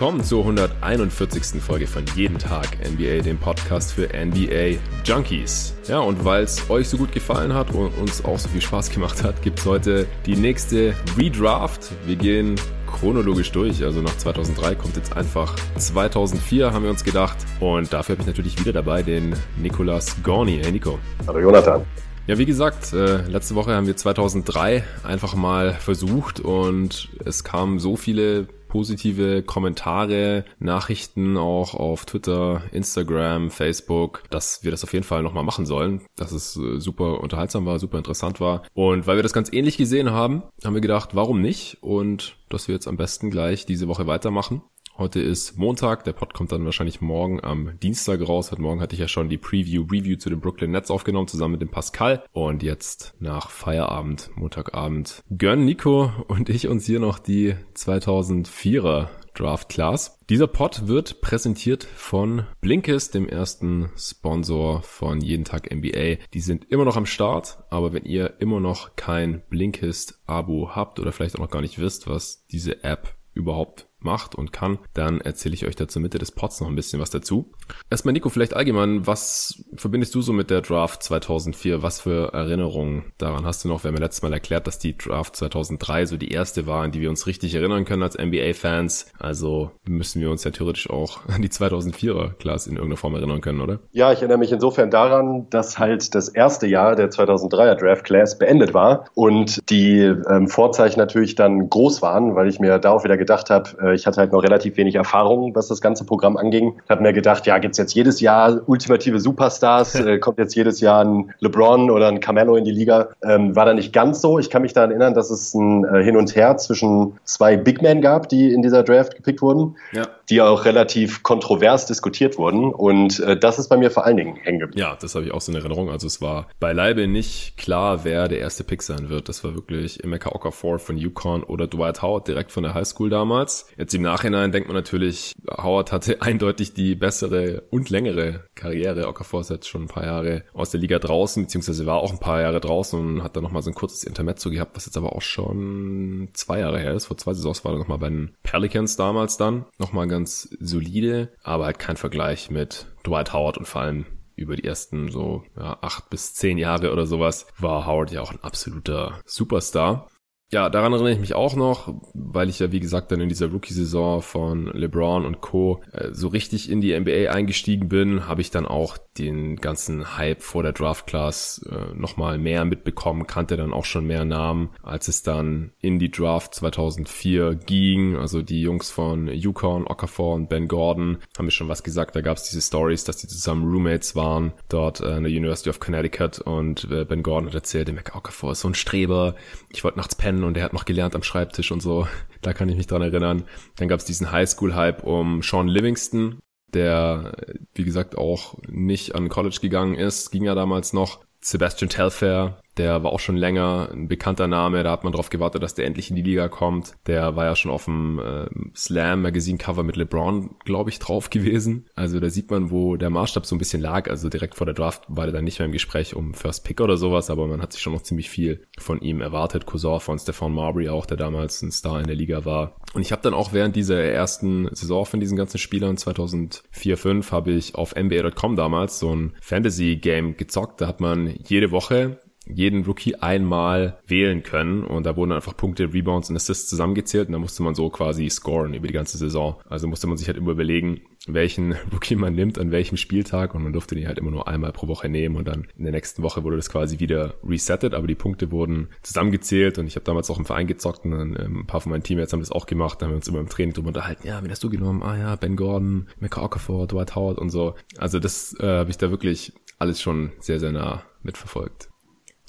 willkommen zur 141. Folge von Jeden Tag NBA, dem Podcast für NBA Junkies. Ja, und weil es euch so gut gefallen hat und uns auch so viel Spaß gemacht hat, gibt es heute die nächste Redraft. Wir gehen chronologisch durch. Also nach 2003 kommt jetzt einfach 2004, haben wir uns gedacht. Und dafür habe ich natürlich wieder dabei den Nicolas Gorni. Hey Nico. Hallo Jonathan. Ja, wie gesagt, äh, letzte Woche haben wir 2003 einfach mal versucht und es kamen so viele positive Kommentare, Nachrichten auch auf Twitter, Instagram, Facebook, dass wir das auf jeden Fall nochmal machen sollen, dass es äh, super unterhaltsam war, super interessant war. Und weil wir das ganz ähnlich gesehen haben, haben wir gedacht, warum nicht? Und dass wir jetzt am besten gleich diese Woche weitermachen. Heute ist Montag, der Pod kommt dann wahrscheinlich morgen am Dienstag raus. Heute Morgen hatte ich ja schon die Preview, Review zu den Brooklyn Nets aufgenommen, zusammen mit dem Pascal. Und jetzt nach Feierabend, Montagabend, gönnen Nico und ich uns hier noch die 2004er Draft Class. Dieser Pod wird präsentiert von Blinkist, dem ersten Sponsor von Jeden Tag NBA. Die sind immer noch am Start, aber wenn ihr immer noch kein Blinkist Abo habt oder vielleicht auch noch gar nicht wisst, was diese App überhaupt macht und kann, dann erzähle ich euch da zur Mitte des Pods noch ein bisschen was dazu. Erstmal Nico, vielleicht allgemein, was verbindest du so mit der Draft 2004? Was für Erinnerungen daran hast du noch? Wir haben ja letztes Mal erklärt, dass die Draft 2003 so die erste war, an die wir uns richtig erinnern können als NBA-Fans. Also müssen wir uns ja theoretisch auch an die 2004er Class in irgendeiner Form erinnern können, oder? Ja, ich erinnere mich insofern daran, dass halt das erste Jahr der 2003er Draft Class beendet war und die ähm, Vorzeichen natürlich dann groß waren, weil ich mir darauf wieder gedacht habe, äh, ich hatte halt noch relativ wenig Erfahrung, was das ganze Programm anging. Habe mir gedacht, ja, gibt's jetzt jedes Jahr ultimative Superstars, äh, kommt jetzt jedes Jahr ein LeBron oder ein Carmelo in die Liga. Ähm, war da nicht ganz so. Ich kann mich daran erinnern, dass es ein äh, Hin und Her zwischen zwei Big Men gab, die in dieser Draft gepickt wurden, ja. die auch relativ kontrovers diskutiert wurden. Und äh, das ist bei mir vor allen Dingen hängen geblieben. Ja, das habe ich auch so in Erinnerung. Also es war beileibe nicht klar, wer der erste Pick sein wird. Das war wirklich Emeka Okafor von Yukon oder Dwight Howard direkt von der High School damals. Jetzt im Nachhinein denkt man natürlich, Howard hatte eindeutig die bessere und längere Karriere. Okafor ist jetzt schon ein paar Jahre aus der Liga draußen, beziehungsweise war auch ein paar Jahre draußen und hat dann nochmal so ein kurzes Intermezzo gehabt, was jetzt aber auch schon zwei Jahre her ist. Vor zwei Saisons war er nochmal bei den Pelicans damals dann. Nochmal ganz solide, aber halt kein Vergleich mit Dwight Howard und vor allem über die ersten so ja, acht bis zehn Jahre oder sowas war Howard ja auch ein absoluter Superstar. Ja, daran erinnere ich mich auch noch, weil ich ja, wie gesagt, dann in dieser Rookie-Saison von LeBron und Co. Äh, so richtig in die NBA eingestiegen bin, habe ich dann auch den ganzen Hype vor der Draft-Class äh, nochmal mehr mitbekommen, kannte dann auch schon mehr Namen, als es dann in die Draft 2004 ging. Also die Jungs von Yukon, Okafor und Ben Gordon haben mir schon was gesagt. Da gab es diese Stories, dass die zusammen Roommates waren, dort äh, an der University of Connecticut und äh, Ben Gordon hat erzählt, der Mac Okafor ist so ein Streber. Ich wollte nachts pennen und er hat noch gelernt am Schreibtisch und so. Da kann ich mich dran erinnern. Dann gab es diesen Highschool-Hype um Sean Livingston, der, wie gesagt, auch nicht an College gegangen ist. Ging ja damals noch. Sebastian Telfair, der war auch schon länger ein bekannter Name, da hat man darauf gewartet, dass der endlich in die Liga kommt. Der war ja schon auf dem äh, Slam Magazine Cover mit LeBron, glaube ich, drauf gewesen. Also da sieht man, wo der Maßstab so ein bisschen lag. Also direkt vor der Draft war der dann nicht mehr im Gespräch um First Pick oder sowas, aber man hat sich schon noch ziemlich viel von ihm erwartet. Cousin von Stefan Marbury auch, der damals ein Star in der Liga war. Und ich habe dann auch während dieser ersten Saison von diesen ganzen Spielern 2004, 5 habe ich auf NBA.com damals so ein Fantasy Game gezockt. Da hat man jede Woche jeden Rookie einmal wählen können. Und da wurden einfach Punkte, Rebounds und Assists zusammengezählt. Und da musste man so quasi scoren über die ganze Saison. Also musste man sich halt immer überlegen, welchen Rookie man nimmt an welchem Spieltag. Und man durfte den halt immer nur einmal pro Woche nehmen. Und dann in der nächsten Woche wurde das quasi wieder resettet, aber die Punkte wurden zusammengezählt. Und ich habe damals auch im Verein gezockt. Und dann ähm, ein paar von meinen Teammates haben das auch gemacht, da haben wir uns immer im Training drüber unterhalten, ja, wen hast du genommen? Ah ja, Ben Gordon, Micah Okafor, Dwight Howard und so. Also das äh, habe ich da wirklich alles schon sehr, sehr nah mitverfolgt.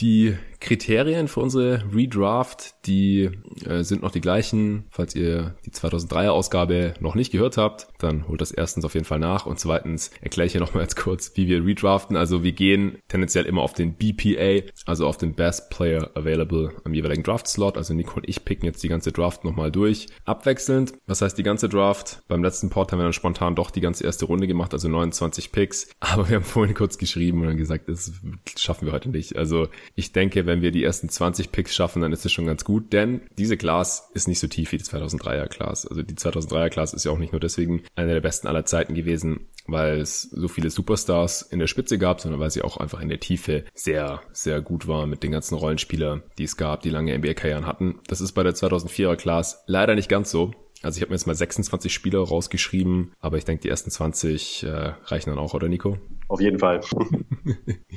Die Kriterien für unsere Redraft, die äh, sind noch die gleichen. Falls ihr die 2003er Ausgabe noch nicht gehört habt, dann holt das erstens auf jeden Fall nach und zweitens erkläre ich hier nochmal jetzt kurz, wie wir redraften. Also wir gehen tendenziell immer auf den BPA, also auf den Best Player Available am jeweiligen Draft-Slot. Also Nico und ich picken jetzt die ganze Draft nochmal durch. Abwechselnd. Was heißt die ganze Draft? Beim letzten Port haben wir dann spontan doch die ganze erste Runde gemacht, also 29 Picks. Aber wir haben vorhin kurz geschrieben und dann gesagt, das schaffen wir heute nicht. Also Ich denke, wenn wir die ersten 20 Picks schaffen, dann ist es schon ganz gut, denn diese Class ist nicht so tief wie die 2003er Class. Also die 2003er Class ist ja auch nicht nur deswegen eine der besten aller Zeiten gewesen, weil es so viele Superstars in der Spitze gab, sondern weil sie auch einfach in der Tiefe sehr, sehr gut war mit den ganzen Rollenspieler, die es gab, die lange NBA-Karrieren hatten. Das ist bei der 2004er Class leider nicht ganz so. Also ich habe mir jetzt mal 26 Spieler rausgeschrieben, aber ich denke, die ersten 20 äh, reichen dann auch, oder Nico? Auf jeden Fall.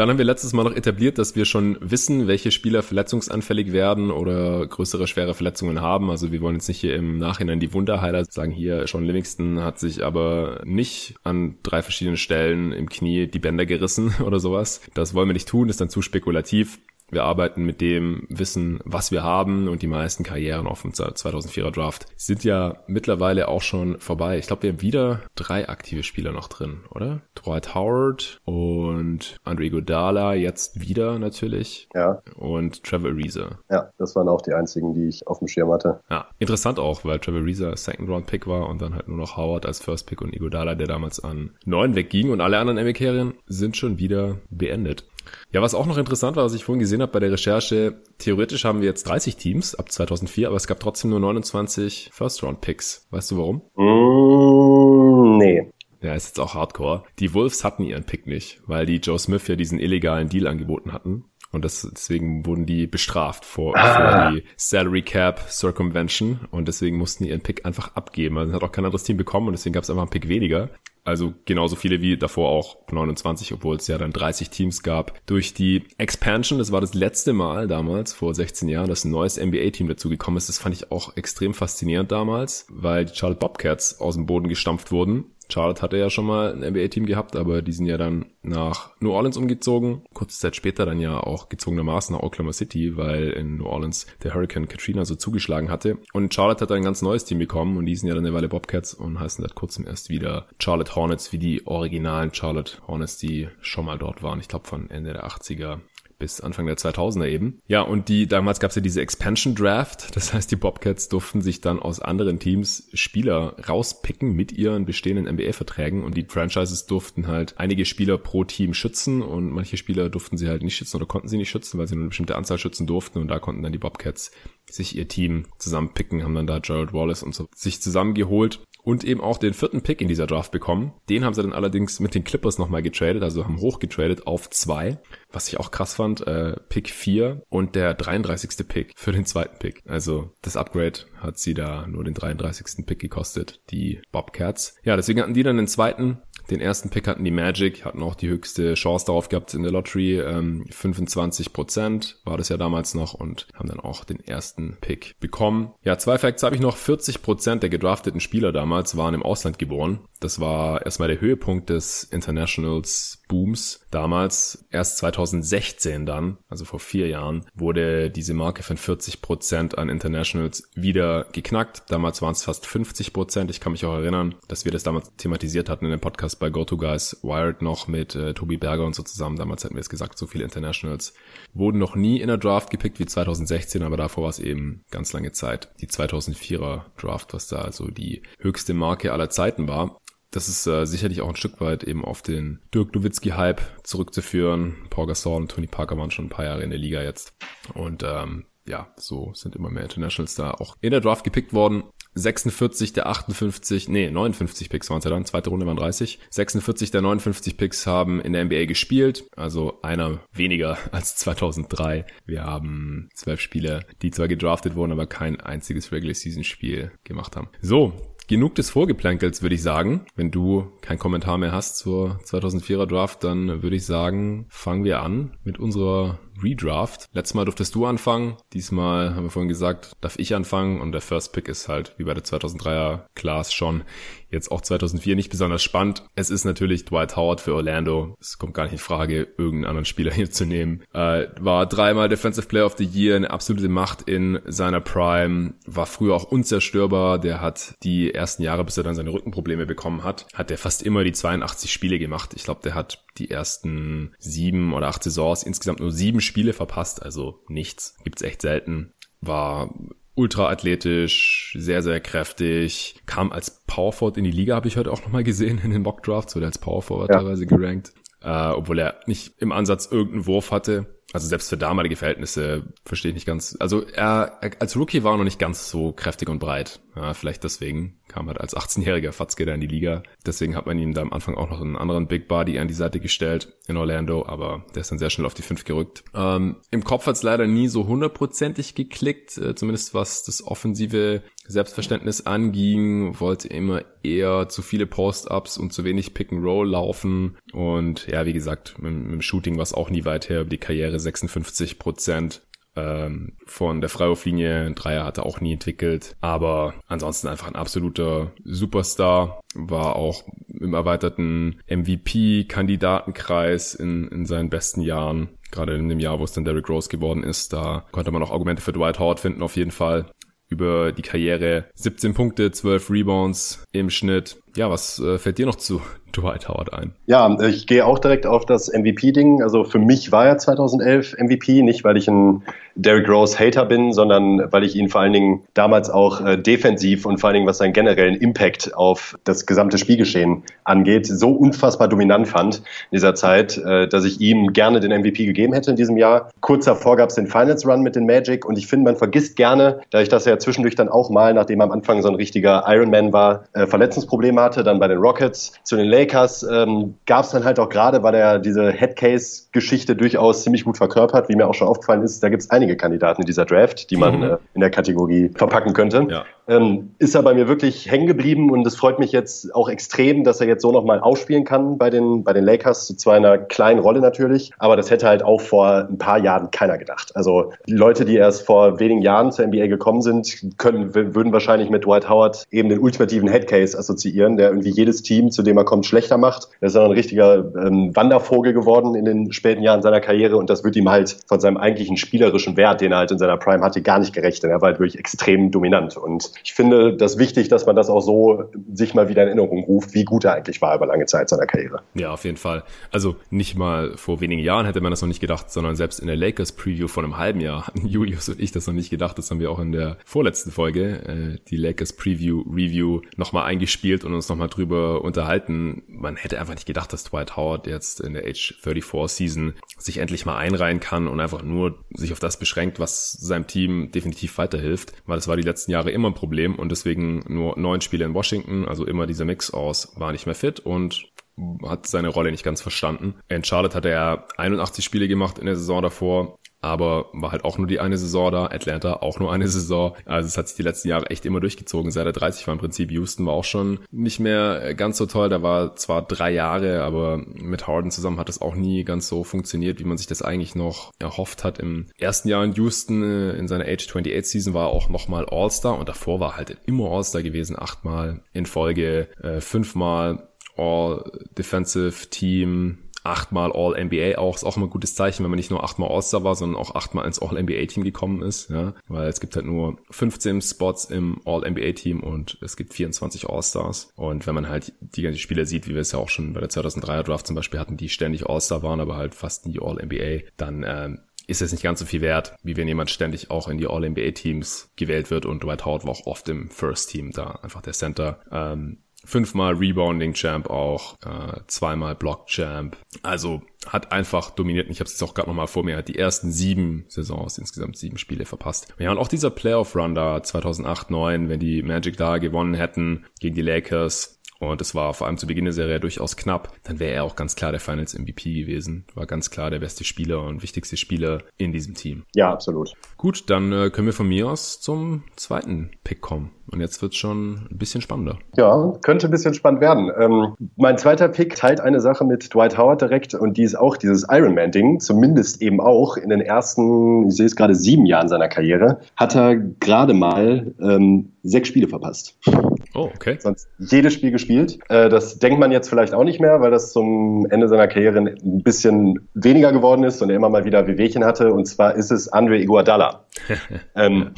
dann haben wir letztes Mal noch etabliert, dass wir schon wissen, welche Spieler verletzungsanfällig werden oder größere, schwere Verletzungen haben. Also wir wollen jetzt nicht hier im Nachhinein die Wunderheiler sagen. Hier, Sean Livingston hat sich aber nicht an drei verschiedenen Stellen im Knie die Bänder gerissen oder sowas. Das wollen wir nicht tun, ist dann zu spekulativ. Wir arbeiten mit dem Wissen, was wir haben und die meisten Karrieren auf dem 2004er Draft sind ja mittlerweile auch schon vorbei. Ich glaube, wir haben wieder drei aktive Spieler noch drin, oder? Dwight Howard und Andre Godala jetzt wieder natürlich. Ja. Und Trevor Ariza. Ja, das waren auch die einzigen, die ich auf dem Schirm hatte. Ja, interessant auch, weil Trevor Ariza Second Round Pick war und dann halt nur noch Howard als First Pick und Igodala, der damals an neun wegging und alle anderen NBA-Karrieren sind schon wieder beendet. Ja, was auch noch interessant war, was ich vorhin gesehen habe bei der Recherche, theoretisch haben wir jetzt 30 Teams ab 2004, aber es gab trotzdem nur 29 First-Round-Picks. Weißt du warum? Mm, nee. Ja, ist jetzt auch Hardcore. Die Wolves hatten ihren Pick nicht, weil die Joe Smith ja diesen illegalen Deal angeboten hatten. Und das, deswegen wurden die bestraft vor, ah. vor die Salary Cap Circumvention. Und deswegen mussten die ihren Pick einfach abgeben. Also hat auch kein anderes Team bekommen und deswegen gab es einfach einen Pick weniger. Also genauso viele wie davor auch 29, obwohl es ja dann 30 Teams gab. Durch die Expansion, das war das letzte Mal damals, vor 16 Jahren, dass ein neues NBA-Team dazugekommen ist. Das fand ich auch extrem faszinierend damals, weil die Charlotte Bobcats aus dem Boden gestampft wurden Charlotte hatte ja schon mal ein NBA-Team gehabt, aber die sind ja dann nach New Orleans umgezogen. Kurze Zeit später dann ja auch gezwungenermaßen nach Oklahoma City, weil in New Orleans der Hurricane Katrina so zugeschlagen hatte. Und Charlotte hat ein ganz neues Team bekommen und die sind ja dann eine Weile Bobcats und heißen seit kurzem erst wieder Charlotte Hornets, wie die originalen Charlotte Hornets, die schon mal dort waren. Ich glaube von Ende der 80er bis Anfang der 2000er eben. Ja, und die damals gab es ja diese Expansion Draft, das heißt, die Bobcats durften sich dann aus anderen Teams Spieler rauspicken mit ihren bestehenden NBA-Verträgen und die Franchises durften halt einige Spieler pro Team schützen. Und manche Spieler durften sie halt nicht schützen oder konnten sie nicht schützen, weil sie nur eine bestimmte Anzahl schützen durften. Und da konnten dann die Bobcats sich ihr Team zusammenpicken, haben dann da Gerald Wallace und so sich zusammengeholt und eben auch den vierten Pick in dieser Draft bekommen. Den haben sie dann allerdings mit den Clippers nochmal getradet, also haben hochgetradet auf zwei, was ich auch krass fand, äh, Pick 4 und der 33. Pick für den zweiten Pick. Also das Upgrade hat sie da nur den 33. Pick gekostet, die Bobcats. Ja, deswegen hatten die dann den zweiten den ersten Pick hatten die Magic, hatten auch die höchste Chance darauf gehabt in der Lottery. Ähm, 25 Prozent war das ja damals noch und haben dann auch den ersten Pick bekommen. Ja, zwei Facts habe ich noch. 40 Prozent der gedrafteten Spieler damals waren im Ausland geboren. Das war erstmal der Höhepunkt des Internationals Booms. Damals, erst 2016 dann, also vor vier Jahren, wurde diese Marke von 40 Prozent an Internationals wieder geknackt. Damals waren es fast 50 Prozent. Ich kann mich auch erinnern, dass wir das damals thematisiert hatten in dem Podcast bei GoToGuys Wired noch mit äh, Tobi Berger und so zusammen. Damals hatten wir es gesagt, so viele Internationals wurden noch nie in der Draft gepickt wie 2016, aber davor war es eben ganz lange Zeit. Die 2004er Draft, was da also die höchste Marke aller Zeiten war. Das ist äh, sicherlich auch ein Stück weit eben auf den Dirk Nowitzki-Hype zurückzuführen. Paul Gasol und Tony Parker waren schon ein paar Jahre in der Liga jetzt. Und ähm, ja, so sind immer mehr Internationals da auch in der Draft gepickt worden. 46 der 58, nee, 59 Picks waren es ja dann, zweite Runde waren 30. 46 der 59 Picks haben in der NBA gespielt, also einer weniger als 2003. Wir haben zwölf Spieler, die zwar gedraftet wurden, aber kein einziges Regular Season Spiel gemacht haben. So, genug des Vorgeplankels, würde ich sagen. Wenn du keinen Kommentar mehr hast zur 2004er Draft, dann würde ich sagen, fangen wir an mit unserer Redraft. Letztes Mal durftest du anfangen. Diesmal haben wir vorhin gesagt, darf ich anfangen. Und der First Pick ist halt, wie bei der 2003er Class schon, jetzt auch 2004 nicht besonders spannend. Es ist natürlich Dwight Howard für Orlando. Es kommt gar nicht in Frage, irgendeinen anderen Spieler hier zu nehmen. Äh, war dreimal Defensive Player of the Year, eine absolute Macht in seiner Prime. War früher auch unzerstörbar. Der hat die ersten Jahre, bis er dann seine Rückenprobleme bekommen hat, hat er fast immer die 82 Spiele gemacht. Ich glaube, der hat die ersten sieben oder acht Saisons insgesamt nur sieben Spiele verpasst, also nichts. Gibt's echt selten. War ultra athletisch, sehr, sehr kräftig, kam als Powerforward in die Liga, habe ich heute auch nochmal gesehen in den Mockdrafts, wurde als Powerforward ja. teilweise gerankt. Äh, obwohl er nicht im Ansatz irgendeinen Wurf hatte. Also selbst für damalige Verhältnisse verstehe ich nicht ganz. Also er, er als Rookie war er noch nicht ganz so kräftig und breit. Ja, vielleicht deswegen kam halt als 18-jähriger Fatzke in die Liga. Deswegen hat man ihm da am Anfang auch noch einen anderen Big Body an die Seite gestellt in Orlando, aber der ist dann sehr schnell auf die 5 gerückt. Ähm, Im Kopf hat es leider nie so hundertprozentig geklickt, äh, zumindest was das offensive Selbstverständnis anging, wollte immer eher zu viele Post-Ups und zu wenig Pick-and-Roll laufen. Und ja, wie gesagt, mit, mit dem Shooting war es auch nie weit her über die Karriere 56 Prozent ähm, von der Freiwurflinie. Dreier hat er auch nie entwickelt. Aber ansonsten einfach ein absoluter Superstar. War auch im erweiterten MVP-Kandidatenkreis in, in seinen besten Jahren. Gerade in dem Jahr, wo es dann Derrick Rose geworden ist, da konnte man auch Argumente für Dwight Howard finden, auf jeden Fall über die Karriere. 17 Punkte, 12 Rebounds im Schnitt. Ja, was äh, fällt dir noch zu Dwight Howard ein? Ja, ich gehe auch direkt auf das MVP-Ding. Also für mich war er 2011 MVP, nicht weil ich ein Derrick Rose Hater bin, sondern weil ich ihn vor allen Dingen damals auch äh, defensiv und vor allen Dingen was seinen generellen Impact auf das gesamte Spielgeschehen angeht, so unfassbar dominant fand in dieser Zeit, äh, dass ich ihm gerne den MVP gegeben hätte in diesem Jahr. Kurz davor gab es den Finals Run mit den Magic und ich finde, man vergisst gerne, da ich das ja zwischendurch dann auch mal, nachdem er am Anfang so ein richtiger Ironman war, äh, Verletzungsprobleme hatte, dann bei den Rockets zu den Lakers ähm, gab es dann halt auch gerade, weil er diese Headcase-Geschichte durchaus ziemlich gut verkörpert, wie mir auch schon aufgefallen ist, da gibt es einige Kandidaten in dieser Draft, die man mhm. äh, in der Kategorie verpacken könnte. Ja. Ähm, ist er bei mir wirklich hängen geblieben und es freut mich jetzt auch extrem, dass er jetzt so nochmal ausspielen kann bei den, bei den Lakers, zu zwar einer kleinen Rolle natürlich, aber das hätte halt auch vor ein paar Jahren keiner gedacht. Also die Leute, die erst vor wenigen Jahren zur NBA gekommen sind, können, würden wahrscheinlich mit Dwight Howard eben den ultimativen Headcase assoziieren, der irgendwie jedes Team, zu dem er kommt, schlechter macht. Er ist ein richtiger ähm, Wandervogel geworden in den späten Jahren seiner Karriere und das wird ihm halt von seinem eigentlichen spielerischen Wert, den er halt in seiner Prime hatte, gar nicht gerecht. Denn er war halt wirklich extrem dominant und ich finde das wichtig, dass man das auch so sich mal wieder in Erinnerung ruft, wie gut er eigentlich war über lange Zeit seiner Karriere. Ja, auf jeden Fall. Also nicht mal vor wenigen Jahren hätte man das noch nicht gedacht, sondern selbst in der Lakers Preview von einem halben Jahr hatten Julius und ich das noch nicht gedacht. Das haben wir auch in der vorletzten Folge, äh, die Lakers Preview Review, nochmal eingespielt und uns nochmal drüber unterhalten. Man hätte einfach nicht gedacht, dass Dwight Howard jetzt in der Age 34 Season sich endlich mal einreihen kann und einfach nur sich auf das beschränkt, was seinem Team definitiv weiterhilft, weil das war die letzten Jahre immer ein Problem und deswegen nur neun Spiele in Washington, also immer dieser Mix aus, war nicht mehr fit und hat seine Rolle nicht ganz verstanden. In Charlotte hat er 81 Spiele gemacht in der Saison davor, aber war halt auch nur die eine Saison da, Atlanta auch nur eine Saison. Also es hat sich die letzten Jahre echt immer durchgezogen. Seit er 30 war im Prinzip. Houston war auch schon nicht mehr ganz so toll. Da war zwar drei Jahre, aber mit Harden zusammen hat es auch nie ganz so funktioniert, wie man sich das eigentlich noch erhofft hat. Im ersten Jahr in Houston, äh, in seiner Age 28 Season, war er auch nochmal All-Star und davor war halt immer All-Star gewesen. Achtmal in Folge, äh, fünfmal All-Defensive Team, achtmal All-NBA auch, ist auch immer ein gutes Zeichen, wenn man nicht nur achtmal All-Star war, sondern auch achtmal ins All-NBA-Team gekommen ist, ja, weil es gibt halt nur 15 Spots im All-NBA-Team und es gibt 24 All-Stars und wenn man halt die ganzen Spieler sieht, wie wir es ja auch schon bei der 2003er Draft zum Beispiel hatten, die ständig All-Star waren, aber halt fast nie All-NBA, dann ähm, ist es nicht ganz so viel wert, wie wenn jemand ständig auch in die All-NBA-Teams gewählt wird und Dwight Howard war auch oft im First-Team da, einfach der Center. Ähm, fünfmal Rebounding Champ auch, äh, zweimal Block Champ. Also hat einfach dominiert. Ich habe es jetzt auch gerade nochmal vor mir. Hat die ersten sieben Saisons, insgesamt sieben Spiele verpasst. Ja, und auch dieser Playoff-Run da 2008, 9, wenn die Magic da gewonnen hätten gegen die Lakers, und es war vor allem zu Beginn der Serie durchaus knapp, dann wäre er auch ganz klar der Finals MVP gewesen. War ganz klar der beste Spieler und wichtigste Spieler in diesem Team. Ja, absolut. Gut, dann äh, können wir von mir aus zum zweiten Pick kommen. Und jetzt wird schon ein bisschen spannender. Ja, könnte ein bisschen spannend werden. Ähm, mein zweiter Pick teilt eine Sache mit Dwight Howard direkt und die ist auch dieses Ironman-Ding, zumindest eben auch in den ersten, ich sehe es gerade, sieben Jahren seiner Karriere, hat er gerade mal ähm, sechs Spiele verpasst. Oh, okay. Sonst jedes Spiel gespielt. Äh, das denkt man jetzt vielleicht auch nicht mehr, weil das zum Ende seiner Karriere ein bisschen weniger geworden ist und er immer mal wieder Wehwehchen hatte. Und zwar ist es Andre Iguodala. ähm,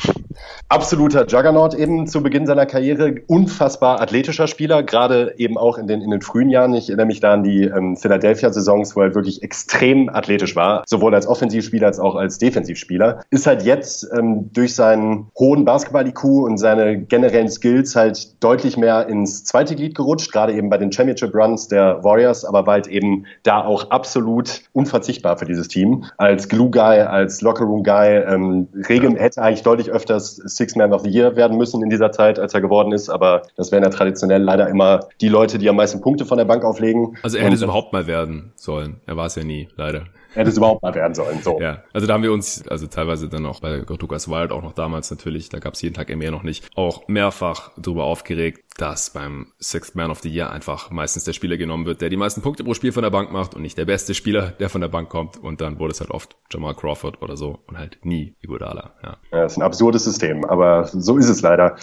absoluter Juggernaut eben zu Beginn seiner Karriere. Unfassbar athletischer Spieler, gerade eben auch in den, in den frühen Jahren. Ich erinnere mich da an die ähm, Philadelphia-Saisons, wo er wirklich extrem athletisch war, sowohl als Offensivspieler als auch als Defensivspieler. Ist halt jetzt ähm, durch seinen hohen Basketball-IQ und seine generellen Skills halt deutlich deutlich mehr ins zweite Glied gerutscht, gerade eben bei den Championship Runs der Warriors, aber halt eben da auch absolut unverzichtbar für dieses Team. Als Glue Guy, als Lockerroom Guy, ähm, Regen hätte eigentlich deutlich öfters Six Man of the Year werden müssen in dieser Zeit, als er geworden ist, aber das wären ja traditionell leider immer die Leute, die am meisten Punkte von der Bank auflegen. Also er hätte es überhaupt mal werden sollen. Er war es ja nie, leider hätte es überhaupt mal werden sollen. So. Ja, also da haben wir uns, also teilweise dann auch bei Lukas Wild, auch noch damals natürlich, da gab es jeden Tag mehr noch nicht, auch mehrfach drüber aufgeregt, dass beim Sixth Man of the Year einfach meistens der Spieler genommen wird, der die meisten Punkte pro Spiel von der Bank macht und nicht der beste Spieler, der von der Bank kommt. Und dann wurde es halt oft Jamal Crawford oder so und halt nie Iguodala. Ja. ja, das ist ein absurdes System, aber so ist es leider.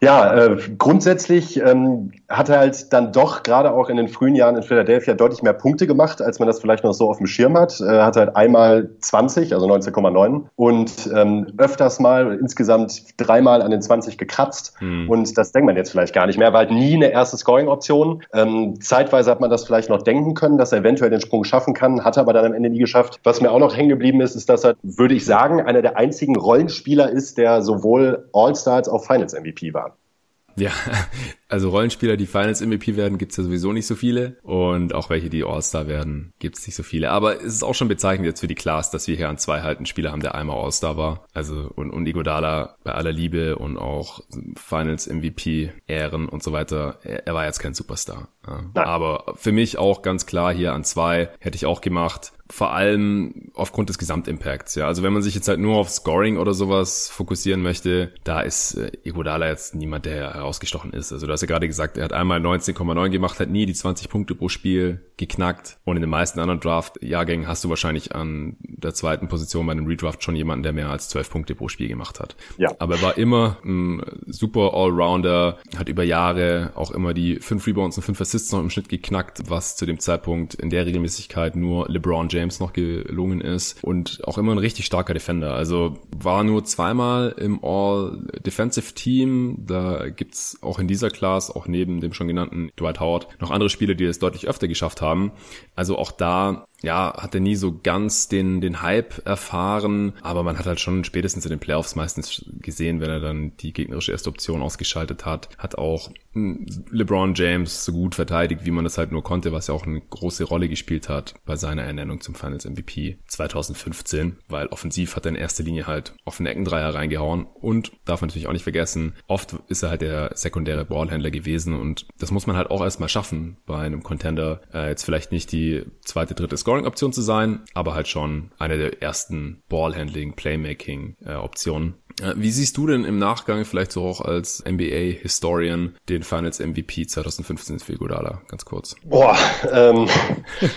Ja, äh, grundsätzlich ähm, hat er halt dann doch gerade auch in den frühen Jahren in Philadelphia deutlich mehr Punkte gemacht, als man das vielleicht noch so auf dem Schirm hat. Äh, hat halt einmal 20, also 19,9 und ähm, öfters mal insgesamt dreimal an den 20 gekratzt. Hm. Und das denkt man jetzt vielleicht gar nicht mehr, war halt nie eine erste Scoring-Option. Ähm, zeitweise hat man das vielleicht noch denken können, dass er eventuell den Sprung schaffen kann, hat er aber dann am Ende nie geschafft. Was mir auch noch hängen geblieben ist, ist, dass er, würde ich sagen, einer der einzigen Rollenspieler ist, der sowohl All-Star als auch Finals-MVP war. Ja, also Rollenspieler, die Finals MVP werden, gibt's ja sowieso nicht so viele. Und auch welche, die All-Star werden, gibt's nicht so viele. Aber es ist auch schon bezeichnend jetzt für die Class, dass wir hier an zwei halt einen Spieler haben, der einmal All-Star war. Also und, und Igodala bei aller Liebe und auch Finals MVP Ehren und so weiter. Er, er war jetzt kein Superstar. Ja. Aber für mich auch ganz klar hier an zwei hätte ich auch gemacht vor allem aufgrund des Gesamtimpacts. Ja, also wenn man sich jetzt halt nur auf Scoring oder sowas fokussieren möchte, da ist äh, Iguodala jetzt niemand, der herausgestochen ist. Also du hast ja gerade gesagt, er hat einmal 19,9 gemacht, hat nie die 20 Punkte pro Spiel geknackt. Und in den meisten anderen Draft-Jahrgängen hast du wahrscheinlich an der zweiten Position bei einem Redraft schon jemanden, der mehr als 12 Punkte pro Spiel gemacht hat. Ja. Aber er war immer ein super Allrounder, hat über Jahre auch immer die 5 Rebounds und 5 Assists noch im Schnitt geknackt, was zu dem Zeitpunkt in der Regelmäßigkeit nur LeBron James noch gelungen ist und auch immer ein richtig starker Defender. Also war nur zweimal im All-Defensive Team. Da gibt's auch in dieser Class, auch neben dem schon genannten Dwight Howard, noch andere Spieler, die es deutlich öfter geschafft haben. Also auch da ja, hat er nie so ganz den, den Hype erfahren, aber man hat halt schon spätestens in den Playoffs meistens gesehen, wenn er dann die gegnerische erste Option ausgeschaltet hat, hat auch hm, LeBron James so gut verteidigt, wie man das halt nur konnte, was ja auch eine große Rolle gespielt hat bei seiner Ernennung zum Finals MVP 2015, weil offensiv hat er in erster Linie halt offene Eckendreier reingehauen und darf man natürlich auch nicht vergessen, oft ist er halt der sekundäre Ballhändler gewesen und das muss man halt auch erstmal schaffen bei einem Contender, äh, jetzt vielleicht nicht die zweite, dritte Scoring-Option zu sein, aber halt schon eine der ersten Ballhandling, Playmaking-Optionen. Äh, wie siehst du denn im Nachgang, vielleicht so auch als NBA-Historian, den Finals MVP 2015 für Godala? Ganz kurz. Boah, ähm,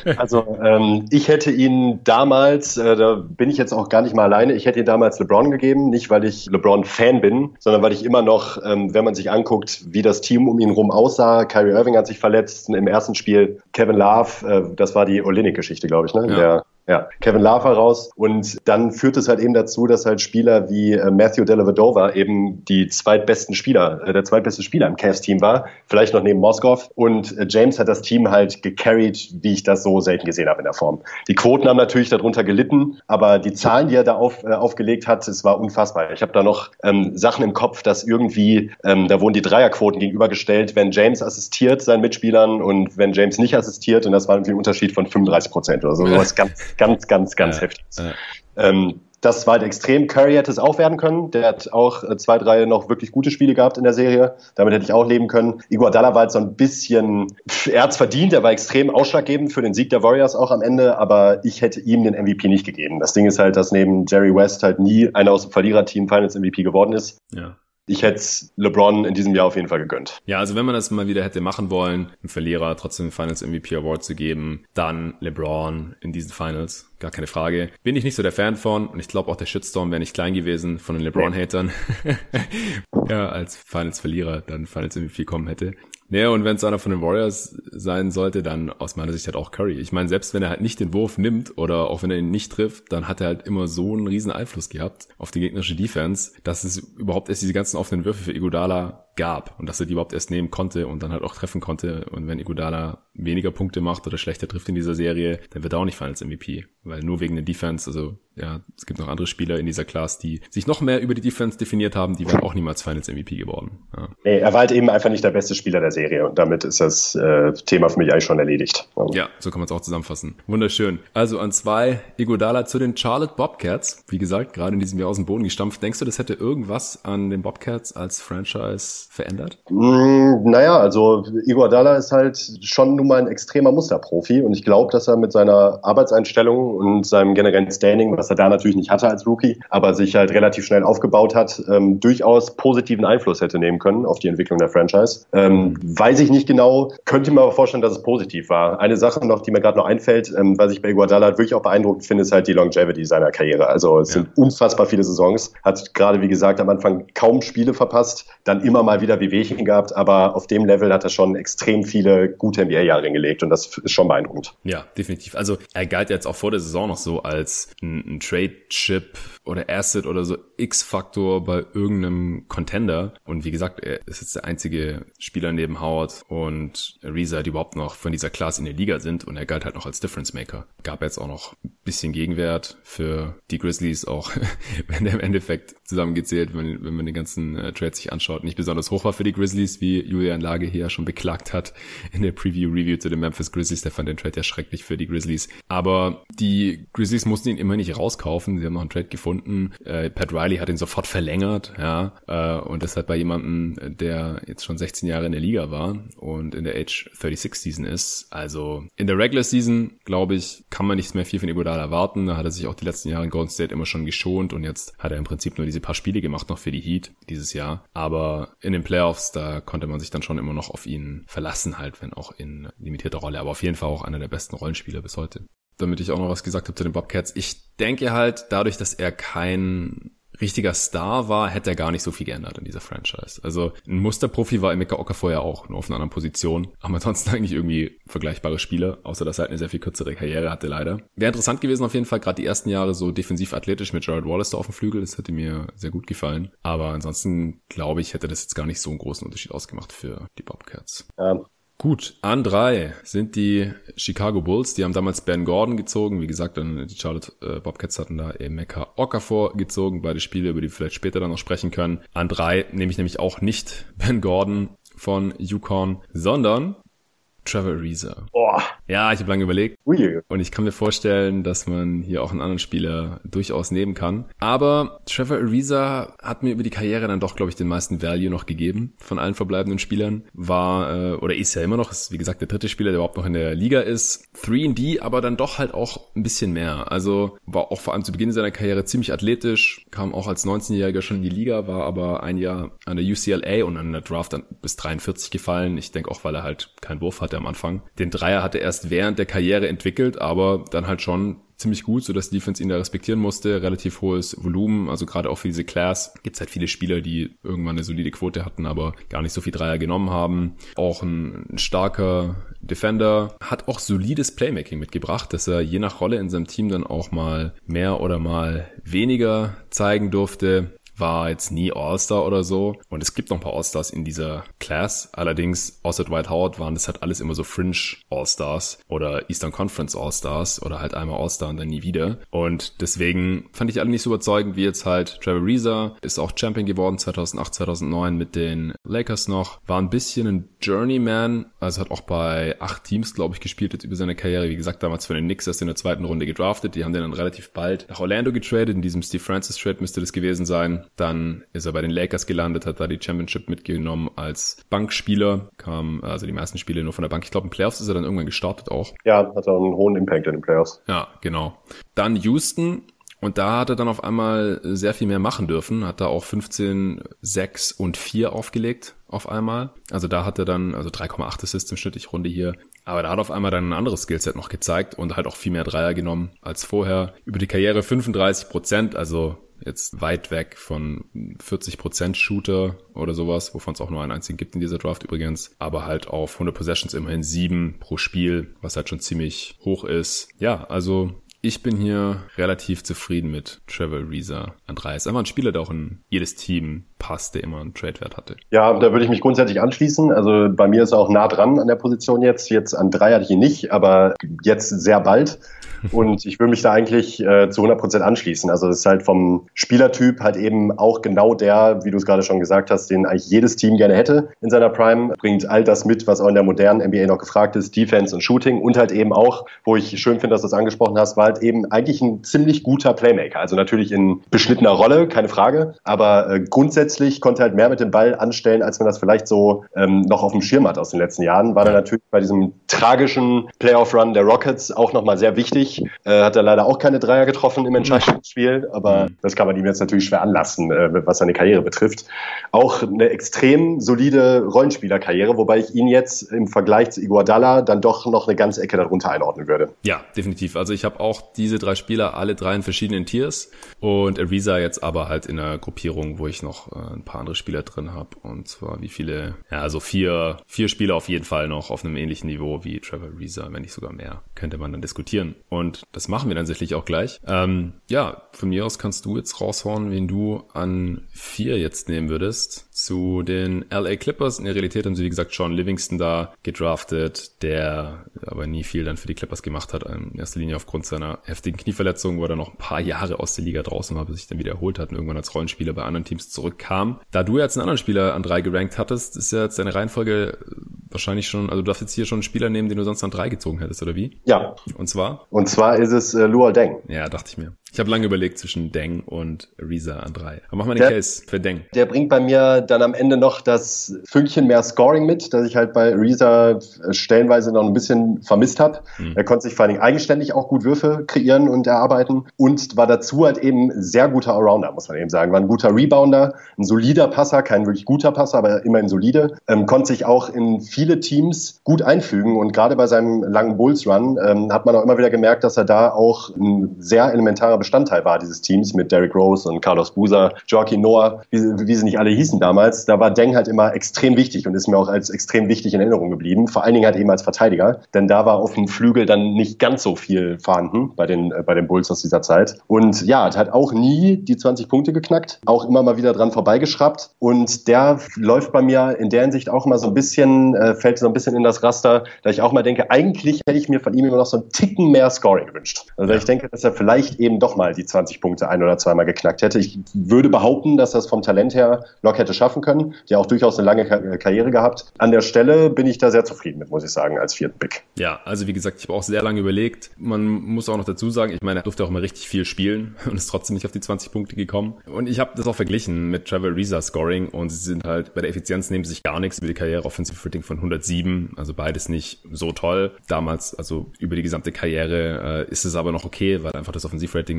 also ähm, ich hätte ihn damals, äh, da bin ich jetzt auch gar nicht mal alleine, ich hätte ihn damals LeBron gegeben, nicht weil ich LeBron-Fan bin, sondern weil ich immer noch, ähm, wenn man sich anguckt, wie das Team um ihn rum aussah, Kyrie Irving hat sich verletzt im ersten Spiel, Kevin Love, äh, das war die Olinik-Geschichte, glaube ich, ne? Ja. Der ja, Kevin Love raus. Und dann führt es halt eben dazu, dass halt Spieler wie äh, Matthew Dellavedova eben die zweitbesten Spieler, äh, der zweitbeste Spieler im Cavs-Team war, vielleicht noch neben Moskov. Und äh, James hat das Team halt gecarried, wie ich das so selten gesehen habe in der Form. Die Quoten haben natürlich darunter gelitten, aber die Zahlen, die er da auf, äh, aufgelegt hat, es war unfassbar. Ich habe da noch ähm, Sachen im Kopf, dass irgendwie, ähm, da wurden die Dreierquoten gegenübergestellt, wenn James assistiert seinen Mitspielern und wenn James nicht assistiert. Und das war irgendwie ein Unterschied von 35 Prozent oder so. Das ganz ganz, ganz, ganz ja, heftig. Ja. Ähm, das war halt extrem. Curry hätte es auch werden können. Der hat auch äh, zwei, drei noch wirklich gute Spiele gehabt in der Serie. Damit hätte ich auch leben können. Iguodala war halt so ein bisschen, er hat verdient. Er war extrem ausschlaggebend für den Sieg der Warriors auch am Ende. Aber ich hätte ihm den MVP nicht gegeben. Das Ding ist halt, dass neben Jerry West halt nie einer aus dem Verliererteam Finals MVP geworden ist. Ja ich hätte LeBron in diesem Jahr auf jeden Fall gegönnt. Ja, also wenn man das mal wieder hätte machen wollen, einen Verlierer trotzdem den Finals MVP Award zu geben, dann LeBron in diesen Finals. Gar keine Frage. Bin ich nicht so der Fan von und ich glaube auch der Shitstorm wäre nicht klein gewesen von den LeBron-Hatern. ja, als Finals-Verlierer dann Finals MVP kommen hätte. Naja, und wenn es einer von den Warriors sein sollte, dann aus meiner Sicht halt auch Curry. Ich meine, selbst wenn er halt nicht den Wurf nimmt oder auch wenn er ihn nicht trifft, dann hat er halt immer so einen riesen Einfluss gehabt auf die gegnerische Defense, dass es überhaupt erst diese ganzen offenen Würfe für Iguodala gab und dass er die überhaupt erst nehmen konnte und dann halt auch treffen konnte. Und wenn Iguodala weniger Punkte macht oder schlechter trifft in dieser Serie, dann wird er auch nicht Finals MVP, weil nur wegen der Defense, also ja, es gibt noch andere Spieler in dieser Class, die sich noch mehr über die Defense definiert haben, die wären auch niemals Finals MVP geworden. Ja. Nee, er war halt eben einfach nicht der beste Spieler der Serie und damit ist das äh, Thema für mich eigentlich schon erledigt. Ja, so kann man es auch zusammenfassen. Wunderschön. Also an zwei, Igodala zu den Charlotte Bobcats. Wie gesagt, gerade in diesem Jahr aus dem Boden gestampft. Denkst du, das hätte irgendwas an den Bobcats als Franchise verändert? Mm, naja, also Iguodala ist halt schon nun mal ein extremer Musterprofi und ich glaube, dass er mit seiner Arbeitseinstellung und seinem generellen Standing, was er da natürlich nicht hatte als Rookie, aber sich halt relativ schnell aufgebaut hat, ähm, durchaus positiven Einfluss hätte nehmen können auf die Entwicklung der Franchise. Ähm, weiß ich nicht genau, könnte mir aber vorstellen, dass es positiv war. Eine Sache noch, die mir gerade noch einfällt, ähm, was ich bei Iguodala wirklich auch beeindruckend finde, ist halt die Longevity seiner Karriere. Also es ja. sind unfassbar viele Saisons, hat gerade wie gesagt am Anfang kaum Spiele verpasst, dann immer mal wieder Wehwehchen gehabt, aber auf dem Level hat er schon extrem viele gute NBA-Jahre hingelegt und das ist schon beeindruckend. Ja, definitiv. Also er galt jetzt auch vor der Saison noch so als ein, ein Trade-Chip oder Asset oder so X-Faktor bei irgendeinem Contender. Und wie gesagt, er ist jetzt der einzige Spieler neben Howard und Reza, die überhaupt noch von dieser Class in der Liga sind und er galt halt noch als Difference Maker. Gab jetzt auch noch ein bisschen Gegenwert für die Grizzlies, auch wenn der im Endeffekt zusammengezählt, wenn, wenn man den ganzen äh, Trade sich anschaut, nicht besonders hoch war für die Grizzlies, wie Julian Lage hier schon beklagt hat in der Preview-Review zu den Memphis Grizzlies. Der fand den Trade ja schrecklich für die Grizzlies. Aber die Grizzlies mussten ihn immer nicht rauskaufen. Sie haben noch einen Trade gefunden. Äh, Pat Riley hat ihn sofort verlängert, ja, äh, und deshalb bei jemandem, der jetzt schon 16 Jahre in der Liga war und in der Age 36 Season ist. Also in der Regular Season, glaube ich, kann man nichts mehr viel von Iguodala erwarten. Da hat er sich auch die letzten Jahre in Golden State immer schon geschont und jetzt hat er im Prinzip nur diese paar Spiele gemacht noch für die Heat dieses Jahr. Aber in den Playoffs, da konnte man sich dann schon immer noch auf ihn verlassen, halt, wenn auch in limitierter Rolle. Aber auf jeden Fall auch einer der besten Rollenspieler bis heute damit ich auch noch was gesagt habe zu den Bobcats. Ich denke halt, dadurch, dass er kein richtiger Star war, hätte er gar nicht so viel geändert in dieser Franchise. Also ein Musterprofi war Emeka Oka vorher auch, nur auf einer anderen Position. Aber ansonsten eigentlich irgendwie vergleichbare Spieler, außer dass er halt eine sehr viel kürzere Karriere hatte leider. Wäre interessant gewesen auf jeden Fall, gerade die ersten Jahre so defensiv athletisch mit Jared Wallace da auf dem Flügel, das hätte mir sehr gut gefallen. Aber ansonsten glaube ich, hätte das jetzt gar nicht so einen großen Unterschied ausgemacht für die Bobcats. Ja, Gut, an drei sind die Chicago Bulls. Die haben damals Ben Gordon gezogen. Wie gesagt, dann die Charlotte äh, Bobcats hatten da Emeka Okafor gezogen. Beide Spiele, über die wir vielleicht später dann noch sprechen können. An drei nehme ich nämlich auch nicht Ben Gordon von Yukon, sondern Trevor Ariza. Boah. Ja, ich habe lange überlegt. Ui. Und ich kann mir vorstellen, dass man hier auch einen anderen Spieler durchaus nehmen kann. Aber Trevor Ariza hat mir über die Karriere dann doch, glaube ich, den meisten Value noch gegeben von allen verbleibenden Spielern. War äh, oder ist ja immer noch, ist wie gesagt der dritte Spieler, der überhaupt noch in der Liga ist. 3D, aber dann doch halt auch ein bisschen mehr. Also war auch vor allem zu Beginn seiner Karriere ziemlich athletisch, kam auch als 19-Jähriger schon in die Liga, war aber ein Jahr an der UCLA und an der Draft dann bis 43 gefallen. Ich denke auch, weil er halt keinen Wurf hatte am Anfang. Den Dreier hatte er erst während der Karriere entwickelt, aber dann halt schon ziemlich gut, so dass die Defense ihn da respektieren musste. Relativ hohes Volumen, also gerade auch für diese Class gibt es halt viele Spieler, die irgendwann eine solide Quote hatten, aber gar nicht so viel Dreier genommen haben. Auch ein starker Defender, hat auch solides Playmaking mitgebracht, dass er je nach Rolle in seinem Team dann auch mal mehr oder mal weniger zeigen durfte war jetzt nie All-Star oder so. Und es gibt noch ein paar All-Stars in dieser Class. Allerdings, außer Dwight Howard waren das halt alles immer so Fringe All-Stars oder Eastern Conference All-Stars oder halt einmal All-Star und dann nie wieder. Und deswegen fand ich alle nicht so überzeugend wie jetzt halt Trevor Reza. Ist auch Champion geworden 2008, 2009 mit den Lakers noch. War ein bisschen ein Journeyman. Also hat auch bei acht Teams, glaube ich, gespielt jetzt über seine Karriere. Wie gesagt, damals von den Knicks erst in der zweiten Runde gedraftet. Die haben den dann relativ bald nach Orlando getradet. In diesem Steve Francis Trade müsste das gewesen sein. Dann ist er bei den Lakers gelandet, hat da die Championship mitgenommen als Bankspieler, kam also die meisten Spiele nur von der Bank. Ich glaube, in Playoffs ist er dann irgendwann gestartet auch. Ja, hat er einen hohen Impact in den Playoffs. Ja, genau. Dann Houston, und da hat er dann auf einmal sehr viel mehr machen dürfen, hat da auch 15, 6 und 4 aufgelegt auf einmal. Also da hat er dann, also 3,8 Assists im Schnitt, ich runde hier. Aber da hat auf einmal dann ein anderes Skillset noch gezeigt und halt auch viel mehr Dreier genommen als vorher. Über die Karriere 35 Prozent, also jetzt weit weg von 40% Shooter oder sowas, wovon es auch nur einen einzigen gibt in dieser Draft übrigens, aber halt auf 100 Possessions immerhin sieben pro Spiel, was halt schon ziemlich hoch ist. Ja, also ich bin hier relativ zufrieden mit Trevor Reza. Andreas, einfach ein Spieler, der auch in jedes Team passt, der immer einen Trade-Wert hatte. Ja, da würde ich mich grundsätzlich anschließen. Also bei mir ist er auch nah dran an der Position jetzt. Jetzt an drei hatte ich ihn nicht, aber jetzt sehr bald. Und ich würde mich da eigentlich äh, zu 100 Prozent anschließen. Also das ist halt vom Spielertyp halt eben auch genau der, wie du es gerade schon gesagt hast, den eigentlich jedes Team gerne hätte in seiner Prime. Bringt all das mit, was auch in der modernen NBA noch gefragt ist, Defense und Shooting und halt eben auch, wo ich schön finde, dass du das angesprochen hast, war halt eben eigentlich ein ziemlich guter Playmaker. Also natürlich in beschnittener Rolle, keine Frage, aber äh, grundsätzlich konnte halt mehr mit dem Ball anstellen, als man das vielleicht so ähm, noch auf dem Schirm hat aus den letzten Jahren. War dann natürlich bei diesem tragischen Playoff-Run der Rockets auch nochmal sehr wichtig. Äh, hat er leider auch keine Dreier getroffen im Entscheidungsspiel, aber mhm. das kann man ihm jetzt natürlich schwer anlassen, äh, was seine Karriere betrifft. Auch eine extrem solide Rollenspielerkarriere, wobei ich ihn jetzt im Vergleich zu Iguodala dann doch noch eine ganze Ecke darunter einordnen würde. Ja, definitiv. Also ich habe auch diese drei Spieler, alle drei in verschiedenen Tiers und Ariza jetzt aber halt in einer Gruppierung, wo ich noch ein paar andere Spieler drin habe und zwar wie viele, ja, also vier, vier Spieler auf jeden Fall noch auf einem ähnlichen Niveau wie Trevor Ariza, wenn nicht sogar mehr, könnte man dann diskutieren. Und das machen wir dann sicherlich auch gleich. Ähm, ja, von mir aus kannst du jetzt raushauen, wen du an vier jetzt nehmen würdest zu den LA Clippers. In der Realität haben sie, wie gesagt, Sean Livingston da gedraftet, der aber nie viel dann für die Clippers gemacht hat, in erster Linie aufgrund seiner heftigen Knieverletzung, wo er noch ein paar Jahre aus der Liga draußen war, bis sich dann wieder erholt hat und irgendwann als Rollenspieler bei anderen Teams zurückkam. Da du jetzt einen anderen Spieler an drei gerankt hattest, ist ja jetzt deine Reihenfolge wahrscheinlich schon, also du darfst jetzt hier schon einen Spieler nehmen, den du sonst an drei gezogen hättest, oder wie? Ja. Und zwar? Und zwar ist es äh, Luol Deng. Ja, dachte ich mir. Ich habe lange überlegt zwischen Deng und Reza an drei. Aber mach mal den der, Case für Deng. Der bringt bei mir dann am Ende noch das Fünkchen mehr Scoring mit, das ich halt bei Reza stellenweise noch ein bisschen vermisst habe. Mhm. Er konnte sich vor allen Dingen eigenständig auch gut Würfe kreieren und erarbeiten und war dazu halt eben sehr guter Allrounder, muss man eben sagen. War ein guter Rebounder, ein solider Passer, kein wirklich guter Passer, aber immerhin solide. Ähm, konnte sich auch in viele Teams gut einfügen und gerade bei seinem langen Bulls Run ähm, hat man auch immer wieder gemerkt, dass er da auch ein sehr elementarer Bestandteil war dieses Teams mit Derrick Rose und Carlos Boozer, Joaquin Noah, wie, wie sie nicht alle hießen damals. Da war Deng halt immer extrem wichtig und ist mir auch als extrem wichtig in Erinnerung geblieben. Vor allen Dingen halt eben als Verteidiger, denn da war auf dem Flügel dann nicht ganz so viel vorhanden bei den, äh, bei den Bulls aus dieser Zeit. Und ja, hat halt auch nie die 20 Punkte geknackt, auch immer mal wieder dran vorbeigeschraubt. Und der läuft bei mir in der Hinsicht auch immer so ein bisschen, äh, fällt so ein bisschen in das Raster, da ich auch mal denke, eigentlich hätte ich mir von ihm immer noch so einen Ticken mehr Scoring gewünscht. Also ich denke, dass er vielleicht eben doch mal die 20 Punkte ein oder zweimal geknackt hätte. Ich würde behaupten, dass das vom Talent her locker hätte schaffen können. Der auch durchaus eine lange Karriere gehabt. An der Stelle bin ich da sehr zufrieden mit, muss ich sagen, als vierten Pick. Ja, also wie gesagt, ich habe auch sehr lange überlegt. Man muss auch noch dazu sagen, ich meine, er durfte auch immer richtig viel spielen und ist trotzdem nicht auf die 20 Punkte gekommen. Und ich habe das auch verglichen mit Trevor Reza Scoring und sie sind halt bei der Effizienz nehmen sich gar nichts über die Karriere Offensive Rating von 107, also beides nicht so toll. Damals, also über die gesamte Karriere äh, ist es aber noch okay, weil einfach das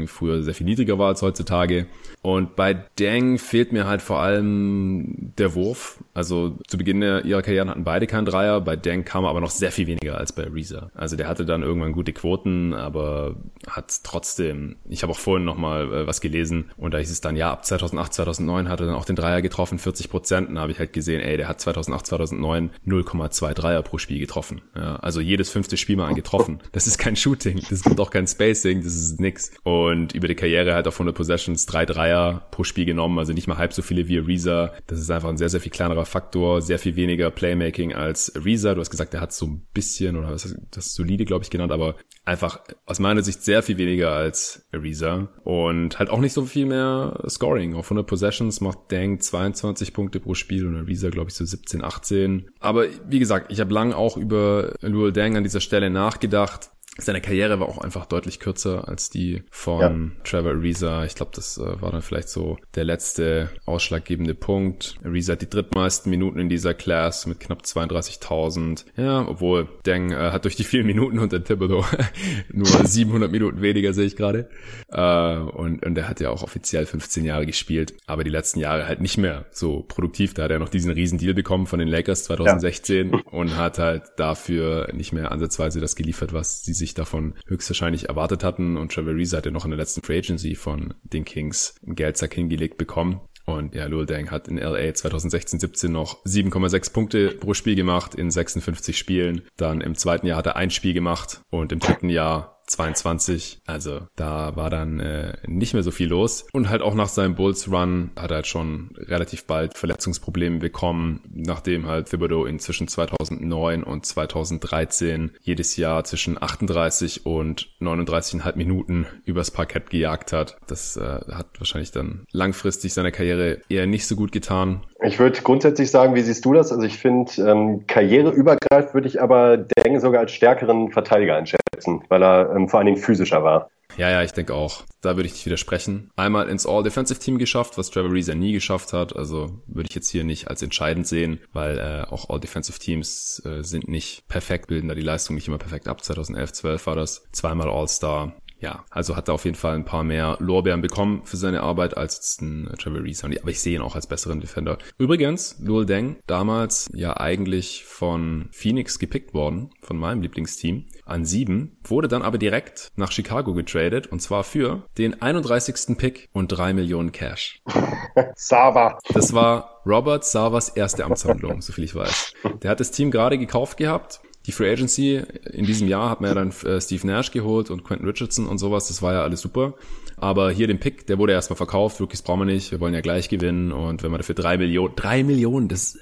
Offensivrating früher sehr viel niedriger war als heutzutage. Und bei Deng fehlt mir halt vor allem der Wurf. Also zu Beginn ihrer Karriere hatten beide keinen Dreier. Bei Deng kam er aber noch sehr viel weniger als bei Reza. Also der hatte dann irgendwann gute Quoten, aber hat trotzdem, ich habe auch vorhin nochmal äh, was gelesen und da hieß es dann, ja, ab 2008, 2009 hat er dann auch den Dreier getroffen, 40 Prozent. Dann habe ich halt gesehen, ey, der hat 2008, 2009 0,2 Dreier pro Spiel getroffen. Ja, also jedes fünfte Spiel mal einen getroffen. Das ist kein Shooting, das gibt auch kein Spacing, das ist nix. Und über die Karriere hat er auf 100 Possessions drei Dreier pro Spiel genommen, also nicht mal halb so viele wie Reza. Das ist einfach ein sehr, sehr viel kleinerer Faktor, sehr viel weniger Playmaking als Reza. Du hast gesagt, er hat so ein bisschen, oder was das solide, glaube ich, genannt, aber einfach aus meiner Sicht sehr viel weniger als Reza. Und halt auch nicht so viel mehr Scoring. Auf 100 Possessions macht Dang 22 Punkte pro Spiel und Reza, glaube ich, so 17, 18. Aber wie gesagt, ich habe lang auch über Luol Dang an dieser Stelle nachgedacht seine Karriere war auch einfach deutlich kürzer als die von ja. Trevor Ariza. Ich glaube, das äh, war dann vielleicht so der letzte ausschlaggebende Punkt. Ariza hat die drittmeisten Minuten in dieser Class mit knapp 32.000. Ja, obwohl Deng äh, hat durch die vielen Minuten unter Thibodeau nur 700 Minuten weniger, sehe ich gerade. Äh, und, und er hat ja auch offiziell 15 Jahre gespielt, aber die letzten Jahre halt nicht mehr so produktiv. Da hat er noch diesen riesen Deal bekommen von den Lakers 2016 ja. und hat halt dafür nicht mehr ansatzweise das geliefert, was sie sich davon höchstwahrscheinlich erwartet hatten. Und Trevor Reese hat ja noch in der letzten Free Agency von den Kings einen Geldsack hingelegt bekommen. Und ja, Lul Deng hat in LA 2016-17 noch 7,6 Punkte pro Spiel gemacht in 56 Spielen. Dann im zweiten Jahr hat er ein Spiel gemacht und im dritten Jahr 22. Also da war dann äh, nicht mehr so viel los. Und halt auch nach seinem Bulls-Run hat er halt schon relativ bald Verletzungsprobleme bekommen, nachdem halt Thibodeau in zwischen 2009 und 2013 jedes Jahr zwischen 38 und 39,5 Minuten übers Parkett gejagt hat. Das äh, hat wahrscheinlich dann langfristig seiner Karriere eher nicht so gut getan. Ich würde grundsätzlich sagen, wie siehst du das? Also ich finde, ähm, karriereübergreifend würde ich aber Deng sogar als stärkeren Verteidiger einschätzen, weil er ähm, vor allen Dingen physischer war. Ja, ja, ich denke auch. Da würde ich nicht widersprechen. Einmal ins All-Defensive-Team geschafft, was Trevor Reeser nie geschafft hat. Also würde ich jetzt hier nicht als entscheidend sehen, weil äh, auch All-Defensive-Teams äh, sind nicht perfekt, bilden da die Leistung nicht immer perfekt ab. 2011, 12 war das. Zweimal All-Star ja, also hat er auf jeden Fall ein paar mehr Lorbeeren bekommen für seine Arbeit als ein Trevor Reese. Aber ich sehe ihn auch als besseren Defender. Übrigens, Luol Deng, damals ja eigentlich von Phoenix gepickt worden, von meinem Lieblingsteam, an sieben, wurde dann aber direkt nach Chicago getradet und zwar für den 31. Pick und drei Millionen Cash. Sava. Das war Robert Savas erste Amtshandlung, soviel ich weiß. Der hat das Team gerade gekauft gehabt die Free Agency in diesem Jahr hat man ja dann äh, Steve Nash geholt und Quentin Richardson und sowas. Das war ja alles super. Aber hier den Pick, der wurde erstmal verkauft. Rookies brauchen wir nicht. Wir wollen ja gleich gewinnen. Und wenn man dafür drei Millionen, drei Millionen, das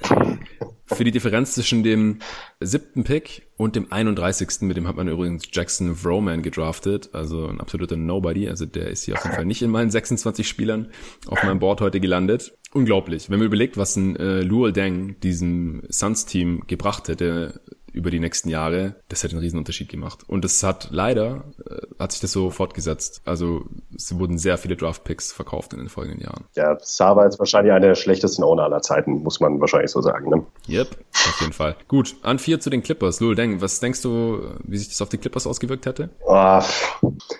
für die Differenz zwischen dem siebten Pick und dem 31. Mit dem hat man übrigens Jackson Vroman gedraftet. Also ein absoluter Nobody. Also der ist hier auf jeden Fall nicht in meinen 26 Spielern auf meinem Board heute gelandet. Unglaublich. Wenn man überlegt, was ein äh, Luol Deng diesem Suns-Team gebracht hätte, über die nächsten Jahre, das hätte einen riesen Unterschied gemacht. Und das hat leider, äh, hat sich das so fortgesetzt. Also es wurden sehr viele Draft-Picks verkauft in den folgenden Jahren. Ja, Sava ist wahrscheinlich einer der schlechtesten Owner aller Zeiten, muss man wahrscheinlich so sagen. Ne? Yep, auf jeden Fall. Gut, an vier zu den Clippers. Lul Deng, was denkst du, wie sich das auf die Clippers ausgewirkt hätte? Oh,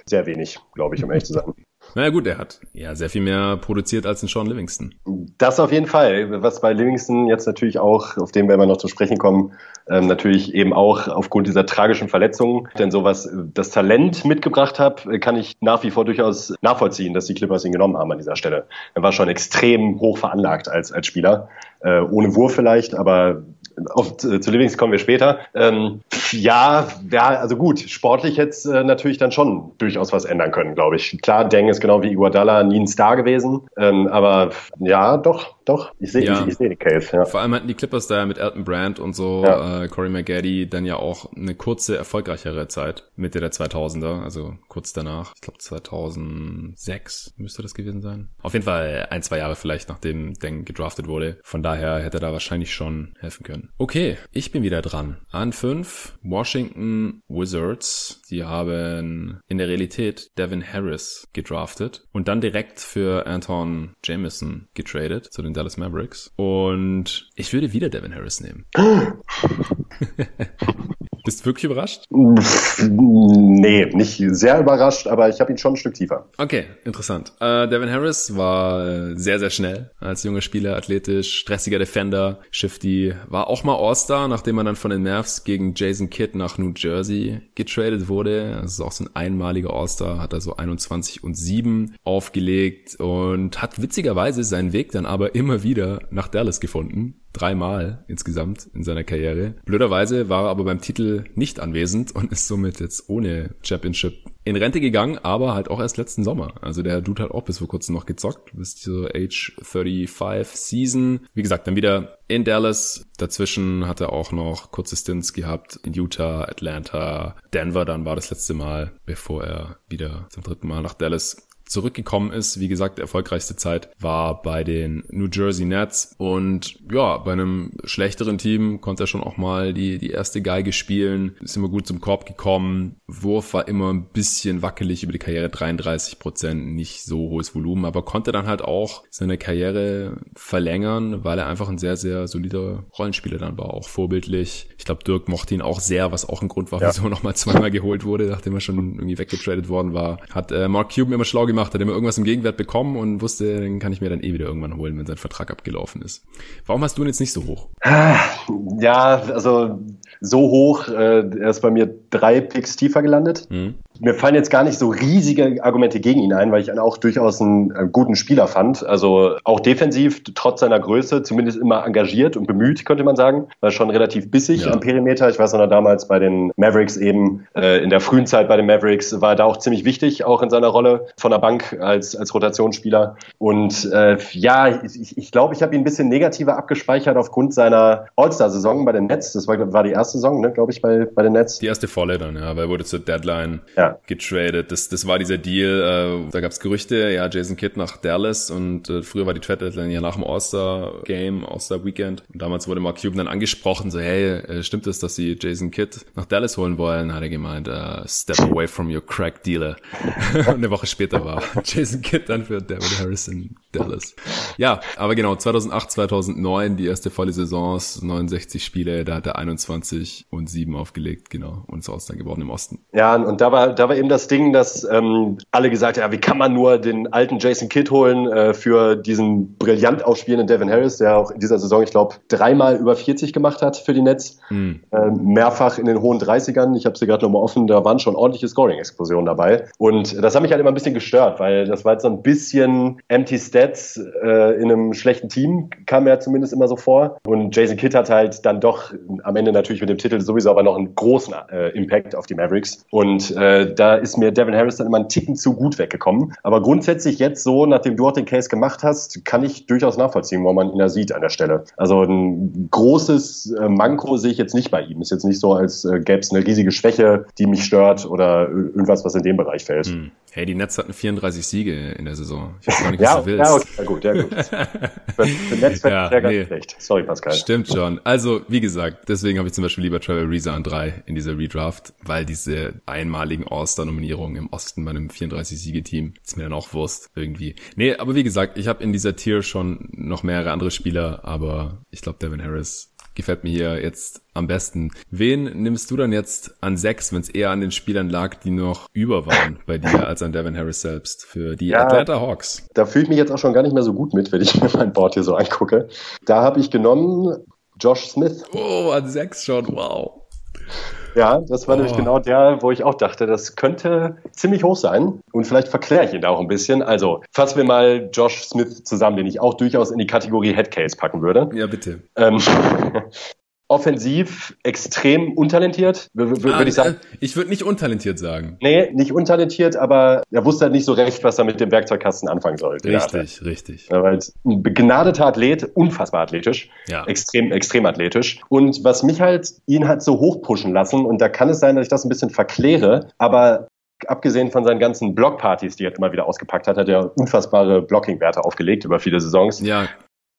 sehr wenig, glaube ich, um ehrlich zu sein. Naja gut, er hat ja sehr viel mehr produziert als ein Sean Livingston. Das auf jeden Fall. Was bei Livingston jetzt natürlich auch, auf den werden wir noch zu sprechen kommen, ähm, natürlich eben auch aufgrund dieser tragischen Verletzungen. Denn sowas das Talent mitgebracht hat, kann ich nach wie vor durchaus nachvollziehen, dass die Clippers ihn genommen haben an dieser Stelle. Er war schon extrem hoch veranlagt als, als Spieler. Äh, ohne Wurf vielleicht, aber auf, äh, zu Livings kommen wir später. Ähm, ja, ja, also gut, sportlich jetzt äh, natürlich dann schon durchaus was ändern können, glaube ich. Klar, Deng ist genau wie Iguodala nie ein Star gewesen, ähm, aber ja, doch, doch, ich sehe ja. ich, ich seh die Case. Ja. Vor allem hatten die Clippers da mit Elton Brand und so, ja. äh, Corey McGaddy, dann ja auch eine kurze, erfolgreichere Zeit, Mitte der 2000er, also kurz danach. Ich glaube 2006 müsste das gewesen sein. Auf jeden Fall ein, zwei Jahre vielleicht, nachdem Deng gedraftet wurde. Von daher hätte er da wahrscheinlich schon helfen können. Okay, ich bin wieder dran. An fünf Washington Wizards. Die haben in der Realität Devin Harris gedraftet und dann direkt für Anton Jameson getradet zu den Dallas Mavericks. Und ich würde wieder Devin Harris nehmen. Bist du wirklich überrascht? Nee, nicht sehr überrascht, aber ich habe ihn schon ein Stück tiefer. Okay, interessant. Äh, Devin Harris war äh, sehr, sehr schnell als junger Spieler, athletisch, stressiger Defender, shifty, war auch mal All-Star, nachdem man dann von den Mavs gegen Jason Kidd nach New Jersey getradet wurde. Das ist auch so ein einmaliger All-Star, hat er so 21 und 7 aufgelegt und hat witzigerweise seinen Weg dann aber immer wieder nach Dallas gefunden dreimal insgesamt in seiner Karriere. Blöderweise war er aber beim Titel nicht anwesend und ist somit jetzt ohne Championship in Rente gegangen, aber halt auch erst letzten Sommer. Also der Dude hat auch bis vor kurzem noch gezockt, bis zur Age 35 Season. Wie gesagt, dann wieder in Dallas. Dazwischen hat er auch noch kurze Stints gehabt in Utah, Atlanta, Denver. Dann war das letzte Mal, bevor er wieder zum dritten Mal nach Dallas zurückgekommen ist. Wie gesagt, erfolgreichste Zeit war bei den New Jersey Nets und ja, bei einem schlechteren Team konnte er schon auch mal die, die erste Geige spielen, ist immer gut zum Korb gekommen. Wurf war immer ein bisschen wackelig über die Karriere, 33 Prozent, nicht so hohes Volumen, aber konnte dann halt auch seine Karriere verlängern, weil er einfach ein sehr, sehr solider Rollenspieler dann war, auch vorbildlich. Ich glaube, Dirk mochte ihn auch sehr, was auch ein Grund war, ja. wieso er nochmal zweimal geholt wurde, nachdem er schon irgendwie weggetradet worden war. Hat äh, Mark Cuban immer schlau gemacht, gemacht, hat immer irgendwas im Gegenwert bekommen und wusste, den kann ich mir dann eh wieder irgendwann holen, wenn sein Vertrag abgelaufen ist. Warum hast du ihn jetzt nicht so hoch? Ja, also so hoch, äh, er ist bei mir drei Picks tiefer gelandet. Mhm. Mir fallen jetzt gar nicht so riesige Argumente gegen ihn ein, weil ich ihn auch durchaus einen äh, guten Spieler fand. Also auch defensiv, trotz seiner Größe, zumindest immer engagiert und bemüht, könnte man sagen. War schon relativ bissig ja. am Perimeter. Ich weiß noch damals bei den Mavericks eben, äh, in der frühen Zeit bei den Mavericks, war er da auch ziemlich wichtig, auch in seiner Rolle von der Bank als, als Rotationsspieler. Und äh, ja, ich, ich glaube, ich habe ihn ein bisschen negativer abgespeichert aufgrund seiner All-Star-Saison bei den Nets. Das war, war die erste Saison, ne, glaube ich, bei, bei den Nets. Die erste volle dann, ja, weil er wurde zur Deadline ja. Getradet. Das, das war dieser Deal, äh, da gab es Gerüchte, ja, Jason Kidd nach Dallas und äh, früher war die Trade Deadline ja nach dem All-Star-Game, All-Star-Weekend. Und damals wurde Mark Cuban dann angesprochen, so, hey, äh, stimmt es, dass sie Jason Kidd nach Dallas holen wollen? Hat er gemeint, uh, step away from your crack dealer. und eine Woche später war Jason Kidd dann für David Harrison Dallas. Ja, aber genau, 2008, 2009, die erste volle Saison, 69 Spiele, da hat er 21 und 7 aufgelegt, genau, und ist Ausland geworden im Osten. Ja, und da war, da war eben das Ding, dass ähm, alle gesagt haben, ja, wie kann man nur den alten Jason Kidd holen äh, für diesen brillant aufspielenden Devin Harris, der auch in dieser Saison, ich glaube, dreimal über 40 gemacht hat für die Nets, hm. äh, mehrfach in den hohen 30ern. Ich habe sie gerade nochmal offen, da waren schon ordentliche Scoring-Explosionen dabei. Und das hat mich halt immer ein bisschen gestört, weil das war jetzt so ein bisschen empty Stats äh, in einem schlechten Team, kam mir zumindest immer so vor. Und Jason Kidd hat halt dann doch am Ende natürlich mit dem Titel sowieso aber noch einen großen äh, Impact auf die Mavericks. Und äh, da ist mir Devin Harris dann immer einen Ticken zu gut weggekommen. Aber grundsätzlich jetzt so, nachdem du auch den Case gemacht hast, kann ich durchaus nachvollziehen, wo man ihn da sieht an der Stelle. Also ein großes äh, Manko sehe ich jetzt nicht bei ihm. Ist jetzt nicht so, als äh, gäbe es eine riesige Schwäche, die mich stört oder irgendwas, was in dem Bereich fällt. Hm. Hey, die Nets hatten 34 Siege in der Saison. Ich weiß gar nicht, was ja, du willst. Ja, okay, ja gut, ja gut. Für, für Nets ja, ja ganz nee. schlecht. Sorry, Pascal. Stimmt schon. Also, wie gesagt, deswegen habe ich zum Beispiel lieber Trevor Reza an drei in dieser Redraft, weil diese einmaligen All-Star-Nominierungen im Osten bei einem 34-Siege-Team ist mir dann auch Wurst irgendwie. Nee, aber wie gesagt, ich habe in dieser Tier schon noch mehrere andere Spieler, aber ich glaube, Devin Harris gefällt mir hier jetzt am besten. Wen nimmst du dann jetzt an sechs, wenn es eher an den Spielern lag, die noch über waren bei dir, als an Devin Harris selbst für die ja, Atlanta Hawks? Da fühle ich mich jetzt auch schon gar nicht mehr so gut mit, wenn ich mir mein Board hier so angucke. Da habe ich genommen Josh Smith. Oh, an sechs schon, wow. Ja, das war oh. nämlich genau der, wo ich auch dachte, das könnte ziemlich hoch sein. Und vielleicht verkläre ich ihn da auch ein bisschen. Also fassen wir mal Josh Smith zusammen, den ich auch durchaus in die Kategorie Headcase packen würde. Ja, bitte. Ähm, offensiv extrem untalentiert, würde ah, ich sagen. Äh, ich würde nicht untalentiert sagen. Nee, nicht untalentiert, aber er wusste halt nicht so recht, was er mit dem Werkzeugkasten anfangen soll. Richtig, richtig. Er war halt ein begnadeter Athlet, unfassbar athletisch, ja. extrem, extrem athletisch. Und was mich halt, ihn hat so hochpushen lassen, und da kann es sein, dass ich das ein bisschen verkläre, aber abgesehen von seinen ganzen Blockpartys, die er immer wieder ausgepackt hat, hat er unfassbare Blocking-Werte aufgelegt über viele Saisons. Ja,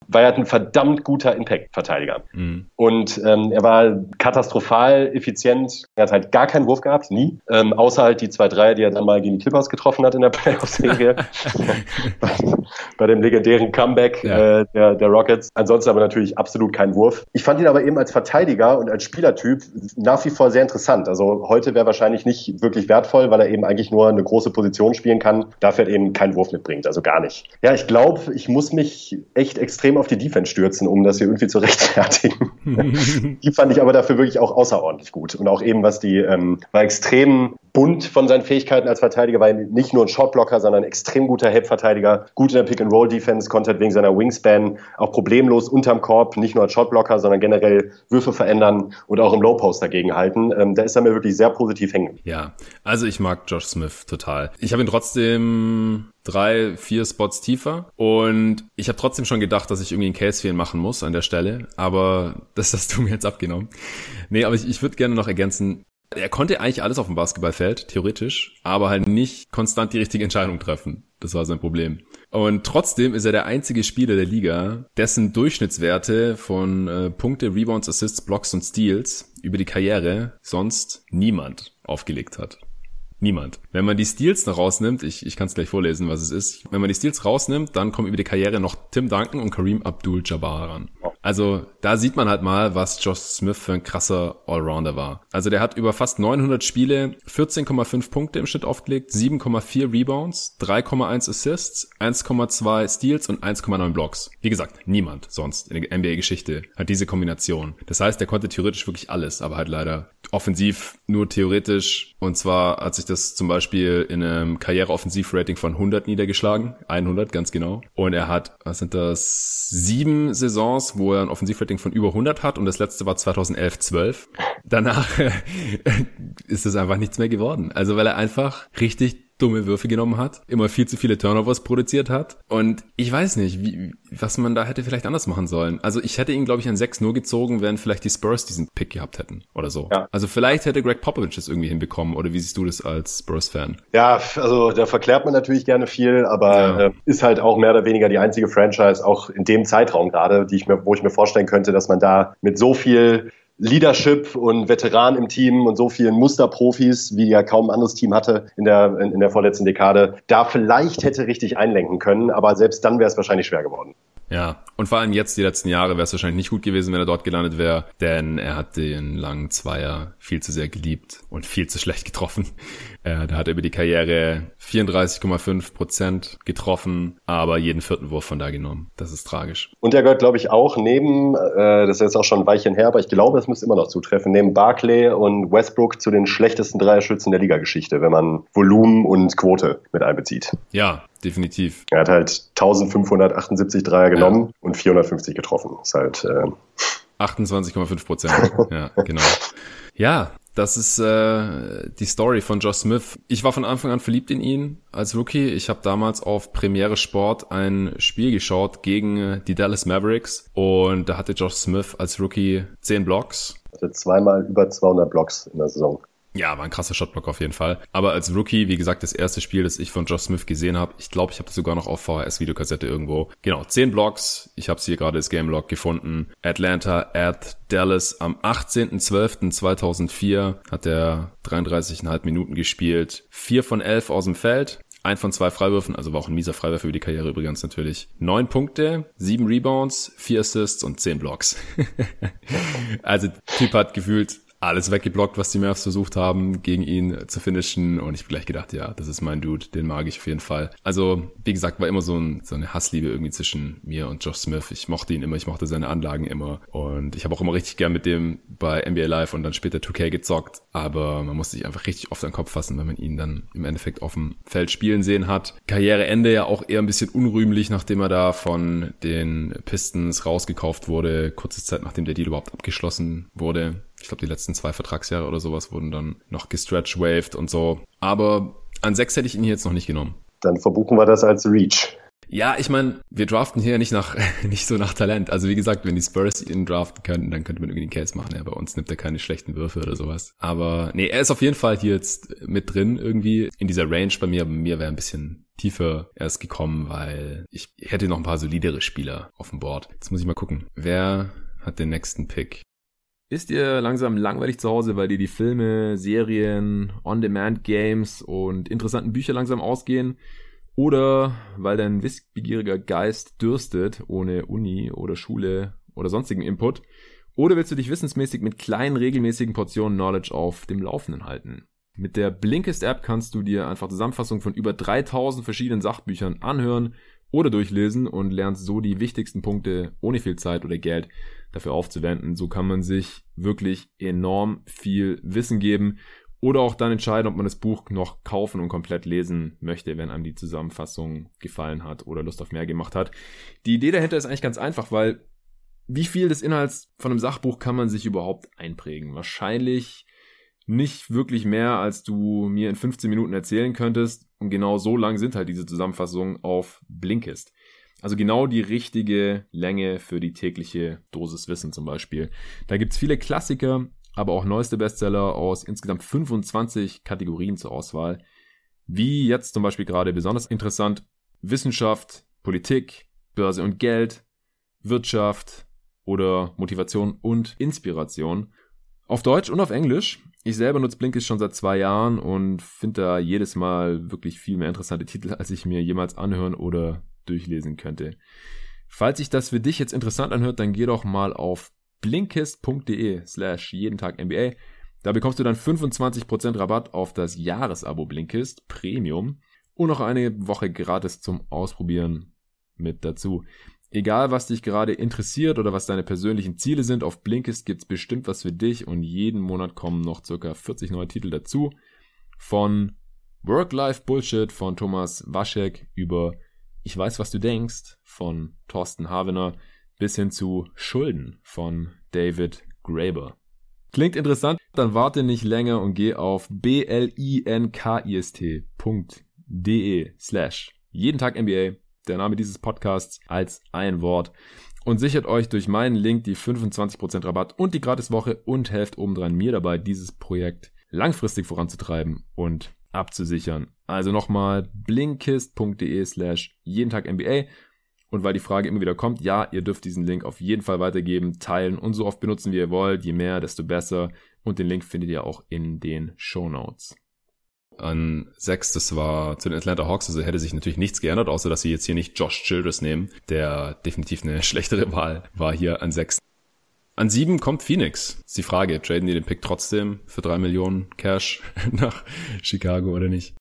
war er ein verdammt guter Impact-Verteidiger. Mhm. Und ähm, er war katastrophal effizient. Er hat halt gar keinen Wurf gehabt, nie. Ähm, außer halt die zwei Dreier, die er dann mal gegen die Clippers getroffen hat in der Playoff-Serie. bei, dem legendären Comeback ja. äh, der, der Rockets. Ansonsten aber natürlich absolut kein Wurf. Ich fand ihn aber eben als Verteidiger und als Spielertyp nach wie vor sehr interessant. Also heute wäre wahrscheinlich nicht wirklich wertvoll, weil er eben eigentlich nur eine große Position spielen kann, dafür halt eben keinen Wurf mitbringt. Also gar nicht. Ja, ich glaube, ich muss mich echt extrem auf die Defense stürzen, um das hier irgendwie zu rechtfertigen. die fand ich aber dafür wirklich auch außerordentlich gut. Und auch eben, was die, ähm, war extrem bunt von seinen Fähigkeiten als Verteidiger, war nicht nur ein Shotblocker, sondern ein extrem guter Help-Verteidiger, gut in der Pick-and-Roll-Defense, konnte halt wegen seiner Wingspan auch problemlos unterm Korb, nicht nur als Shotblocker, sondern generell Würfe verändern und auch im Low-Post dagegen halten. Ähm, da ist er mir wirklich sehr positiv hängen. Ja, also ich mag Josh Smith total. Ich habe ihn trotzdem drei, vier Spots tiefer. Und ich habe trotzdem schon gedacht, dass ich irgendwie einen Case für machen muss an der Stelle. Aber das hast du mir jetzt abgenommen. Nee, aber ich, ich würde gerne noch ergänzen, er konnte eigentlich alles auf dem Basketballfeld, theoretisch, aber halt nicht konstant die richtige Entscheidung treffen. Das war sein Problem. Und trotzdem ist er der einzige Spieler der Liga, dessen Durchschnittswerte von äh, Punkte, Rebounds, Assists, Blocks und Steals über die Karriere sonst niemand aufgelegt hat. Niemand. Wenn man die Steals noch rausnimmt, ich, ich kann es gleich vorlesen, was es ist. Wenn man die Steals rausnimmt, dann kommen über die Karriere noch Tim Duncan und Kareem Abdul-Jabbar ran. Also da sieht man halt mal, was Josh Smith für ein krasser Allrounder war. Also der hat über fast 900 Spiele 14,5 Punkte im Schnitt aufgelegt, 7,4 Rebounds, 3,1 Assists, 1,2 Steals und 1,9 Blocks. Wie gesagt, niemand sonst in der NBA-Geschichte hat diese Kombination. Das heißt, er konnte theoretisch wirklich alles, aber halt leider offensiv nur theoretisch. Und zwar hat sich das zum Beispiel in einem Karriereoffensivrating von 100 niedergeschlagen. 100, ganz genau. Und er hat, was sind das, sieben Saisons, wo er ein Offensivrating von über 100 hat. Und das letzte war 2011, 12. Danach ist es einfach nichts mehr geworden. Also weil er einfach richtig dumme Würfe genommen hat, immer viel zu viele Turnovers produziert hat. Und ich weiß nicht, wie, was man da hätte vielleicht anders machen sollen. Also ich hätte ihn, glaube ich, an 6 nur gezogen, wenn vielleicht die Spurs diesen Pick gehabt hätten oder so. Ja. Also vielleicht hätte Greg Popovich das irgendwie hinbekommen. Oder wie siehst du das als Spurs-Fan? Ja, also da verklärt man natürlich gerne viel, aber ja. äh, ist halt auch mehr oder weniger die einzige Franchise, auch in dem Zeitraum gerade, die ich mir, wo ich mir vorstellen könnte, dass man da mit so viel Leadership und Veteran im Team und so vielen Musterprofis, wie ja kaum ein anderes Team hatte in der, in, in der vorletzten Dekade, da vielleicht hätte richtig einlenken können, aber selbst dann wäre es wahrscheinlich schwer geworden. Ja, und vor allem jetzt die letzten Jahre wäre es wahrscheinlich nicht gut gewesen, wenn er dort gelandet wäre, denn er hat den langen Zweier viel zu sehr geliebt und viel zu schlecht getroffen. Äh, da hat er über die Karriere 34,5 Prozent getroffen, aber jeden vierten Wurf von da genommen. Das ist tragisch. Und er gehört, glaube ich, auch neben, äh, das ist jetzt auch schon ein Weilchen her, aber ich glaube, es müsste immer noch zutreffen, neben Barclay und Westbrook zu den schlechtesten Dreierschützen der Ligageschichte, wenn man Volumen und Quote mit einbezieht. Ja, definitiv. Er hat halt 1578 Dreier genommen ja. und 450 getroffen. Ist halt äh 28,5 Prozent. ja, genau. Ja, das ist äh, die Story von Josh Smith. Ich war von Anfang an verliebt in ihn als Rookie. Ich habe damals auf Premiere Sport ein Spiel geschaut gegen äh, die Dallas Mavericks und da hatte Josh Smith als Rookie 10 Blocks. Hatte zweimal über 200 Blocks in der Saison. Ja, war ein krasser Shotblock auf jeden Fall. Aber als Rookie, wie gesagt, das erste Spiel, das ich von Josh Smith gesehen habe, ich glaube, ich habe das sogar noch auf VHS-Videokassette irgendwo. Genau, 10 Blocks. Ich habe hier gerade das Game Log gefunden. Atlanta at Dallas am 18.12.2004 hat er 33,5 Minuten gespielt. 4 von 11 aus dem Feld. Ein von zwei Freiwürfen, also war auch ein mieser Freiwurf für die Karriere übrigens natürlich. Neun Punkte, sieben Rebounds, vier Assists und zehn Blocks. also Typ hat gefühlt alles weggeblockt, was die Mavs versucht haben, gegen ihn zu finishen. Und ich habe gleich gedacht, ja, das ist mein Dude, den mag ich auf jeden Fall. Also, wie gesagt, war immer so, ein, so eine Hassliebe irgendwie zwischen mir und Josh Smith. Ich mochte ihn immer, ich mochte seine Anlagen immer. Und ich habe auch immer richtig gern mit dem bei NBA Live und dann später 2K gezockt. Aber man muss sich einfach richtig oft an den Kopf fassen, wenn man ihn dann im Endeffekt auf dem Feld spielen sehen hat. Karriereende ja auch eher ein bisschen unrühmlich, nachdem er da von den Pistons rausgekauft wurde, kurze Zeit nachdem der Deal überhaupt abgeschlossen wurde ich glaube, die letzten zwei Vertragsjahre oder sowas wurden dann noch gestretch waved und so. Aber an sechs hätte ich ihn hier jetzt noch nicht genommen. Dann verbuchen wir das als Reach. Ja, ich meine, wir draften hier nicht nach nicht so nach Talent. Also wie gesagt, wenn die Spurs ihn draften könnten, dann könnte man irgendwie den Case machen. Ja, bei uns nimmt er keine schlechten Würfe oder sowas. Aber nee, er ist auf jeden Fall hier jetzt mit drin irgendwie in dieser Range bei mir. Bei mir wäre ein bisschen tiefer erst gekommen, weil ich hätte noch ein paar solidere Spieler auf dem Board. Jetzt muss ich mal gucken. Wer hat den nächsten Pick? Ist dir langsam langweilig zu Hause, weil dir die Filme, Serien, On-Demand-Games und interessanten Bücher langsam ausgehen? Oder weil dein wissbegieriger Geist dürstet, ohne Uni oder Schule oder sonstigen Input? Oder willst du dich wissensmäßig mit kleinen, regelmäßigen Portionen Knowledge auf dem Laufenden halten? Mit der Blinkist App kannst du dir einfach Zusammenfassungen von über 3000 verschiedenen Sachbüchern anhören oder durchlesen und lernst so die wichtigsten Punkte ohne viel Zeit oder Geld dafür aufzuwenden. So kann man sich wirklich enorm viel Wissen geben oder auch dann entscheiden, ob man das Buch noch kaufen und komplett lesen möchte, wenn einem die Zusammenfassung gefallen hat oder Lust auf mehr gemacht hat. Die Idee dahinter ist eigentlich ganz einfach, weil wie viel des Inhalts von einem Sachbuch kann man sich überhaupt einprägen? Wahrscheinlich nicht wirklich mehr, als du mir in 15 Minuten erzählen könntest. Und genau so lang sind halt diese Zusammenfassungen auf Blinkist. Also genau die richtige Länge für die tägliche Dosis Wissen zum Beispiel. Da gibt's viele Klassiker, aber auch neueste Bestseller aus insgesamt 25 Kategorien zur Auswahl. Wie jetzt zum Beispiel gerade besonders interessant Wissenschaft, Politik, Börse und Geld, Wirtschaft oder Motivation und Inspiration. Auf Deutsch und auf Englisch. Ich selber nutze Blinkist schon seit zwei Jahren und finde da jedes Mal wirklich viel mehr interessante Titel, als ich mir jemals anhören oder durchlesen könnte. Falls sich das für dich jetzt interessant anhört, dann geh doch mal auf blinkist.de slash jeden Tag NBA. Da bekommst du dann 25% Rabatt auf das Jahresabo Blinkist Premium und noch eine Woche gratis zum Ausprobieren mit dazu. Egal, was dich gerade interessiert oder was deine persönlichen Ziele sind, auf Blinkist gibt's bestimmt was für dich und jeden Monat kommen noch circa 40 neue Titel dazu. Von Work-Life-Bullshit von Thomas Waschek über Ich weiß, was du denkst von Thorsten Havener bis hin zu Schulden von David Graeber. Klingt interessant? Dann warte nicht länger und geh auf blinkist.de slash jeden Tag NBA der Name dieses Podcasts, als ein Wort. Und sichert euch durch meinen Link die 25% Rabatt und die Gratiswoche und helft obendrein mir dabei, dieses Projekt langfristig voranzutreiben und abzusichern. Also nochmal blinkist.de slash jeden Tag NBA. Und weil die Frage immer wieder kommt, ja, ihr dürft diesen Link auf jeden Fall weitergeben, teilen und so oft benutzen, wie ihr wollt. Je mehr, desto besser. Und den Link findet ihr auch in den Show Notes an sechs. Das war zu den Atlanta Hawks. Also hätte sich natürlich nichts geändert, außer dass sie jetzt hier nicht Josh Childress nehmen, der definitiv eine schlechtere Wahl war hier an sechs. An sieben kommt Phoenix. Ist die Frage, traden die den Pick trotzdem für drei Millionen Cash nach Chicago oder nicht?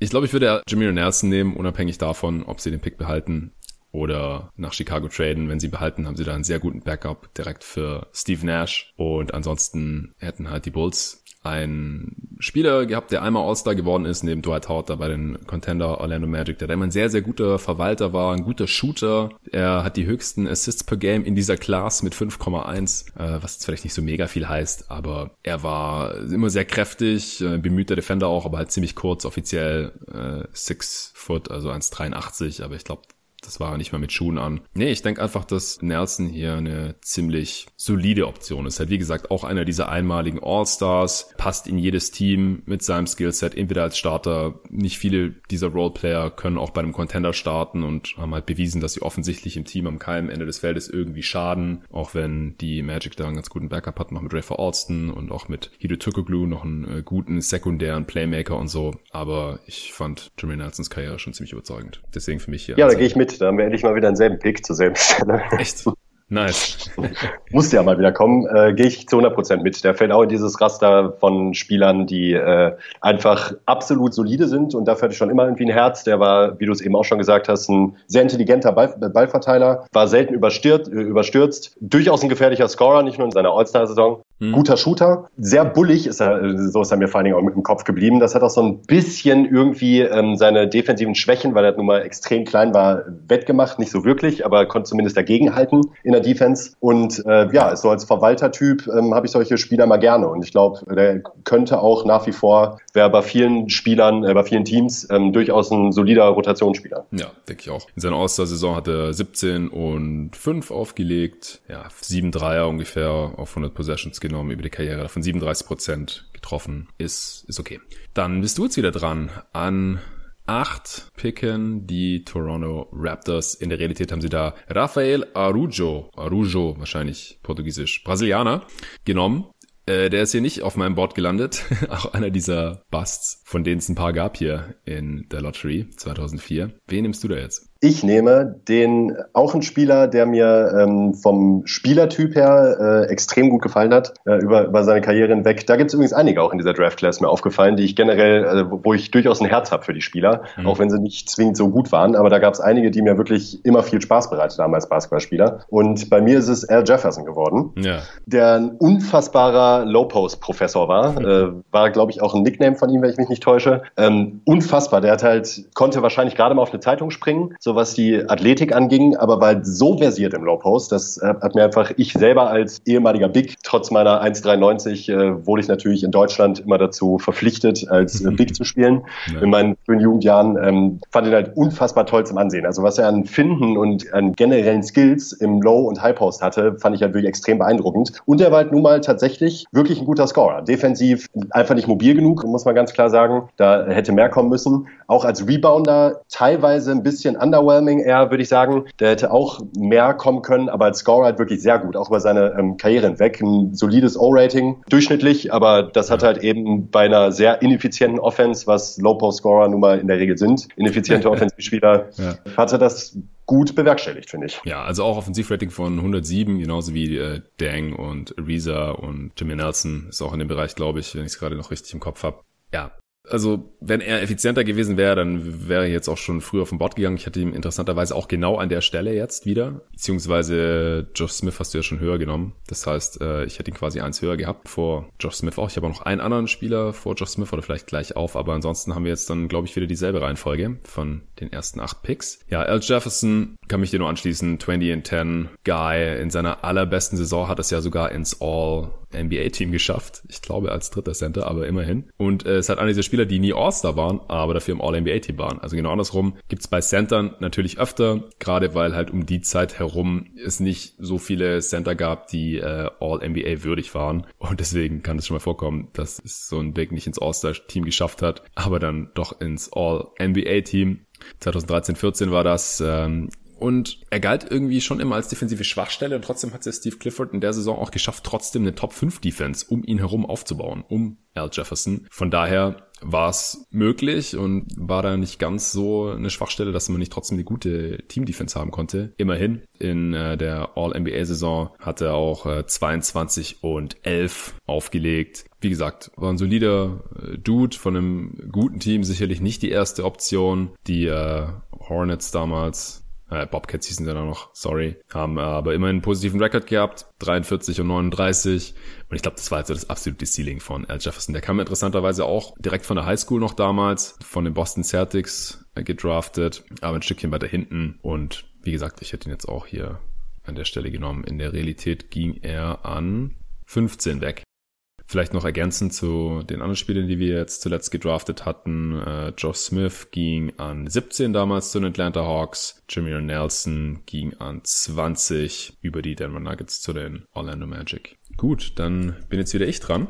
Ich glaube, ich würde Jameer Nelson nehmen, unabhängig davon, ob sie den Pick behalten oder nach Chicago traden. Wenn sie behalten, haben sie da einen sehr guten Backup direkt für Steve Nash. Und ansonsten hätten halt die Bulls ein Spieler gehabt, der einmal All-Star geworden ist, neben Dwight Howard da bei den Contender Orlando Magic, der immer ein sehr, sehr guter Verwalter war, ein guter Shooter. Er hat die höchsten Assists per Game in dieser Class mit 5,1, äh, was jetzt vielleicht nicht so mega viel heißt, aber er war immer sehr kräftig, äh, bemühter Defender auch, aber halt ziemlich kurz, offiziell äh, 6 Foot, also 1,83, aber ich glaube, das war nicht mal mit Schuhen an. Nee, ich denke einfach, dass Nelson hier eine ziemlich solide Option ist. Halt, wie gesagt, auch einer dieser einmaligen All-Stars, passt in jedes Team mit seinem Skillset, entweder als Starter. Nicht viele dieser Roleplayer können auch bei einem Contender starten und haben halt bewiesen, dass sie offensichtlich im Team am keinem Ende des Feldes irgendwie schaden. Auch wenn die Magic da einen ganz guten Backup hatten, noch mit Rafer Alston und auch mit Hideo Tukoglu noch einen äh, guten sekundären Playmaker und so. Aber ich fand Jermaine Nelsons Karriere schon ziemlich überzeugend. Deswegen für mich hier. Ja, da gehe ich mit da haben wir endlich mal wieder denselben Pick zur selben Stelle. Echt? Nice. Musste ja mal wieder kommen. Äh, Gehe ich zu 100% mit. Der fällt auch in dieses Raster von Spielern, die äh, einfach absolut solide sind. Und dafür hatte ich schon immer irgendwie ein Herz. Der war, wie du es eben auch schon gesagt hast, ein sehr intelligenter Ball, Ballverteiler. War selten überstürzt, überstürzt. Durchaus ein gefährlicher Scorer, nicht nur in seiner All-Star-Saison. Mhm. Guter Shooter, sehr bullig ist er, so ist er mir vor allen Dingen auch mit dem Kopf geblieben. Das hat auch so ein bisschen irgendwie ähm, seine defensiven Schwächen, weil er nun mal extrem klein war, wettgemacht. Nicht so wirklich, aber konnte zumindest dagegenhalten in der Defense. Und äh, ja, so als Verwaltertyp ähm, habe ich solche Spieler mal gerne. Und ich glaube, der könnte auch nach wie vor, wäre bei vielen Spielern, äh, bei vielen Teams ähm, durchaus ein solider Rotationsspieler. Ja, denke ich auch. In seiner All-Star-Saison hat er 17 und 5 aufgelegt. Ja, 7 Dreier ungefähr auf 100 Possessions genommen über die Karriere, davon 37 Prozent getroffen, ist, ist okay. Dann bist du jetzt wieder dran. An acht picken die Toronto Raptors. In der Realität haben sie da Rafael Arujo, Arujo wahrscheinlich portugiesisch, Brasilianer, genommen. Äh, der ist hier nicht auf meinem Board gelandet. Auch einer dieser Busts, von denen es ein paar gab hier in der Lottery 2004. Wen nimmst du da jetzt? Ich nehme den auch einen Spieler, der mir ähm, vom Spielertyp her äh, extrem gut gefallen hat, äh, über, über seine Karriere hinweg. Da gibt es übrigens einige auch in dieser Draft Class mir aufgefallen, die ich generell, äh, wo ich durchaus ein Herz habe für die Spieler, mhm. auch wenn sie nicht zwingend so gut waren. Aber da gab es einige, die mir wirklich immer viel Spaß bereitet haben als Basketballspieler. Und bei mir ist es Al Jefferson geworden, ja. der ein unfassbarer Low-Post-Professor war. Mhm. War, glaube ich, auch ein Nickname von ihm, wenn ich mich nicht täusche. Ähm, unfassbar. Der hat halt, konnte wahrscheinlich gerade mal auf eine Zeitung springen. So was die Athletik anging, aber war halt so versiert im Low Post, das äh, hat mir einfach ich selber als ehemaliger Big, trotz meiner 1,93, äh, wurde ich natürlich in Deutschland immer dazu verpflichtet, als äh, Big zu spielen. Ja. In meinen frühen Jugendjahren ähm, fand ihn halt unfassbar toll zum Ansehen. Also was er an Finden und an generellen Skills im Low- und High-Post hatte, fand ich halt wirklich extrem beeindruckend. Und er war halt nun mal tatsächlich wirklich ein guter Scorer. Defensiv einfach nicht mobil genug, muss man ganz klar sagen. Da hätte mehr kommen müssen. Auch als Rebounder teilweise ein bisschen anders underwhelming eher, würde ich sagen. Der hätte auch mehr kommen können, aber als Scorer halt wirklich sehr gut, auch über seine ähm, Karriere hinweg. Ein solides O-Rating, durchschnittlich, aber das hat halt eben bei einer sehr ineffizienten Offense, was Low-Post-Scorer nun mal in der Regel sind, ineffiziente Offensivspieler, ja. hat er das gut bewerkstelligt, finde ich. Ja, also auch Offensivrating von 107, genauso wie äh, Dang und Reza und Jimmy Nelson ist auch in dem Bereich, glaube ich, wenn ich es gerade noch richtig im Kopf habe. Ja, also wenn er effizienter gewesen wäre, dann wäre er jetzt auch schon früher vom Bord gegangen. Ich hatte ihn interessanterweise auch genau an der Stelle jetzt wieder. Beziehungsweise Josh Smith hast du ja schon höher genommen. Das heißt, äh, ich hätte ihn quasi eins höher gehabt vor Josh Smith auch. Ich habe auch noch einen anderen Spieler vor Josh Smith oder vielleicht gleich auf, aber ansonsten haben wir jetzt dann, glaube ich, wieder dieselbe Reihenfolge von den ersten acht Picks. Ja, Al Jefferson kann mich dir nur anschließen. 20 and 10 Guy in seiner allerbesten Saison hat es ja sogar ins All NBA-Team geschafft. Ich glaube als dritter Center, aber immerhin. Und äh, es hat einer dieser Spieler, die nie All-Star waren, aber dafür im All-NBA-Team waren. Also genau andersrum gibt's bei Centern natürlich öfter, gerade weil halt um die Zeit herum es nicht so viele Center gab, die äh, All-NBA würdig waren. Und deswegen kann es schon mal vorkommen, dass es so ein Big nicht ins All-Star-Team geschafft hat, aber dann doch ins All-NBA-Team. 2013, 14 war das. Ähm, und er galt irgendwie schon immer als defensive Schwachstelle und trotzdem hat es Steve Clifford in der Saison auch geschafft, trotzdem eine Top 5 Defense um ihn herum aufzubauen, um Al Jefferson. Von daher war es möglich und war da nicht ganz so eine Schwachstelle, dass man nicht trotzdem eine gute Team-Defense haben konnte. Immerhin in äh, der All-NBA-Saison hat er auch äh, 22 und 11 aufgelegt. Wie gesagt, war ein solider äh, Dude von einem guten Team, sicherlich nicht die erste Option. Die äh, Hornets damals äh, Bobcats hießen sie dann noch, sorry, haben aber immerhin einen positiven Rekord gehabt, 43 und 39 und ich glaube, das war also das absolute Ceiling von Al Jefferson. Der kam interessanterweise auch direkt von der Highschool noch damals, von den Boston Celtics äh, gedraftet, aber ein Stückchen weiter hinten und wie gesagt, ich hätte ihn jetzt auch hier an der Stelle genommen. In der Realität ging er an 15 weg. Vielleicht noch ergänzend zu den anderen Spielern, die wir jetzt zuletzt gedraftet hatten. Äh, Josh Smith ging an 17 damals zu den Atlanta Hawks. Jimmy Nelson ging an 20 über die Denver Nuggets zu den Orlando Magic. Gut, dann bin jetzt wieder ich dran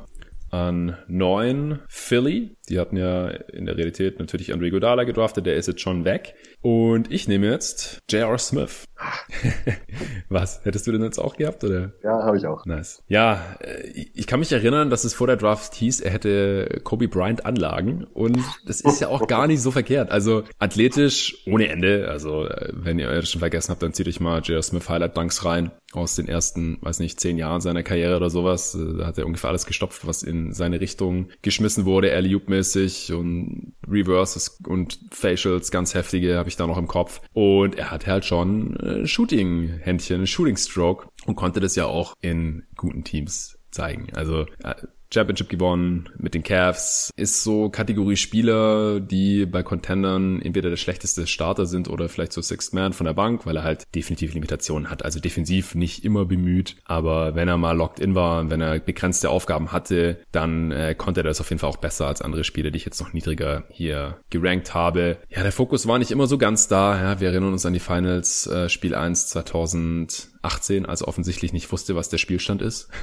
an 9 Philly. Die hatten ja in der Realität natürlich Andre Godala gedraftet, der ist jetzt schon weg. Und ich nehme jetzt J.R. Smith. Was? Hättest du den jetzt auch gehabt, oder? Ja, habe ich auch. Nice. Ja, äh, ich kann mich erinnern, dass es vor der Draft hieß, er hätte Kobe Bryant Anlagen. Und das ist ja auch gar nicht so verkehrt. Also athletisch ohne Ende. Also äh, wenn ihr das schon vergessen habt, dann zieht euch mal J.R. Smith Highlight Dunks rein aus den ersten, weiß nicht, zehn Jahren seiner Karriere oder sowas. Äh, da hat er ungefähr alles gestopft, was in seine Richtung geschmissen wurde, alley mäßig und Reverses und Facials, ganz heftige, habe ich da noch im Kopf. Und er hatte halt schon äh, Shooting-Händchen, Shooting-Stroke und konnte das ja auch in guten Teams zeigen. Also äh, Championship gewonnen mit den Cavs, ist so Kategorie Spieler, die bei Contendern entweder der schlechteste Starter sind oder vielleicht so Sixth Man von der Bank, weil er halt definitiv Limitationen hat. Also defensiv nicht immer bemüht, aber wenn er mal locked in war, wenn er begrenzte Aufgaben hatte, dann äh, konnte er das auf jeden Fall auch besser als andere Spieler, die ich jetzt noch niedriger hier gerankt habe. Ja, der Fokus war nicht immer so ganz da. Ja, wir erinnern uns an die Finals äh, Spiel 1 2018, als offensichtlich nicht wusste, was der Spielstand ist.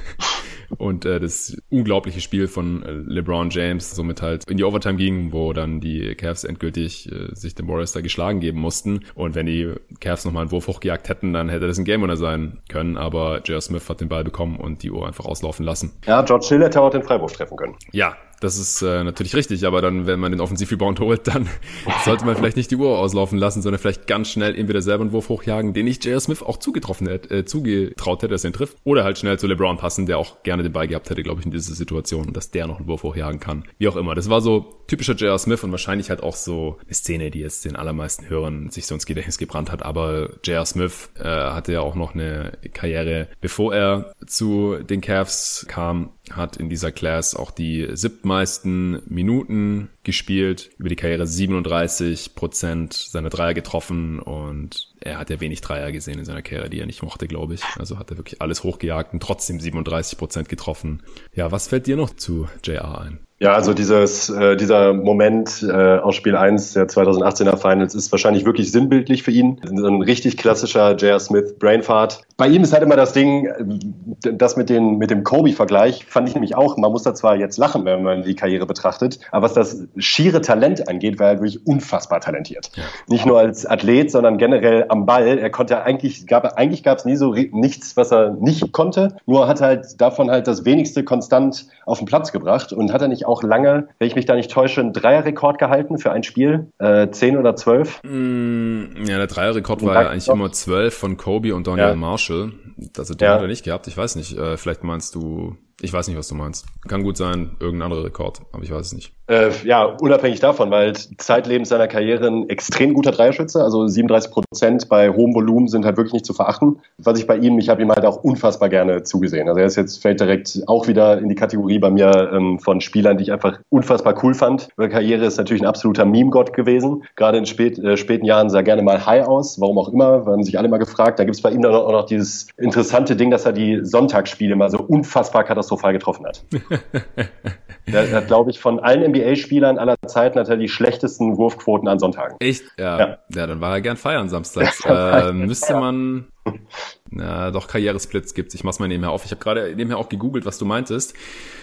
Und äh, das unglaubliche Spiel von äh, LeBron James somit halt in die Overtime ging, wo dann die Cavs endgültig äh, sich den Warriors da geschlagen geben mussten. Und wenn die Cavs nochmal einen Wurf hochgejagt hätten, dann hätte das ein Game Winner sein können. Aber J.R. Smith hat den Ball bekommen und die Uhr einfach auslaufen lassen. Ja, George Hill hätte auch den Freiwurf treffen können. Ja, das ist äh, natürlich richtig, aber dann, wenn man den Offensiv-Rebound holt, dann sollte man vielleicht nicht die Uhr auslaufen lassen, sondern vielleicht ganz schnell entweder selber einen Wurf hochjagen, den ich J.R. Smith auch zugetroffen hätte, äh, zugetraut hätte, dass er ihn trifft, oder halt schnell zu LeBron passen, der auch gerne den Ball gehabt hätte, glaube ich, in dieser Situation, dass der noch einen Wurf hochjagen kann. Wie auch immer. Das war so typischer J.R. Smith und wahrscheinlich halt auch so eine Szene, die jetzt den allermeisten Hörern sich so ins Gedächtnis gebrannt hat. Aber J.R. Smith äh, hatte ja auch noch eine Karriere, bevor er zu den Cavs kam, hat in dieser Class auch die siebtmeisten Minuten gespielt, über die Karriere 37 Prozent seiner Dreier getroffen und er hat ja wenig Dreier gesehen in seiner Karriere, die er nicht mochte, glaube ich. Also hat er wirklich alles hochgejagt und trotzdem 37 Prozent getroffen. Ja, was fällt dir noch zu JR ein? Ja, also dieses, äh, dieser Moment äh, aus Spiel 1 der 2018er Finals ist wahrscheinlich wirklich sinnbildlich für ihn. So ein richtig klassischer J.R. Smith Brainfart. Bei ihm ist halt immer das Ding, äh, das mit, den, mit dem Kobe-Vergleich fand ich nämlich auch, man muss da zwar jetzt lachen, wenn man die Karriere betrachtet, aber was das schiere Talent angeht, war er wirklich unfassbar talentiert. Ja. Nicht nur als Athlet, sondern generell am Ball. Er konnte eigentlich, gab, eigentlich gab es nie so nichts, was er nicht konnte, nur hat halt davon halt das wenigste konstant auf den Platz gebracht und hat er nicht auch lange, wenn ich mich da nicht täusche, einen Dreierrekord gehalten für ein Spiel. Äh, zehn oder zwölf. Mm, ja, der Dreierrekord war ja eigentlich immer zwölf von Kobe und Daniel ja. Marshall. Also den ja. hat er nicht gehabt. Ich weiß nicht. Äh, vielleicht meinst du Ich weiß nicht, was du meinst. Kann gut sein, irgendein anderer Rekord, aber ich weiß es nicht. Äh, ja, unabhängig davon, weil zeitlebens seiner Karriere ein extrem guter Dreierschütze, also 37 Prozent bei hohem Volumen sind halt wirklich nicht zu verachten. Was ich bei ihm, ich habe ihm halt auch unfassbar gerne zugesehen. Also er ist jetzt fällt direkt auch wieder in die Kategorie bei mir ähm, von Spielern, die ich einfach unfassbar cool fand. Seine Karriere ist natürlich ein absoluter Meme-Gott gewesen. Gerade in spät, äh, späten Jahren sah er gerne mal high aus, warum auch immer, haben sich alle mal gefragt. Da gibt es bei ihm dann auch noch dieses interessante Ding, dass er die Sonntagsspiele mal so unfassbar katastrophal getroffen hat. Er hat, glaube ich, von allen NBA-Spielern aller Zeiten hat er die schlechtesten Wurfquoten an Sonntagen. Echt? Ja. Ja, ja dann war er gern feiern samstags. äh, müsste man na, doch Karrieresplits gibt's. Ich mach's mal nebenher auf. Ich habe gerade nebenher auch gegoogelt, was du meintest.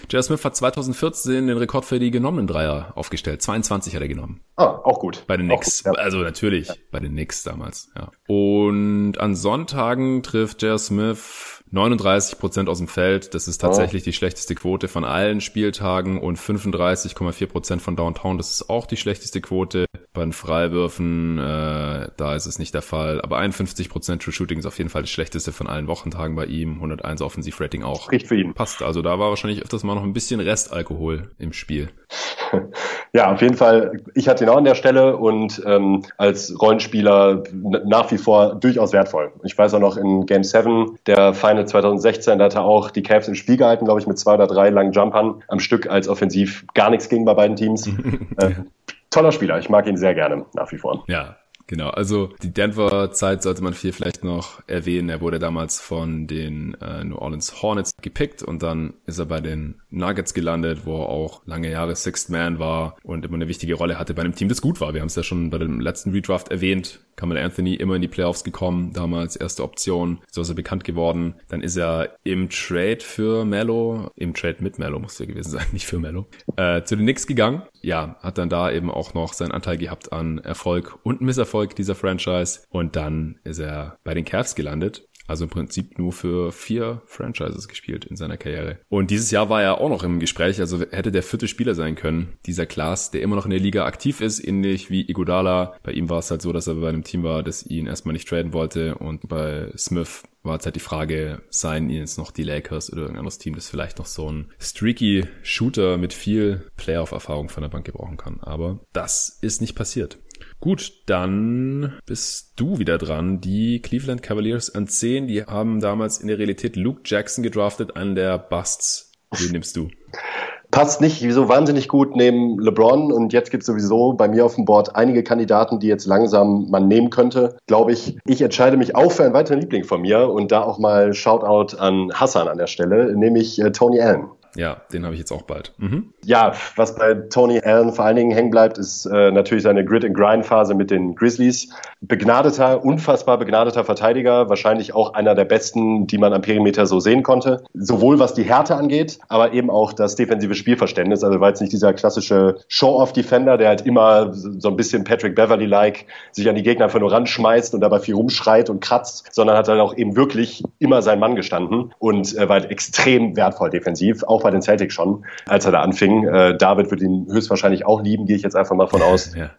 J.R. Smith hat 2014 den Rekord für die genommenen Dreier aufgestellt. 22 hat er genommen. Ah, auch gut. Bei den Knicks. Ja. Also natürlich ja. bei den Knicks damals. Ja. Und an Sonntagen trifft J.R. Smith 39 Prozent aus dem Feld, das ist tatsächlich oh. die schlechteste Quote von allen Spieltagen und 35,4 Prozent von Downtown, das ist auch die schlechteste Quote. Bei den Freiwürfen, äh, da ist es nicht der Fall, aber 51 Prozent True Shooting ist auf jeden Fall das schlechteste von allen Wochentagen bei ihm, 101 Offensivrating auch. Spricht für ihn. Passt, also da war wahrscheinlich öfters mal noch ein bisschen Restalkohol im Spiel. Ja, auf jeden Fall. Ich hatte ihn auch an der Stelle und ähm, als Rollenspieler nach wie vor durchaus wertvoll. Ich weiß auch noch in Game 7 der Final 2016, da hat er auch die Cavs im Spiel gehalten, glaube ich, mit zwei oder drei langen Jumpern am Stück, als offensiv gar nichts ging bei beiden Teams. äh, toller Spieler. Ich mag ihn sehr gerne nach wie vor. Ja, Genau, also die Denver-Zeit sollte man viel vielleicht noch erwähnen. Er wurde damals von den äh, New Orleans Hornets gepickt und dann ist er bei den Nuggets gelandet, wo er auch lange Jahre Sixth Man war und immer eine wichtige Rolle hatte bei einem Team, das gut war. Wir haben es ja schon bei dem letzten Redraft erwähnt. Kamala Anthony immer in die Playoffs gekommen, damals erste Option, so ist er bekannt geworden. Dann ist er im Trade für Mello, im Trade mit Mello muss er gewesen sein, nicht für Mello, äh, zu den Knicks gegangen. Ja, hat dann da eben auch noch seinen Anteil gehabt an Erfolg und Misserfolg dieser Franchise. Und dann ist er bei den Cavs gelandet also im Prinzip nur für vier Franchises gespielt in seiner Karriere. Und dieses Jahr war er auch noch im Gespräch, also hätte der vierte Spieler sein können, dieser Klaas, der immer noch in der Liga aktiv ist, ähnlich wie Iguodala. Bei ihm war es halt so, dass er bei einem Team war, das ihn erstmal nicht traden wollte und bei Smith war jetzt halt die Frage, seien jetzt noch die Lakers oder irgendein anderes Team, das vielleicht noch so ein streaky Shooter mit viel Playoff-Erfahrung von der Bank gebrauchen kann. Aber das ist nicht passiert. Gut, dann bist du wieder dran. Die Cleveland Cavaliers an 10, die haben damals in der Realität Luke Jackson gedraftet, einen der Busts. Wen nimmst du? Passt nicht so wahnsinnig gut neben LeBron und jetzt gibt es sowieso bei mir auf dem Board einige Kandidaten, die jetzt langsam man nehmen könnte. Glaube ich, ich entscheide mich auch für einen weiteren Liebling von mir und da auch mal Shoutout an Hassan an der Stelle, nämlich äh, Tony Allen. Ja, den habe ich jetzt auch bald. Mhm. Ja, was bei Tony Allen vor allen Dingen hängen bleibt, ist äh, natürlich seine Grid-and-Grind-Phase mit den Grizzlies. Begnadeter, unfassbar begnadeter Verteidiger, wahrscheinlich auch einer der besten, die man am Perimeter so sehen konnte. Sowohl was die Härte angeht, aber eben auch das defensive Spielverständnis. Also war jetzt nicht dieser klassische Show-off-Defender, der halt immer so ein bisschen Patrick Beverly-like sich an die Gegner einfach nur ranschmeißt und dabei viel rumschreit und kratzt, sondern hat halt auch eben wirklich immer sein Mann gestanden und äh, war halt extrem wertvoll defensiv, auch bei den Celtics schon, als er da anfing. Äh, David wird ihn höchstwahrscheinlich auch lieben, gehe ich jetzt einfach mal von aus. Ja.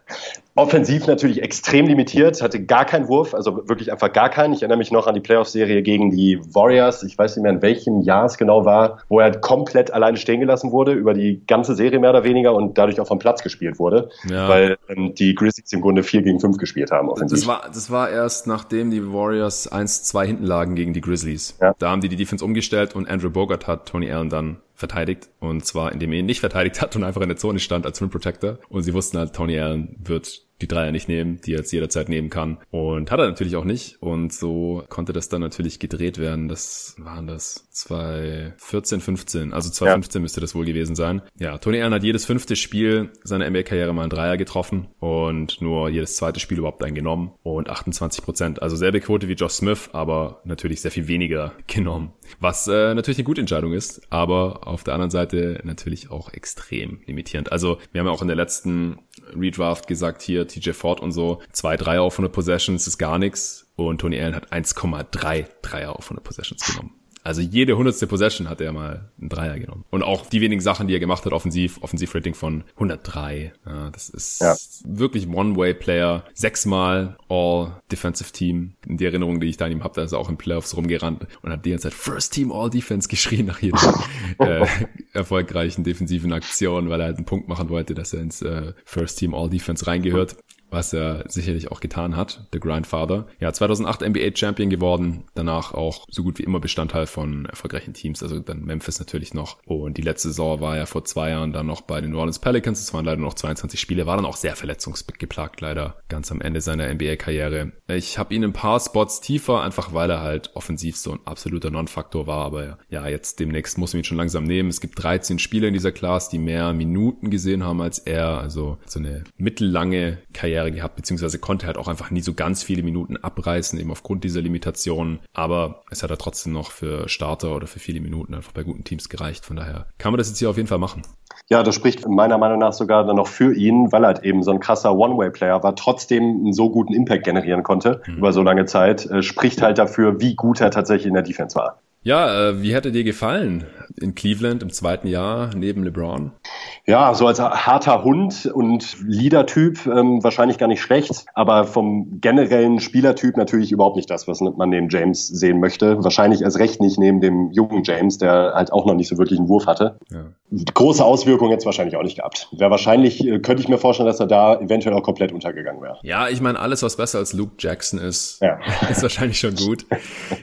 Offensiv natürlich extrem limitiert, hatte gar keinen Wurf, also wirklich einfach gar keinen. Ich erinnere mich noch an die Playoff-Serie gegen die Warriors. Ich weiß nicht mehr, in welchem Jahr es genau war, wo er komplett alleine stehen gelassen wurde, über die ganze Serie mehr oder weniger und dadurch auch vom Platz gespielt wurde, ja. weil ähm, die Grizzlies im Grunde 4 gegen 5 gespielt haben. Offensiv. Das war, das war erst nachdem die Warriors 1-2 hinten lagen gegen die Grizzlies. Ja. Da haben die die Defense umgestellt und Andrew Bogart hat Tony Allen dann verteidigt und zwar indem er ihn nicht verteidigt hat und einfach in der Zone stand als Rim Protector und sie wussten halt, Tony Allen wird die Dreier nicht nehmen, die er jetzt jederzeit nehmen kann. Und hat er natürlich auch nicht. Und so konnte das dann natürlich gedreht werden. Das waren das 2014, 15. Also 2015 ja. müsste das wohl gewesen sein. Ja, Tony Allen hat jedes fünfte Spiel seiner NBA-Karriere mal einen Dreier getroffen und nur jedes zweite Spiel überhaupt einen genommen. Und 28 Prozent. Also selbe Quote wie Josh Smith, aber natürlich sehr viel weniger genommen. Was äh, natürlich eine gute Entscheidung ist, aber auf der anderen Seite natürlich auch extrem limitierend. Also wir haben ja auch in der letzten Redraft gesagt, hier TJ Ford und so, zwei Dreier auf 100 Possessions ist gar nichts und Tony Allen hat 1,3 Dreier auf 100 Possessions genommen. Also jede hundertste Possession hat er mal einen Dreier genommen. Und auch die wenigen Sachen, die er gemacht hat, offensiv, Offensivrating von 103. Ja, das ist ja. wirklich One-Way-Player. Sechsmal All-Defensive Team. In die Erinnerung, die ich da an ihm habe, da ist er auch in Playoffs rumgerannt und hat die ganze Zeit First Team All-Defense geschrien nach jeder äh, erfolgreichen defensiven Aktion, weil er halt einen Punkt machen wollte, dass er ins äh, First Team All-Defense reingehört was er sicherlich auch getan hat, The Grindfather. Ja, 2008 NBA Champion geworden, danach auch so gut wie immer Bestandteil von erfolgreichen Teams, also dann Memphis natürlich noch. Und die letzte Saison war ja vor zwei Jahren dann noch bei den New Orleans Pelicans, es waren leider noch 22 Spiele, war dann auch sehr verletzungsgeplagt leider, ganz am Ende seiner NBA-Karriere. Ich habe ihn ein paar Spots tiefer, einfach weil er halt offensiv so ein absoluter Non-Faktor war, aber ja, jetzt demnächst muss man ihn schon langsam nehmen. Es gibt 13 Spieler in dieser Class, die mehr Minuten gesehen haben als er, also so eine mittellange Karriere Karriere gehabt, beziehungsweise konnte halt auch einfach nie so ganz viele Minuten abreißen, eben aufgrund dieser Limitationen. Aber es hat er trotzdem noch für Starter oder für viele Minuten einfach bei guten Teams gereicht. Von daher kann man das jetzt hier auf jeden Fall machen. Ja, das spricht meiner Meinung nach sogar dann noch für ihn, weil er halt eben so ein krasser One-Way-Player war, trotzdem einen so guten Impact generieren konnte mhm. über so lange Zeit, äh, spricht halt dafür, wie gut er tatsächlich in der Defense war. Ja, äh, wie hätte dir gefallen in Cleveland im zweiten Jahr neben LeBron? Ja, so als harter Hund und Leader-Typ ähm, wahrscheinlich gar nicht schlecht, aber vom generellen Spielertyp natürlich überhaupt nicht das, was man neben James sehen möchte. Wahrscheinlich erst recht nicht neben dem jungen James, der halt auch noch nicht so wirklich einen Wurf hatte. Ja. Große Auswirkungen jetzt wahrscheinlich auch nicht gehabt. Wäre wahrscheinlich, äh, könnte ich mir vorstellen, dass er da eventuell auch komplett untergegangen wäre. Ja, ich meine, alles, was besser als Luke Jackson ist, ja. ist wahrscheinlich schon gut.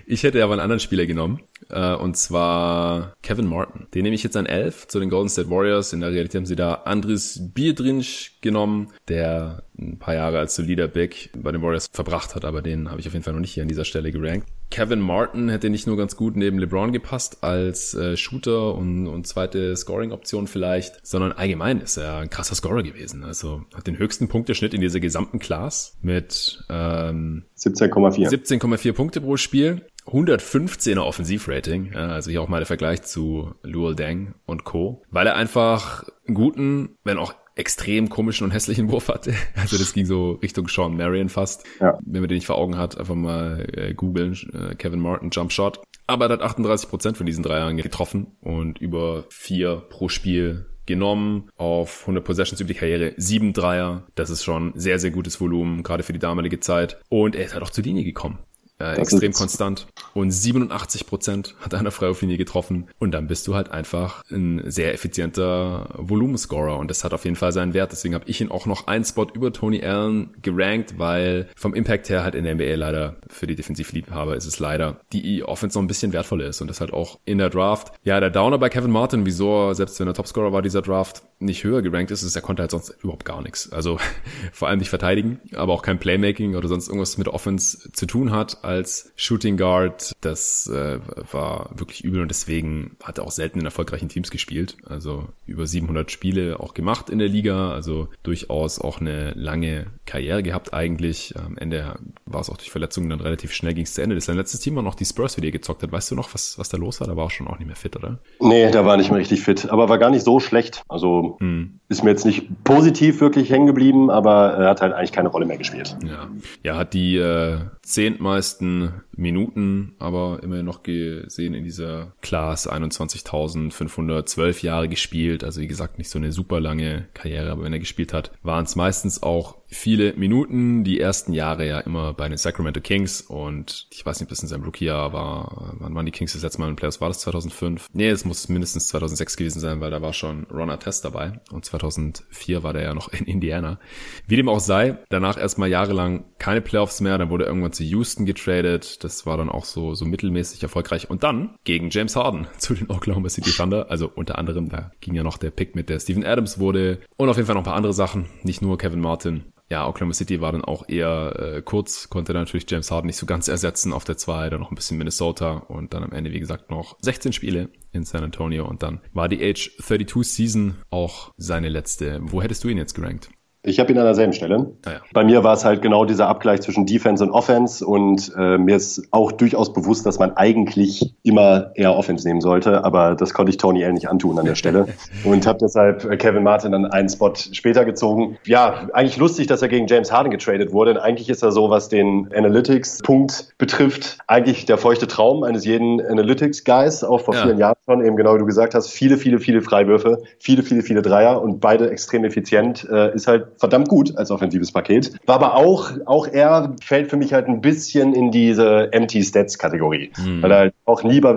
Ich hätte aber einen anderen Spieler genommen. Äh, und zwar Kevin Martin. Den nehme ich jetzt an 11 zu den Golden State Warriors. In der Realität haben sie da Andres Biedrinsch genommen, der ein paar Jahre als solider Big bei den Warriors verbracht hat, aber den habe ich auf jeden Fall noch nicht hier an dieser Stelle gerankt. Kevin Martin hätte nicht nur ganz gut neben LeBron gepasst als äh, Shooter und, und zweite Scoring-Option vielleicht, sondern allgemein ist er ein krasser Scorer gewesen. Also hat den höchsten Punkteschnitt in dieser gesamten Class mit ähm, 17,4 17,4 Punkte pro Spiel 115er Offensivrating, also hier auch mal der Vergleich zu Luol Deng und Co., weil er einfach einen guten, wenn auch extrem komischen und hässlichen Wurf hatte. Also das ging so Richtung Sean Marion fast. Ja. Wenn man den nicht vor Augen hat, einfach mal äh, googeln, äh, Kevin Martin Jump Shot. Aber er hat 38 Prozent von diesen drei Jahren getroffen und über vier pro Spiel genommen auf 100 Possessions über die Karriere, sieben Dreier. Das ist schon sehr, sehr gutes Volumen, gerade für die damalige Zeit. Und er ist halt auch zur Linie gekommen. Äh, extrem konstant. Und 87 Prozent hat einer Freiwurflinie getroffen. Und dann bist du halt einfach ein sehr effizienter Volumenscorer. Und das hat auf jeden Fall seinen Wert. Deswegen habe ich ihn auch noch einen Spot über Tony Allen gerankt, weil vom Impact her halt in der NBA leider für die Defensivliebhaber ist es leider die Offense noch ein bisschen wertvoller ist. Und das halt auch in der Draft. Ja, der Downer bei Kevin Martin, wieso, selbst wenn er Topscorer war dieser Draft, nicht höher gerankt ist, ist, er konnte halt sonst überhaupt gar nichts. Also vor allem nicht verteidigen, aber auch kein Playmaking oder sonst irgendwas mit Offense zu tun hat als Shooting Guard. Das äh, war wirklich übel und deswegen hat er auch selten in erfolgreichen Teams gespielt. Also über 700 Spiele auch gemacht in der Liga, also durchaus auch eine lange Karriere gehabt eigentlich. Am Ende war es auch durch Verletzungen dann relativ schnell ging es zu Ende. Das sein letztes Team war noch die Spurs, wie die gezockt hat. Weißt du noch, was, was da los war? Da war auch schon auch nicht mehr fit, oder? Nee, da war nicht mehr richtig fit, aber war gar nicht so schlecht. Also hm. ist mir jetzt nicht positiv wirklich hängen geblieben, aber er hat halt eigentlich keine Rolle mehr gespielt. Ja, ja hat die äh, zehntmeisten Minuten aber immerhin noch gesehen in dieser Class 21.512 Jahre gespielt. Also wie gesagt, nicht so eine super lange Karriere, aber wenn er gespielt hat, waren es meistens auch viele Minuten. Die ersten Jahre ja immer bei den Sacramento Kings und ich weiß nicht, bis in seinem Rookie-Jahr war, wann waren die Kings das letzte Mal in den Playoffs? War das 2005? Nee, es muss mindestens 2006 gewesen sein, weil da war schon Ron Artest dabei und 2004 war der ja noch in Indiana. Wie dem auch sei, danach erstmal jahrelang keine Playoffs mehr, dann wurde irgendwann zu Houston getradet. Das war dann auch so, so mittelmäßig erfolgreich. Und dann gegen James Harden zu den Oklahoma City Thunder. Also unter anderem, da ging ja noch der Pick mit der Steven Adams wurde. Und auf jeden Fall noch ein paar andere Sachen. Nicht nur Kevin Martin. Ja, Oklahoma City war dann auch eher äh, kurz, konnte natürlich James Harden nicht so ganz ersetzen auf der 2, dann noch ein bisschen Minnesota und dann am Ende, wie gesagt, noch 16 Spiele in San Antonio und dann war die Age 32 Season auch seine letzte. Wo hättest du ihn jetzt gerankt? Ich habe ihn an derselben Stelle. Ah, ja. Bei mir war es halt genau dieser Abgleich zwischen Defense und Offense und äh, mir ist auch durchaus bewusst, dass man eigentlich immer eher Offense nehmen sollte, aber das konnte ich Tony L nicht antun an der Stelle und habe deshalb äh, Kevin Martin dann einen Spot später gezogen. Ja, eigentlich lustig, dass er gegen James Harden getradet wurde, denn eigentlich ist er so, was den Analytics-Punkt betrifft, eigentlich der feuchte Traum eines jeden Analytics-Guys, auch vor ja. vielen Jahren schon, eben genau wie du gesagt hast, viele, viele, viele Freiwürfe, viele, viele, viele Dreier und beide extrem effizient, äh, ist halt verdammt gut als offensives Paket. War aber auch, auch er fällt für mich halt ein bisschen in diese Empty Stats Kategorie, mhm. weil er halt auch nie bei,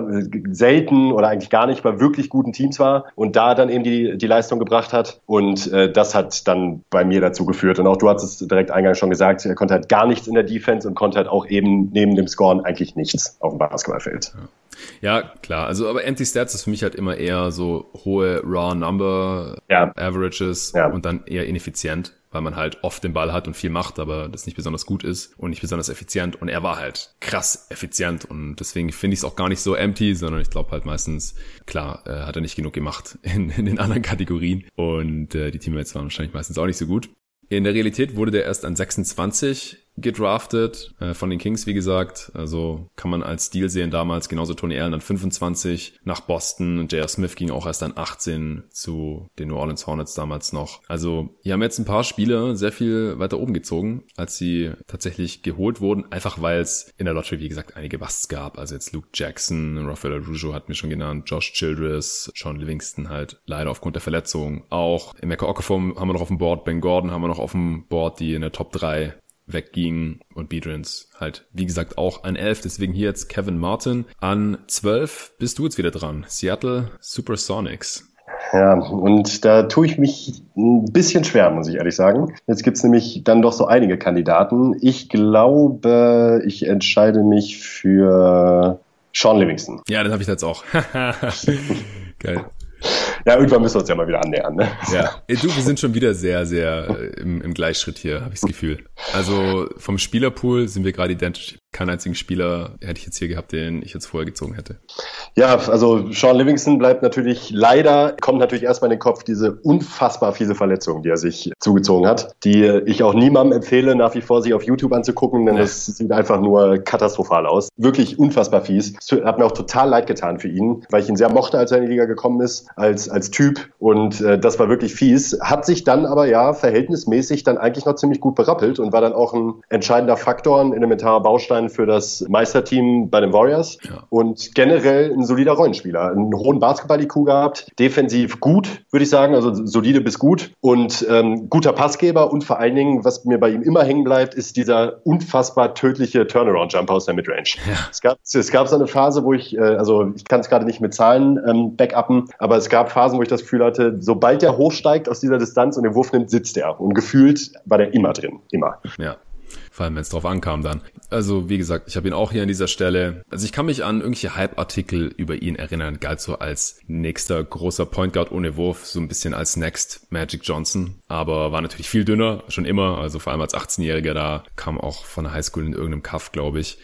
selten oder eigentlich gar nicht bei wirklich guten Teams war und da dann eben die, die Leistung gebracht hat und äh, das hat dann bei mir dazu geführt und auch du hast es direkt eingangs schon gesagt, er konnte halt gar nichts in der Defense und konnte halt auch eben neben dem Scoren eigentlich nichts auf dem Basketballfeld. Ja. Ja, klar. Also, aber Empty Stats ist für mich halt immer eher so hohe Raw Number ja. Averages ja. und dann eher ineffizient, weil man halt oft den Ball hat und viel macht, aber das nicht besonders gut ist und nicht besonders effizient. Und er war halt krass effizient und deswegen finde ich es auch gar nicht so empty, sondern ich glaube halt meistens, klar, äh, hat er nicht genug gemacht in, in den anderen Kategorien und äh, die Teammates waren wahrscheinlich meistens auch nicht so gut. In der Realität wurde der erst an 26 gedraftet äh, von den Kings, wie gesagt. Also kann man als Deal sehen damals. Genauso Tony Allen an 25 nach Boston und J.R. Smith ging auch erst an 18 zu den New Orleans Hornets damals noch. Also hier haben jetzt ein paar Spieler sehr viel weiter oben gezogen, als sie tatsächlich geholt wurden. Einfach weil es in der Lottery, wie gesagt, einige Busts gab. Also jetzt Luke Jackson, Rafael Arujo hat mir schon genannt, Josh Childress, Sean Livingston halt leider aufgrund der Verletzung. Auch Mecca Okafor haben wir noch auf dem Board, Ben Gordon haben wir noch auf dem Board, die in der Top 3 wegging und Beatrins halt, wie gesagt, auch an 11. Deswegen hier jetzt Kevin Martin. An 12 bist du jetzt wieder dran. Seattle Supersonics. Ja, und da tue ich mich ein bisschen schwer, muss ich ehrlich sagen. Jetzt gibt's nämlich dann doch so einige Kandidaten. Ich glaube, ich entscheide mich für Sean Livingston. Ja, den habe ich jetzt auch. Geil. Ja, irgendwann müssen wir uns ja mal wieder annähern. Ne? Ja, du, wir sind schon wieder sehr, sehr äh, im, im Gleichschritt hier, habe ich das Gefühl. Also vom Spielerpool sind wir gerade identisch keinen einzigen Spieler hätte ich jetzt hier gehabt, den ich jetzt vorher gezogen hätte. Ja, also Sean Livingston bleibt natürlich leider, kommt natürlich erstmal in den Kopf diese unfassbar fiese Verletzung, die er sich zugezogen hat, die ich auch niemandem empfehle, nach wie vor sich auf YouTube anzugucken, denn ja. das sieht einfach nur katastrophal aus. Wirklich unfassbar fies. Es hat mir auch total leid getan für ihn, weil ich ihn sehr mochte, als er in die Liga gekommen ist, als, als Typ und äh, das war wirklich fies. Hat sich dann aber ja verhältnismäßig dann eigentlich noch ziemlich gut berappelt und war dann auch ein entscheidender Faktor, ein elementarer Baustein sein für das Meisterteam bei den Warriors ja. und generell ein solider Rollenspieler. Einen hohen Basketball-IQ gehabt, defensiv gut, würde ich sagen, also solide bis gut und ähm, guter Passgeber und vor allen Dingen, was mir bei ihm immer hängen bleibt, ist dieser unfassbar tödliche Turnaround-Jump aus der Midrange. Ja. Es, gab, es gab so eine Phase, wo ich, äh, also ich kann es gerade nicht mit Zahlen ähm, backuppen, aber es gab Phasen, wo ich das Gefühl hatte, sobald der hochsteigt aus dieser Distanz und den Wurf nimmt, sitzt er. Und gefühlt war der immer drin, immer. Ja. Vor allem, wenn es drauf ankam dann. Also, wie gesagt, ich habe ihn auch hier an dieser Stelle. Also ich kann mich an irgendwelche Hype-Artikel über ihn erinnern. Galt so als nächster großer Point Guard ohne Wurf, so ein bisschen als Next Magic Johnson. Aber war natürlich viel dünner, schon immer. Also vor allem als 18-Jähriger da, kam auch von der Highschool in irgendeinem Kaff, glaube ich.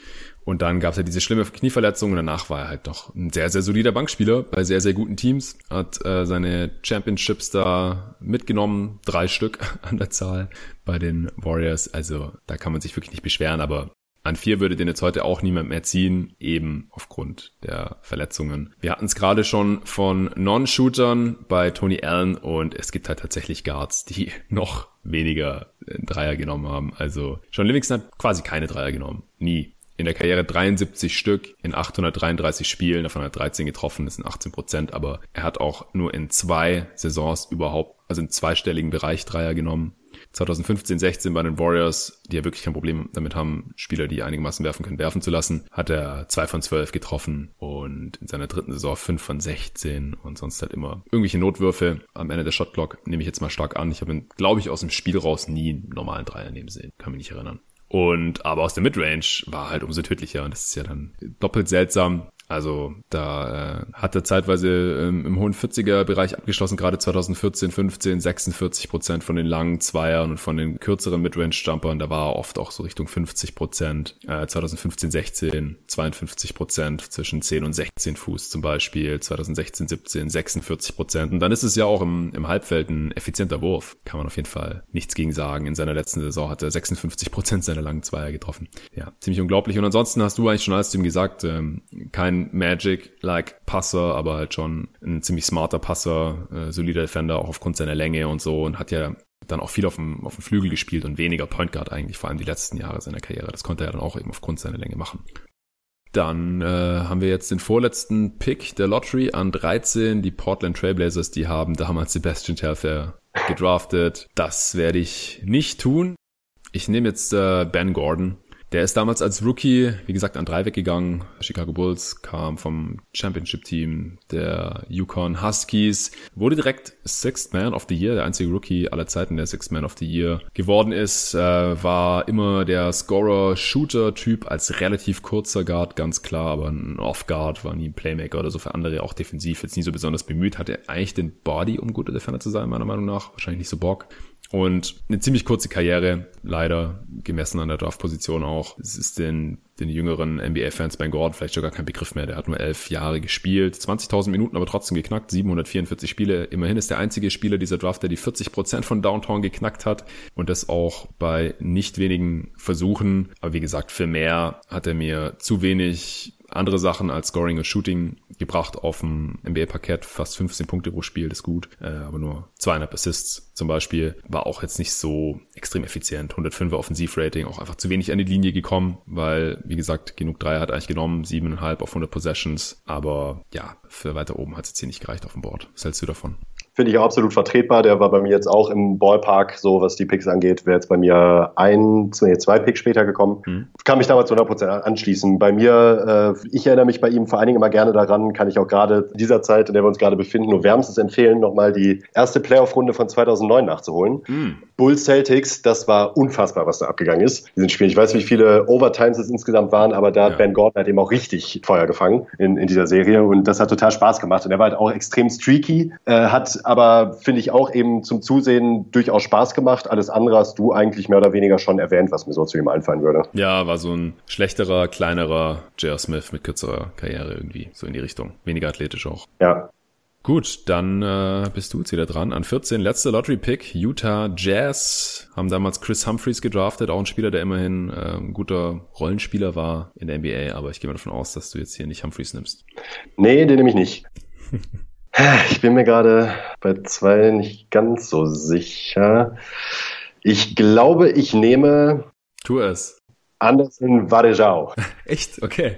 Und dann gab es ja diese schlimme Knieverletzung und danach war er halt doch ein sehr, sehr solider Bankspieler bei sehr, sehr guten Teams. Hat äh, seine Championships da mitgenommen, drei Stück an der Zahl bei den Warriors. Also da kann man sich wirklich nicht beschweren, aber an vier würde den jetzt heute auch niemand mehr ziehen, eben aufgrund der Verletzungen. Wir hatten es gerade schon von Non-Shootern bei Tony Allen und es gibt halt tatsächlich Guards, die noch weniger Dreier genommen haben. Also John Livingston hat quasi keine Dreier genommen. Nie in der Karriere 73 Stück in 833 Spielen, davon hat er 13 getroffen, das sind 18 Prozent, aber er hat auch nur in zwei Saisons überhaupt, also im zweistelligen Bereich Dreier genommen. 2015, 16 bei den Warriors, die ja wirklich kein Problem damit haben, Spieler, die einigermaßen werfen können, werfen zu lassen, hat er zwei von zwölf getroffen und in seiner dritten Saison fünf von 16 und sonst halt immer irgendwelche Notwürfe am Ende der Shotclock, nehme ich jetzt mal stark an. Ich habe ihn, glaube ich, aus dem Spiel raus nie einen normalen Dreier nehmen sehen, kann mich nicht erinnern. Und aber aus der Midrange war halt umso tödlicher. Und das ist ja dann doppelt seltsam. Also da äh, hat er zeitweise ähm, im hohen 40er Bereich abgeschlossen, gerade 2014, 15, 46 Prozent von den langen Zweiern und von den kürzeren Midrange Jumpern, da war er oft auch so Richtung 50 Prozent. Äh, 2015, 16 52 Prozent zwischen 10 und 16 Fuß zum Beispiel, 2016, 17 46 Prozent. Und dann ist es ja auch im, im Halbfeld ein effizienter Wurf, kann man auf jeden Fall nichts gegen sagen. In seiner letzten Saison hat er 56 Prozent seiner langen Zweier getroffen. Ja, ziemlich unglaublich. Und ansonsten hast du eigentlich schon alles zu ihm gesagt, ähm, kein Magic-like Passer, aber halt schon ein ziemlich smarter Passer, äh, solider Defender, auch aufgrund seiner Länge und so und hat ja dann auch viel auf dem, auf dem Flügel gespielt und weniger Point Guard eigentlich, vor allem die letzten Jahre seiner Karriere. Das konnte er dann auch eben aufgrund seiner Länge machen. Dann äh, haben wir jetzt den vorletzten Pick der Lottery an 13, die Portland Trailblazers, die haben damals Sebastian Telfair gedraftet. Das werde ich nicht tun. Ich nehme jetzt äh, Ben Gordon. Der ist damals als Rookie, wie gesagt, an drei weggegangen. Chicago Bulls kam vom Championship-Team der Yukon Huskies, wurde direkt Sixth Man of the Year, der einzige Rookie aller Zeiten, der Sixth Man of the Year geworden ist, äh, war immer der Scorer-Shooter-Typ als relativ kurzer Guard, ganz klar, aber ein Off-Guard war nie ein Playmaker oder so für andere, auch defensiv jetzt nie so besonders bemüht, hatte eigentlich den Body, um guter Defender zu sein, meiner Meinung nach, wahrscheinlich nicht so Bock. Und eine ziemlich kurze Karriere, leider gemessen an der Draftposition auch. Es ist den, den jüngeren NBA-Fans bei Gordon vielleicht sogar kein Begriff mehr. Der hat nur elf Jahre gespielt, 20.000 Minuten aber trotzdem geknackt, 744 Spiele. Immerhin ist der einzige Spieler dieser Draft, der die 40 Prozent von Downtown geknackt hat und das auch bei nicht wenigen Versuchen. Aber wie gesagt, für mehr hat er mir zu wenig andere Sachen als Scoring und Shooting gebracht auf dem NBA-Parkett. Fast 15 Punkte pro Spiel, das ist gut. Äh, aber nur zweieinhalb Assists zum Beispiel. War auch jetzt nicht so extrem effizient. 105er Offensivrating, auch einfach zu wenig an die Linie gekommen, weil, wie gesagt, genug Dreier hat eigentlich genommen, siebeneinhalb auf 100 Possessions. Aber ja, für weiter oben hat es jetzt hier nicht gereicht auf dem Board. Was hältst du davon? Finde ich absolut vertretbar. Der war bei mir jetzt auch im Ballpark, so was die Picks angeht, wäre jetzt bei mir ein, nee, zwei Picks später gekommen. Mhm. Kann mich damals zu 100% anschließen. Bei mir, äh, ich erinnere mich bei ihm vor allen Dingen immer gerne daran, kann ich auch gerade in dieser Zeit, in der wir uns gerade befinden, nur wärmstens empfehlen, nochmal die erste Playoff-Runde von 2009 nachzuholen. Mhm. Bulls Celtics, das war unfassbar, was da abgegangen ist. Diesen Spiel. Ich weiß, wie viele Overtimes es insgesamt waren, aber da ja. hat Ben Gordon hat eben auch richtig Feuer gefangen in, in dieser Serie und das hat total Spaß gemacht. Und er war halt auch extrem streaky, äh, hat aber finde ich auch eben zum Zusehen durchaus Spaß gemacht. Alles andere hast du eigentlich mehr oder weniger schon erwähnt, was mir so zu ihm einfallen würde. Ja, war so ein schlechterer, kleinerer J.R. Smith mit kürzerer Karriere irgendwie, so in die Richtung. Weniger athletisch auch. Ja, Gut, dann äh, bist du jetzt wieder dran. An 14, letzter Lottery-Pick, Utah Jazz, haben damals Chris Humphreys gedraftet, auch ein Spieler, der immerhin äh, ein guter Rollenspieler war in der NBA, aber ich gehe mal davon aus, dass du jetzt hier nicht Humphreys nimmst. Nee, den nehme ich nicht. Ich bin mir gerade bei zwei nicht ganz so sicher. Ich glaube, ich nehme. Tu es. Anderson Varejao. Echt? Okay.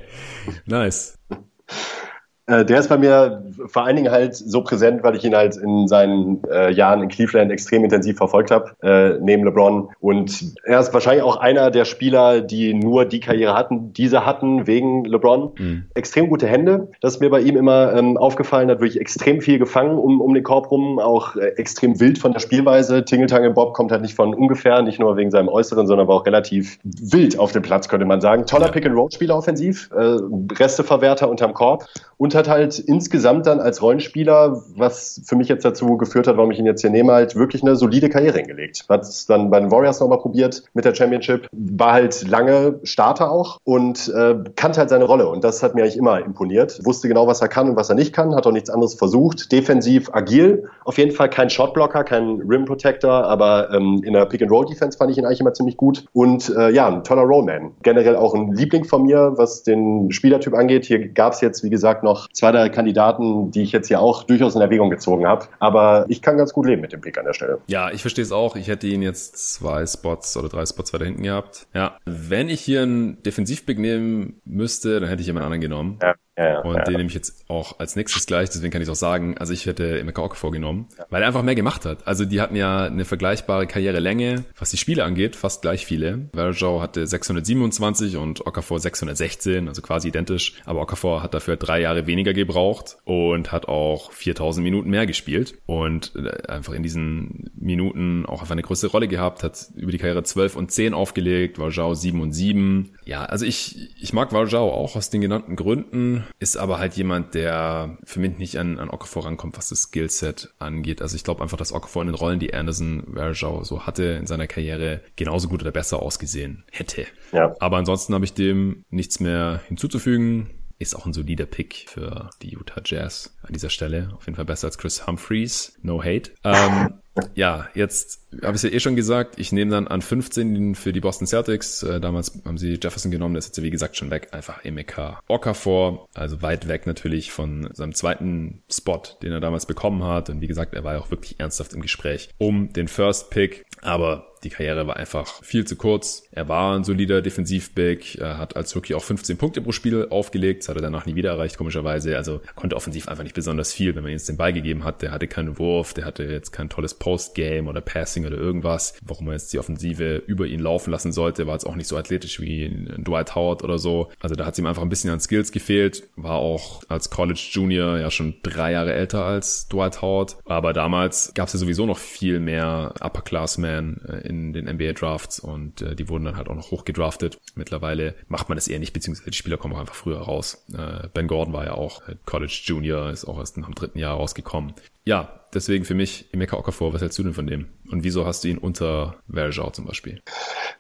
Nice. Äh, der ist bei mir vor allen Dingen halt so präsent, weil ich ihn halt in seinen äh, Jahren in Cleveland extrem intensiv verfolgt habe, äh, neben LeBron. Und er ist wahrscheinlich auch einer der Spieler, die nur die Karriere hatten, diese hatten wegen LeBron. Mhm. Extrem gute Hände. Das ist mir bei ihm immer ähm, aufgefallen, hat wirklich extrem viel gefangen um, um den Korb rum, auch äh, extrem wild von der Spielweise. Tingeltangel Bob kommt halt nicht von ungefähr, nicht nur wegen seinem Äußeren, sondern war auch relativ wild auf dem Platz, könnte man sagen. Toller. Pick-and-Roll-Spieler offensiv, äh, Resteverwerter unterm Korb und hat halt insgesamt dann als Rollenspieler, was für mich jetzt dazu geführt hat, warum ich ihn jetzt hier nehme, halt wirklich eine solide Karriere hingelegt. Hat es dann bei den Warriors nochmal probiert mit der Championship, war halt lange Starter auch und äh, kannte halt seine Rolle und das hat mir eigentlich immer imponiert. Wusste genau, was er kann und was er nicht kann, hat auch nichts anderes versucht. Defensiv agil, auf jeden Fall kein Shotblocker, kein Rim Protector, aber ähm, in der Pick-and-Roll-Defense fand ich ihn eigentlich immer ziemlich gut und äh, ja, ein toller Rollman. Generell auch ein Liebling von mir, was den Spielertyp angeht. Hier gab es jetzt, wie gesagt, noch zwei der Kandidaten, die ich jetzt hier auch durchaus in Erwägung gezogen habe. Aber ich kann ganz gut leben mit dem Pick an der Stelle. Ja, ich verstehe es auch. Ich hätte ihn jetzt zwei Spots oder drei Spots weiter hinten gehabt. Ja, wenn ich hier einen Defensivpick nehmen müsste, dann hätte ich jemand anderen genommen. Ja. Ja, und ja. den nehme ich jetzt auch als nächstes gleich, deswegen kann ich auch sagen, also ich hätte Emeka Ock vorgenommen, weil er einfach mehr gemacht hat. Also die hatten ja eine vergleichbare Karrierelänge, was die Spiele angeht, fast gleich viele. Verjao hatte 627 und Okafor 616, also quasi identisch, aber Okafor hat dafür drei Jahre weniger gebraucht und hat auch 4000 Minuten mehr gespielt und äh, einfach in diesen Minuten auch einfach eine größere Rolle gehabt, hat über die Karriere 12 und 10 aufgelegt, Verjao 7 und 7. Ja, also ich, ich mag Verjao auch aus den genannten Gründen ist aber halt jemand, der für mich nicht an, an Okafor rankommt, was das Skillset angeht. Also ich glaube einfach, dass Okafor in den Rollen, die Anderson Verjao so hatte in seiner Karriere, genauso gut oder besser ausgesehen hätte. Ja. Aber ansonsten habe ich dem nichts mehr hinzuzufügen ist auch ein solider Pick für die Utah Jazz an dieser Stelle. Auf jeden Fall besser als Chris Humphreys. No hate. Ähm, ja, jetzt habe ich es ja eh schon gesagt, ich nehme dann an 15 für die Boston Celtics. Äh, damals haben sie Jefferson genommen, der ist jetzt wie gesagt schon weg. Einfach Emeka Okafor, also weit weg natürlich von seinem zweiten Spot, den er damals bekommen hat. Und wie gesagt, er war ja auch wirklich ernsthaft im Gespräch um den First Pick. Aber die Karriere war einfach viel zu kurz. Er war ein solider Defensivback, er hat als Rookie auch 15 Punkte pro Spiel aufgelegt, das hat er danach nie wieder erreicht, komischerweise. Also er konnte offensiv einfach nicht besonders viel, wenn man ihm jetzt den Ball gegeben hat. Der hatte keinen Wurf, der hatte jetzt kein tolles Postgame oder Passing oder irgendwas. Warum man jetzt die Offensive über ihn laufen lassen sollte, war jetzt auch nicht so athletisch wie Dwight Howard oder so. Also da hat es ihm einfach ein bisschen an Skills gefehlt. War auch als College Junior ja schon drei Jahre älter als Dwight Howard. Aber damals gab es ja sowieso noch viel mehr Upperclassmen äh, in den NBA Drafts und äh, die wurden dann halt auch noch hochgedraftet. Mittlerweile macht man das eher nicht, beziehungsweise die Spieler kommen auch einfach früher raus. Äh, ben Gordon war ja auch College Junior, ist auch erst nach dem dritten Jahr rausgekommen. Ja, deswegen für mich Emeka Okafor, was hältst du denn von dem? Und wieso hast du ihn unter Verjao zum Beispiel?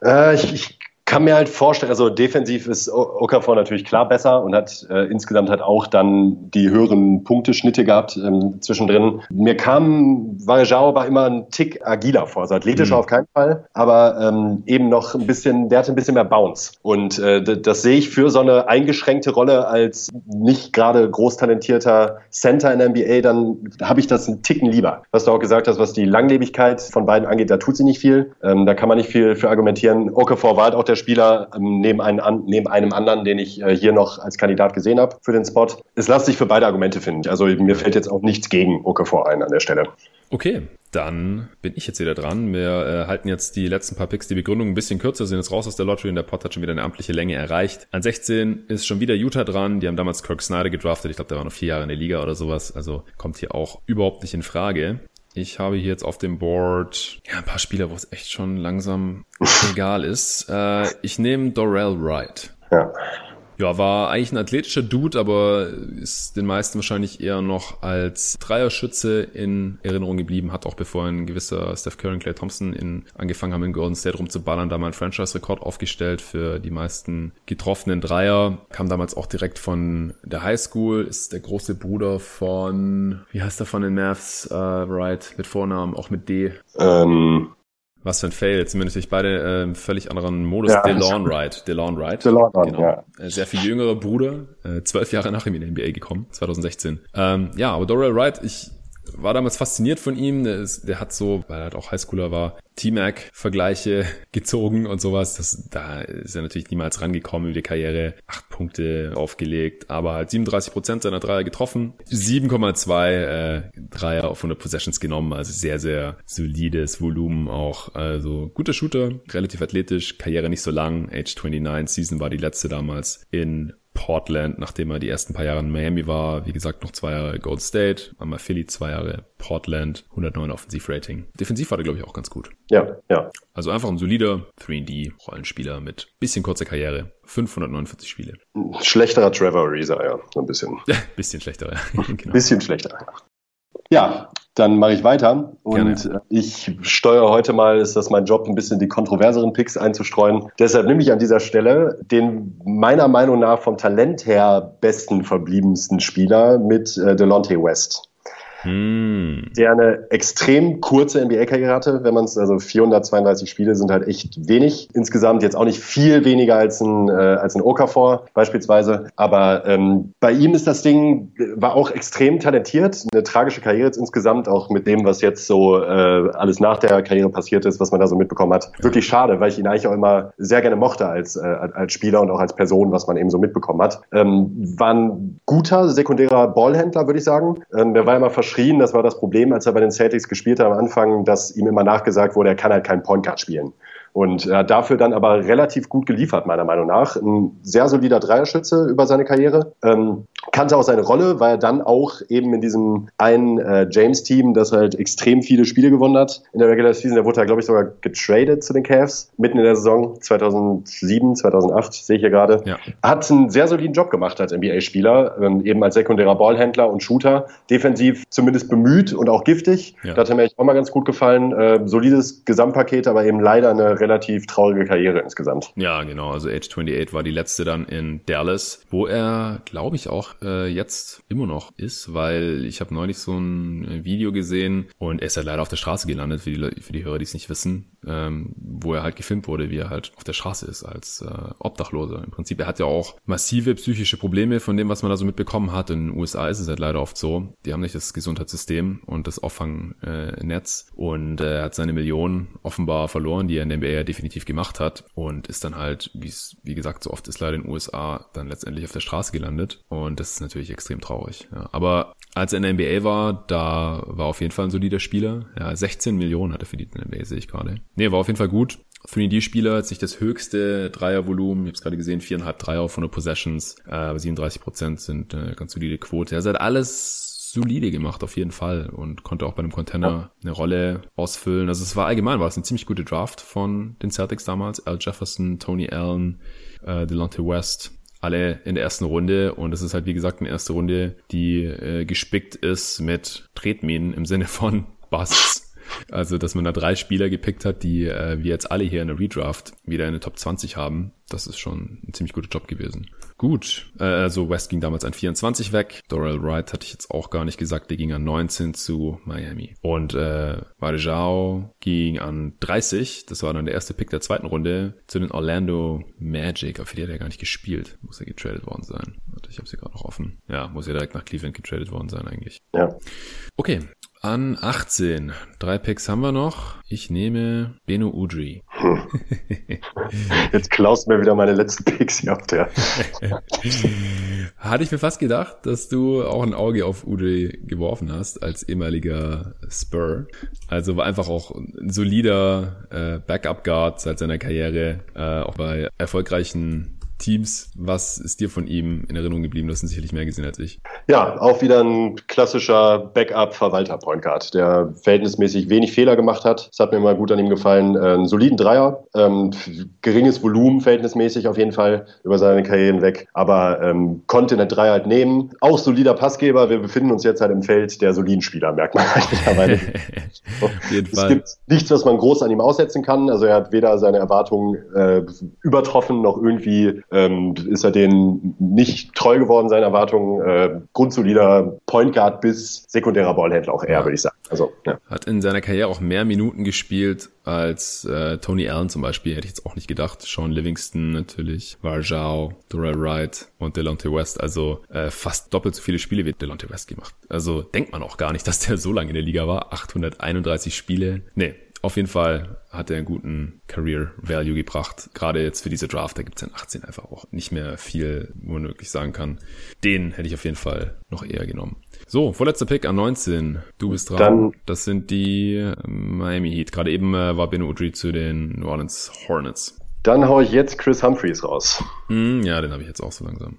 Äh, ich, ich kann mir halt vorstellen, also defensiv ist Okafor natürlich klar besser und hat äh, insgesamt hat auch dann die höheren Punkteschnitte gehabt ähm, zwischendrin. Mir kam Varejao war immer ein Tick agiler vor, also athletischer mhm. auf keinen Fall, aber ähm, eben noch ein bisschen, der hatte ein bisschen mehr Bounce. Und äh, das sehe ich für so eine eingeschränkte Rolle als nicht gerade großtalentierter Center in der NBA, dann habe ich das einen Ticken lieber. Was du auch gesagt hast, was die Langlebigkeit von beiden angeht, da tut sie nicht viel. Ähm, da kann man nicht viel für argumentieren. Okafor war halt auch der Spieler ähm, neben, einem, neben einem anderen, den ich äh, hier noch als Kandidat gesehen habe für den Spot. Es lässt sich für beide Argumente finden. Also mir fällt jetzt auch nichts gegen Okafor ein an der Stelle. Okay, dann bin ich jetzt wieder dran. Wir äh, halten jetzt die letzten paar Picks, die Begründung ein bisschen kürzer, sind jetzt raus aus der Lottery und der Pot hat schon wieder eine amtliche Länge erreicht. An 16 ist schon wieder Utah dran. Die haben damals Kirk Snyder gedraftet. Ich glaube, der war noch vier Jahre in der Liga oder sowas. Also kommt hier auch überhaupt nicht in Frage. Ich habe hier jetzt auf dem Board ja, ein paar Spieler, wo es echt schon langsam egal ist. Äh, ich nehme Dorell Wright. Ja. Ja, war eigentlich ein athletischer Dude, aber ist den meisten wahrscheinlich eher noch als Dreierschütze in Erinnerung geblieben. Hat auch bevor ein gewisser Steph Curry und Clay Thompson in, angefangen haben, in Golden State rumzuballern, da mal einen Franchise-Rekord aufgestellt für die meisten getroffenen Dreier. Kam damals auch direkt von der High School, ist der große Bruder von, wie heißt der von den Mavs, uh, right, mit Vornamen, auch mit D. Ähm, was für ein Fail. Zumindest ich beide äh, völlig anderen Modus. Ja, DeLon Wright. DeLon Wright. DeLon, genau. ja. Äh, sehr viel jüngerer Bruder. Äh, zwölf Jahre nach ihm in die NBA gekommen. 2016. Ähm, ja, aber Doral Wright, ich war damals fasziniert von ihm. Der, ist, der hat so, weil er halt auch Highschooler war, T-Mac-Vergleiche gezogen und sowas. Das, da ist er natürlich niemals rangekommen über die Karriere. Acht Punkte aufgelegt, aber halt 37 Prozent seiner Dreier getroffen. 7,2 äh, Dreier auf 100 Possessions genommen. Also sehr, sehr solides Volumen auch. Also guter Shooter, relativ athletisch, Karriere nicht so lang. Age 29 Season war die letzte damals in Portland, nachdem er die ersten paar Jahre in Miami war. Wie gesagt, noch zwei Jahre Gold State, einmal Philly, zwei Jahre Portland, 109 Offensivrating. Defensiv war er, glaube ich, auch ganz gut. Ja, ja. Also einfach ein solider 3D-Rollenspieler mit bisschen kurzer Karriere. 549 Spiele. Schlechterer Trevor Ariza, ja, ein bisschen. bisschen schlechterer. genau. Bisschen schlechterer. Ja, dann mache ich weiter. Und Gerne. ich steuere heute mal, ist das mein Job, ein bisschen die kontroverseren Picks einzustreuen. Deshalb nehme ich an dieser Stelle den meiner Meinung nach vom Talent her besten verbliebensten Spieler mit äh, Delonte West. Hm. Der eine extrem kurze NBA-Karriere hatte, wenn man es, also 432 Spiele sind halt echt wenig. Insgesamt jetzt auch nicht viel weniger als ein, äh, als ein Okafor beispielsweise. Aber ähm, bei ihm ist das Ding, war auch extrem talentiert. Eine tragische Karriere jetzt insgesamt, auch mit dem, was jetzt so äh, alles nach der Karriere passiert ist, was man da so mitbekommen hat. Wirklich schade, weil ich ihn eigentlich auch immer sehr gerne mochte als, äh, als Spieler und auch als Person, was man eben so mitbekommen hat. Ähm, war ein guter sekundärer Ballhändler, würde ich sagen. Ähm, der war immer verschrien. Das war das Problem, als er bei den Celtics gespielt hat am Anfang, dass ihm immer nachgesagt wurde, er kann halt keinen Point Guard spielen. Und er hat dafür dann aber relativ gut geliefert, meiner Meinung nach. Ein sehr solider Dreierschütze über seine Karriere. Ähm, kannte auch seine Rolle, weil er dann auch eben in diesem einen äh, James-Team, das halt extrem viele Spiele gewonnen hat in der Regular Season, der wurde da, glaube ich, sogar getradet zu den Cavs mitten in der Saison 2007, 2008, sehe ich hier gerade. Ja. Hat einen sehr soliden Job gemacht als NBA-Spieler, ähm, eben als sekundärer Ballhändler und Shooter. Defensiv zumindest bemüht und auch giftig. Ja. Das hat mir auch mal ganz gut gefallen. Äh, solides Gesamtpaket, aber eben leider eine relativ traurige Karriere insgesamt. Ja, genau. Also Age 28 war die letzte dann in Dallas, wo er, glaube ich, auch äh, jetzt immer noch ist, weil ich habe neulich so ein Video gesehen und er ist halt leider auf der Straße gelandet, für die, für die Hörer, die es nicht wissen, ähm, wo er halt gefilmt wurde, wie er halt auf der Straße ist als äh, Obdachloser. Im Prinzip, er hat ja auch massive psychische Probleme von dem, was man da so mitbekommen hat. In den USA ist es halt leider oft so. Die haben nicht das Gesundheitssystem und das Auffangnetz äh, und äh, er hat seine Millionen offenbar verloren, die er in der NBA ja definitiv gemacht hat und ist dann halt, wie es wie gesagt so oft ist leider in den USA, dann letztendlich auf der Straße gelandet und das ist natürlich extrem traurig. Ja. Aber als er in der NBA war, da war auf jeden Fall ein solider Spieler. Ja, 16 Millionen hat er verdient in der NBA, sehe ich gerade. Nee, war auf jeden Fall gut. 3D-Spieler hat sich das höchste Dreiervolumen, ich habe es gerade gesehen, viereinhalb Dreier auf 100 Possessions, äh, 37 Prozent sind äh, ganz solide Quote. Er hat alles solide gemacht auf jeden Fall und konnte auch bei einem Container eine Rolle ausfüllen. Also es war allgemein, war es eine ziemlich gute Draft von den Celtics damals. Al Jefferson, Tony Allen, äh, Delonte West, alle in der ersten Runde und es ist halt wie gesagt eine erste Runde, die äh, gespickt ist mit Tretminen im Sinne von Busts. Also, dass man da drei Spieler gepickt hat, die äh, wir jetzt alle hier in der Redraft wieder in der Top 20 haben, das ist schon ein ziemlich guter Job gewesen. Gut, äh, also West ging damals an 24 weg. Dorrell Wright hatte ich jetzt auch gar nicht gesagt, der ging an 19 zu Miami. Und äh, Varejao ging an 30, das war dann der erste Pick der zweiten Runde, zu den Orlando Magic. Auf die hat er gar nicht gespielt. Muss er getradet worden sein. Warte, ich habe sie gerade noch offen. Ja, muss ja direkt nach Cleveland getradet worden sein eigentlich. Ja. Okay, an 18. Drei Picks haben wir noch. Ich nehme Beno Udri. Hm. Jetzt klaust mir wieder meine letzten Picks hier auf der. Hatte ich mir fast gedacht, dass du auch ein Auge auf Udri geworfen hast als ehemaliger Spur. Also war einfach auch ein solider äh, Backup-Guard seit seiner Karriere, äh, auch bei erfolgreichen Teams. Was ist dir von ihm in Erinnerung geblieben? Du hast ihn sicherlich mehr gesehen als ich. Ja, auch wieder ein klassischer Backup-Verwalter-Point Guard, der verhältnismäßig wenig Fehler gemacht hat. Das hat mir mal gut an ihm gefallen. Äh, einen soliden Dreier, ähm, geringes Volumen verhältnismäßig auf jeden Fall über seine Karriere hinweg, aber ähm, konnte den Dreier halt nehmen. Auch solider Passgeber. Wir befinden uns jetzt halt im Feld der soliden Spieler, merkt man halt mittlerweile. es gibt nichts, was man groß an ihm aussetzen kann. Also er hat weder seine Erwartungen äh, übertroffen noch irgendwie ähm, ist er denen nicht treu geworden, seinen Erwartungen. Äh, grundsolider Point Guard bis sekundärer Ballhändler auch eher, ja. würde ich sagen. Also, ja. Hat in seiner Karriere auch mehr Minuten gespielt als äh, Tony Allen zum Beispiel, hätte ich jetzt auch nicht gedacht. Sean Livingston natürlich, Varjao, Durrell Wright und Delonte West. Also äh, fast doppelt so viele Spiele wie Delonte West gemacht. Also denkt man auch gar nicht, dass der so lange in der Liga war. 831 Spiele. Nee, auf jeden Fall hat er einen guten Career Value gebracht. Gerade jetzt für diese Draft, da gibt es in 18 einfach auch nicht mehr viel, wo man wirklich sagen kann. Den hätte ich auf jeden Fall noch eher genommen. So, vorletzter Pick an 19. Du bist dran. Dann, das sind die ähm, Miami Heat. Gerade eben äh, war Ben Udry zu den New Orleans Hornets. Dann hau ich jetzt Chris Humphreys raus. Mm, ja, den habe ich jetzt auch so langsam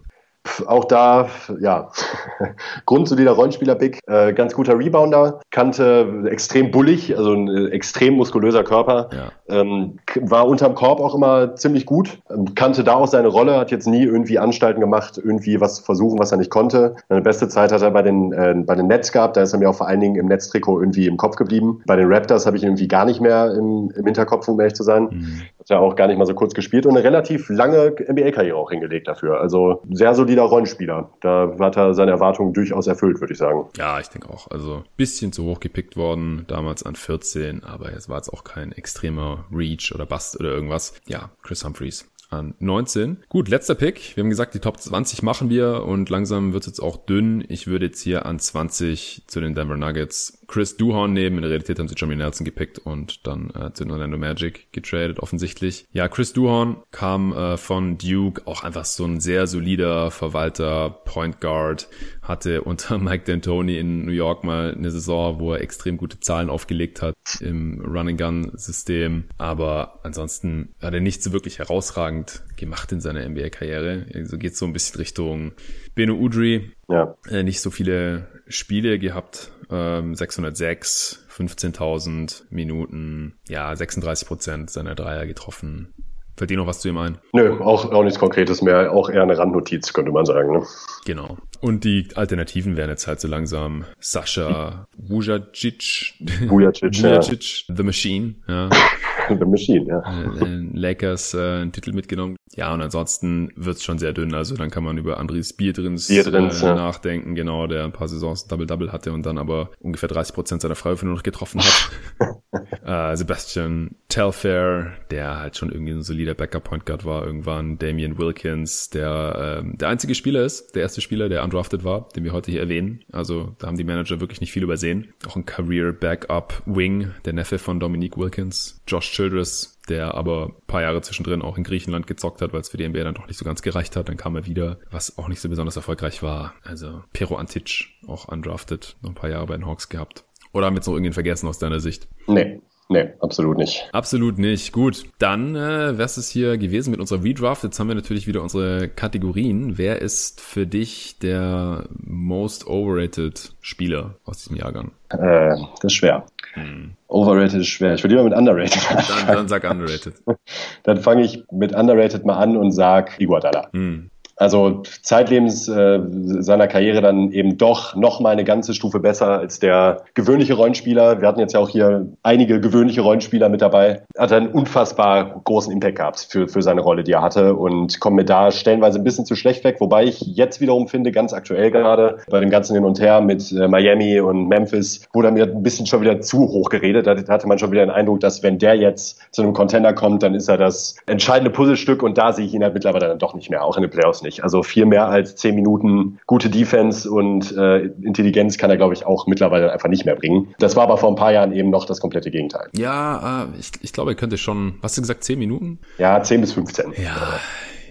auch da, ja, grundsolider Rollenspieler-Big, äh, ganz guter Rebounder, kannte extrem bullig, also ein äh, extrem muskulöser Körper, ja. ähm, war unterm Korb auch immer ziemlich gut, ähm, kannte da auch seine Rolle, hat jetzt nie irgendwie Anstalten gemacht, irgendwie was versuchen, was er nicht konnte. Seine beste Zeit hat er bei den, äh, bei den Nets gehabt, da ist er mir auch vor allen Dingen im Netztrikot irgendwie im Kopf geblieben. Bei den Raptors habe ich ihn irgendwie gar nicht mehr im, im Hinterkopf, um ehrlich zu sein. Mhm. Hat ja auch gar nicht mal so kurz gespielt und eine relativ lange NBA-Karriere auch hingelegt dafür. Also sehr solider Rollenspieler. Da hat er seine Erwartungen durchaus erfüllt, würde ich sagen. Ja, ich denke auch. Also bisschen zu hoch gepickt worden, damals an 14, aber es war jetzt auch kein extremer Reach oder Bust oder irgendwas. Ja, Chris Humphreys an 19. Gut, letzter Pick. Wir haben gesagt, die Top 20 machen wir und langsam wird es jetzt auch dünn. Ich würde jetzt hier an 20 zu den Denver Nuggets Chris Duhorn nehmen. In der Realität haben sie Johnny Nelson gepickt und dann äh, zu den Orlando Magic getradet, offensichtlich. Ja, Chris Duhorn kam äh, von Duke, auch einfach so ein sehr solider Verwalter, Point Guard, hatte unter Mike D'Antoni in New York mal eine Saison, wo er extrem gute Zahlen aufgelegt hat im Run-and-Gun-System. Aber ansonsten hat er nicht so wirklich herausragend gemacht in seiner NBA-Karriere. Also geht so ein bisschen Richtung Beno Udry. Ja. Äh, nicht so viele Spiele gehabt. Ähm, 606, 15.000 Minuten, ja, 36 Prozent seiner Dreier getroffen. Fällt dir noch was zu ihm ein? Nö, auch, auch nichts Konkretes mehr. Auch eher eine Randnotiz, könnte man sagen. Ne? Genau. Und die Alternativen wären jetzt halt so langsam Sascha Vujacic. Vujacic, Vujacic ja. The Machine. Ja. The Machine, ja. Äh, Lakers äh, einen Titel mitgenommen. Ja, und ansonsten wird's schon sehr dünn. Also dann kann man über Andres Bierdrins, Bierdrins äh, ja. nachdenken, genau, der ein paar Saisons Double-Double hatte und dann aber ungefähr 30 Prozent seiner Freiwürfe nur noch getroffen hat. äh, Sebastian Telfair, der halt schon irgendwie ein solider Backup-Point Guard war irgendwann. Damian Wilkins, der äh, der einzige Spieler ist, der erste Spieler, der undrafted war, den wir heute hier erwähnen. Also da haben die Manager wirklich nicht viel übersehen. Auch ein Career Backup Wing, der Neffe von Dominique Wilkins. Josh Childress, der aber paar Jahre zwischendrin auch in Griechenland gezockt hat, weil es für die NBA dann doch nicht so ganz gereicht hat. Dann kam er wieder, was auch nicht so besonders erfolgreich war. Also Pero Antic, auch undrafted, noch ein paar Jahre bei den Hawks gehabt. Oder haben wir jetzt noch irgendwen vergessen aus deiner Sicht? Nee, Nee, absolut nicht. Absolut nicht. Gut, dann äh, wär's es hier gewesen mit unserer Redraft. Jetzt haben wir natürlich wieder unsere Kategorien. Wer ist für dich der most overrated Spieler aus diesem Jahrgang? Äh, das ist schwer. Hm. Overrated ist schwer. Ich würde lieber mit underrated anfangen. Dann, dann sag underrated. dann fange ich mit underrated mal an und sag Iguadala. Hm also zeitlebens äh, seiner Karriere dann eben doch noch mal eine ganze Stufe besser als der gewöhnliche Rollenspieler. Wir hatten jetzt ja auch hier einige gewöhnliche Rollenspieler mit dabei. Hat einen unfassbar großen Impact gehabt für, für seine Rolle, die er hatte und kommt mir da stellenweise ein bisschen zu schlecht weg, wobei ich jetzt wiederum finde, ganz aktuell gerade bei dem ganzen Hin und Her mit äh, Miami und Memphis wurde mir ein bisschen schon wieder zu hoch geredet. Da hatte man schon wieder den Eindruck, dass wenn der jetzt zu einem Contender kommt, dann ist er das entscheidende Puzzlestück und da sehe ich ihn halt mittlerweile dann doch nicht mehr, auch in den Playoffs nicht nicht. Also viel mehr als zehn Minuten gute Defense und äh, Intelligenz kann er, glaube ich, auch mittlerweile einfach nicht mehr bringen. Das war aber vor ein paar Jahren eben noch das komplette Gegenteil. Ja, äh, ich, ich glaube, er könnte schon, hast du gesagt, zehn Minuten? Ja, zehn bis 15. Ja.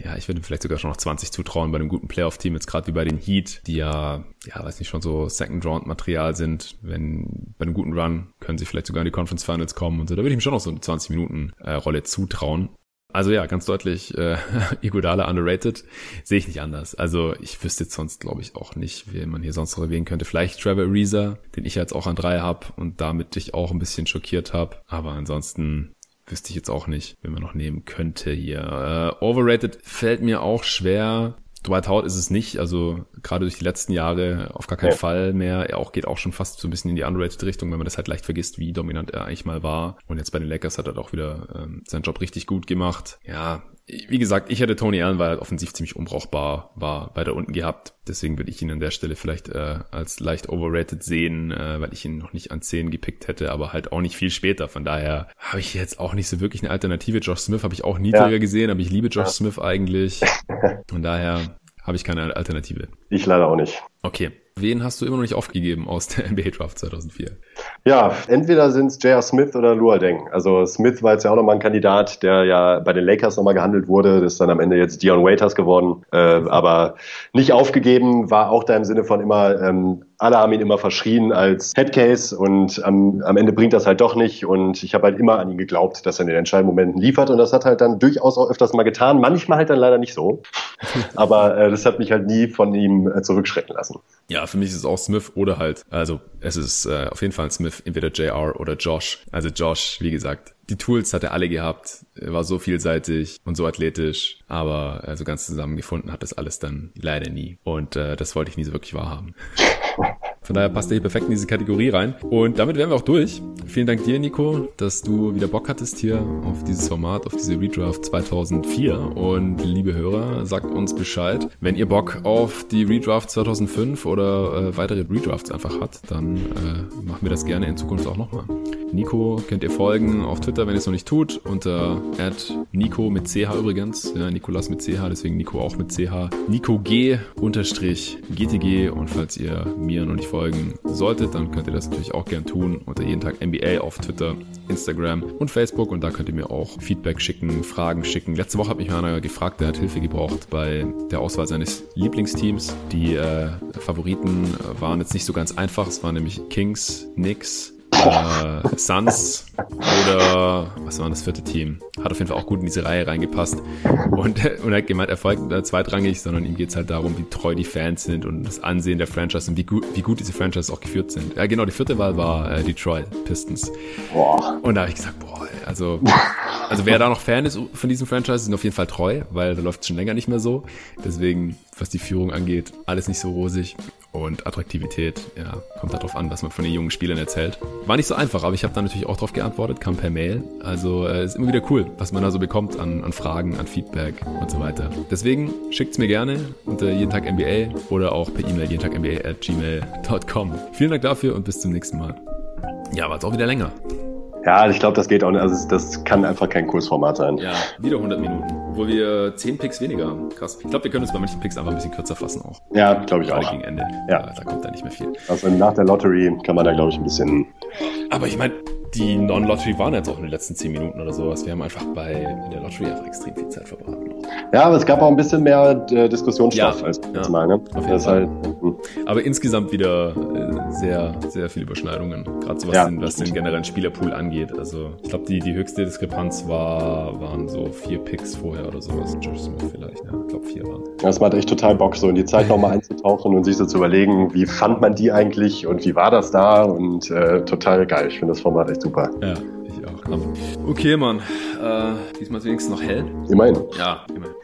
Ja, ich würde vielleicht sogar schon noch 20 zutrauen bei einem guten Playoff-Team, jetzt gerade wie bei den Heat, die ja, ja, weiß nicht, schon so Second-Round-Material sind. Wenn bei einem guten Run können sie vielleicht sogar in die Conference Finals kommen und so. Da würde ich ihm schon noch so eine 20-Minuten-Rolle äh, zutrauen. Also ja, ganz deutlich, äh, Iguodala underrated, sehe ich nicht anders. Also ich wüsste jetzt sonst, glaube ich, auch nicht, wie man hier sonst noch erwähnen könnte. Vielleicht Trevor Ariza, den ich jetzt auch an drei habe und damit dich auch ein bisschen schockiert habe. Aber ansonsten wüsste ich jetzt auch nicht, wen man noch nehmen könnte hier. Äh, overrated fällt mir auch schwer. Dwight Howard ist es nicht, also gerade durch die letzten Jahre auf gar keinen ja. Fall mehr. Er auch geht auch schon fast so ein bisschen in die underrated Richtung, wenn man das halt leicht vergisst, wie dominant er eigentlich mal war. Und jetzt bei den Lakers hat er doch wieder ähm, seinen Job richtig gut gemacht. Ja, wie gesagt, ich hätte Tony Allen, weil er offensiv ziemlich unbrauchbar war, weiter unten gehabt. Deswegen würde ich ihn an der Stelle vielleicht äh, als leicht overrated sehen, äh, weil ich ihn noch nicht an 10 gepickt hätte, aber halt auch nicht viel später. Von daher habe ich jetzt auch nicht so wirklich eine Alternative. Josh Smith habe ich auch niedriger ja. gesehen, aber ich liebe Josh ja. Smith eigentlich. Von daher habe ich keine Alternative. Ich leider auch nicht. Okay. Wen hast du immer noch nicht aufgegeben aus der NBA Draft 2004? Ja, entweder sind es J.R. Smith oder Deng. Also Smith war jetzt ja auch nochmal ein Kandidat, der ja bei den Lakers nochmal gehandelt wurde. Das ist dann am Ende jetzt Dion Waiters geworden. Äh, aber nicht aufgegeben, war auch da im Sinne von immer ähm, alle haben ihn immer verschrien als Headcase und am, am Ende bringt das halt doch nicht. Und ich habe halt immer an ihn geglaubt, dass er in den entscheidenden Momenten liefert. Und das hat halt dann durchaus auch öfters mal getan. Manchmal halt dann leider nicht so. Aber äh, das hat mich halt nie von ihm äh, zurückschrecken lassen. Ja, für mich ist es auch Smith oder halt, also es ist äh, auf jeden Fall ein Smith, entweder JR oder Josh. Also Josh, wie gesagt, die Tools hat er alle gehabt, er war so vielseitig und so athletisch, aber also ganz zusammengefunden hat das alles dann leider nie. Und äh, das wollte ich nie so wirklich wahrhaben. Von daher passt er hier perfekt in diese Kategorie rein. Und damit wären wir auch durch. Vielen Dank dir, Nico, dass du wieder Bock hattest hier auf dieses Format, auf diese Redraft 2004. Und liebe Hörer, sagt uns Bescheid. Wenn ihr Bock auf die Redraft 2005 oder äh, weitere Redrafts einfach habt, dann äh, machen wir das gerne in Zukunft auch nochmal. Nico könnt ihr folgen auf Twitter, wenn ihr es noch nicht tut, unter Nico mit CH übrigens. Ja, Nikolas mit CH, deswegen Nico auch mit CH. Nico G unterstrich GTG und falls ihr mir noch nicht folgt, folgen solltet, dann könnt ihr das natürlich auch gern tun unter jeden Tag NBA auf Twitter, Instagram und Facebook und da könnt ihr mir auch Feedback schicken, Fragen schicken. Letzte Woche hat mich einer gefragt, der hat Hilfe gebraucht bei der Auswahl seines Lieblingsteams. Die äh, Favoriten waren jetzt nicht so ganz einfach. Es waren nämlich Kings, Knicks, äh, Suns oder was war das vierte Team? Hat auf jeden Fall auch gut in diese Reihe reingepasst. Und, und er hat gemeint, er folgt äh, zweitrangig, sondern ihm geht es halt darum, wie treu die Fans sind und das Ansehen der Franchise und wie gut, wie gut diese Franchise auch geführt sind. Ja, genau, die vierte Wahl war äh, Detroit Pistons. Boah. Und da habe ich gesagt, boah, also, also wer da noch Fan ist von diesem Franchise, sind auf jeden Fall treu, weil da läuft es schon länger nicht mehr so. Deswegen, was die Führung angeht, alles nicht so rosig. Und Attraktivität, ja, kommt darauf an, was man von den jungen Spielern erzählt. War nicht so einfach, aber ich habe da natürlich auch drauf geantwortet, kam per Mail. Also äh, ist immer wieder cool, was man da so bekommt an, an Fragen, an Feedback und so weiter. Deswegen schickt's mir gerne unter jeden Tag NBA oder auch per E-Mail jeden Tag NBA at gmail.com. Vielen Dank dafür und bis zum nächsten Mal. Ja, war jetzt auch wieder länger. Ja, ich glaube, das geht auch nicht. Also das kann einfach kein Kursformat sein. Ja, wieder 100 Minuten. Obwohl wir 10 Picks weniger haben. Krass. Ich glaube, wir können uns bei manchen Picks einfach ein bisschen kürzer fassen auch. Ja, glaube ich Gerade auch. gegen Ende. Ja. Da, da kommt da nicht mehr viel. Also nach der Lottery kann man da, glaube ich, ein bisschen. Aber ich meine, die Non-Lottery waren jetzt auch in den letzten 10 Minuten oder sowas. Wir haben einfach bei in der Lottery auch extrem viel Zeit verbraten. Ja, aber es gab auch ein bisschen mehr äh, Diskussionsstoff Ja, als ja. Mal. Ne? Auf jeden Fall. halt. Aber insgesamt wieder äh, sehr, sehr viele Überschneidungen. Gerade so was, Ja. den, was den generellen Spielerpool angeht. Also ich glaube, die, die höchste Diskrepanz war, waren so vier Picks vorher oder sowas. Josh Smith vielleicht, ja. Ich glaube vier waren. Das macht echt total Bock, so in die Zeit nochmal einzutauchen und sich so zu überlegen, wie fand man die eigentlich und wie war das da und äh, total geil. Ich finde das Format echt super. Ja, auch. Okay, Mann. Äh, diesmal ist wenigstens noch hell. Immerhin. Ja, immerhin.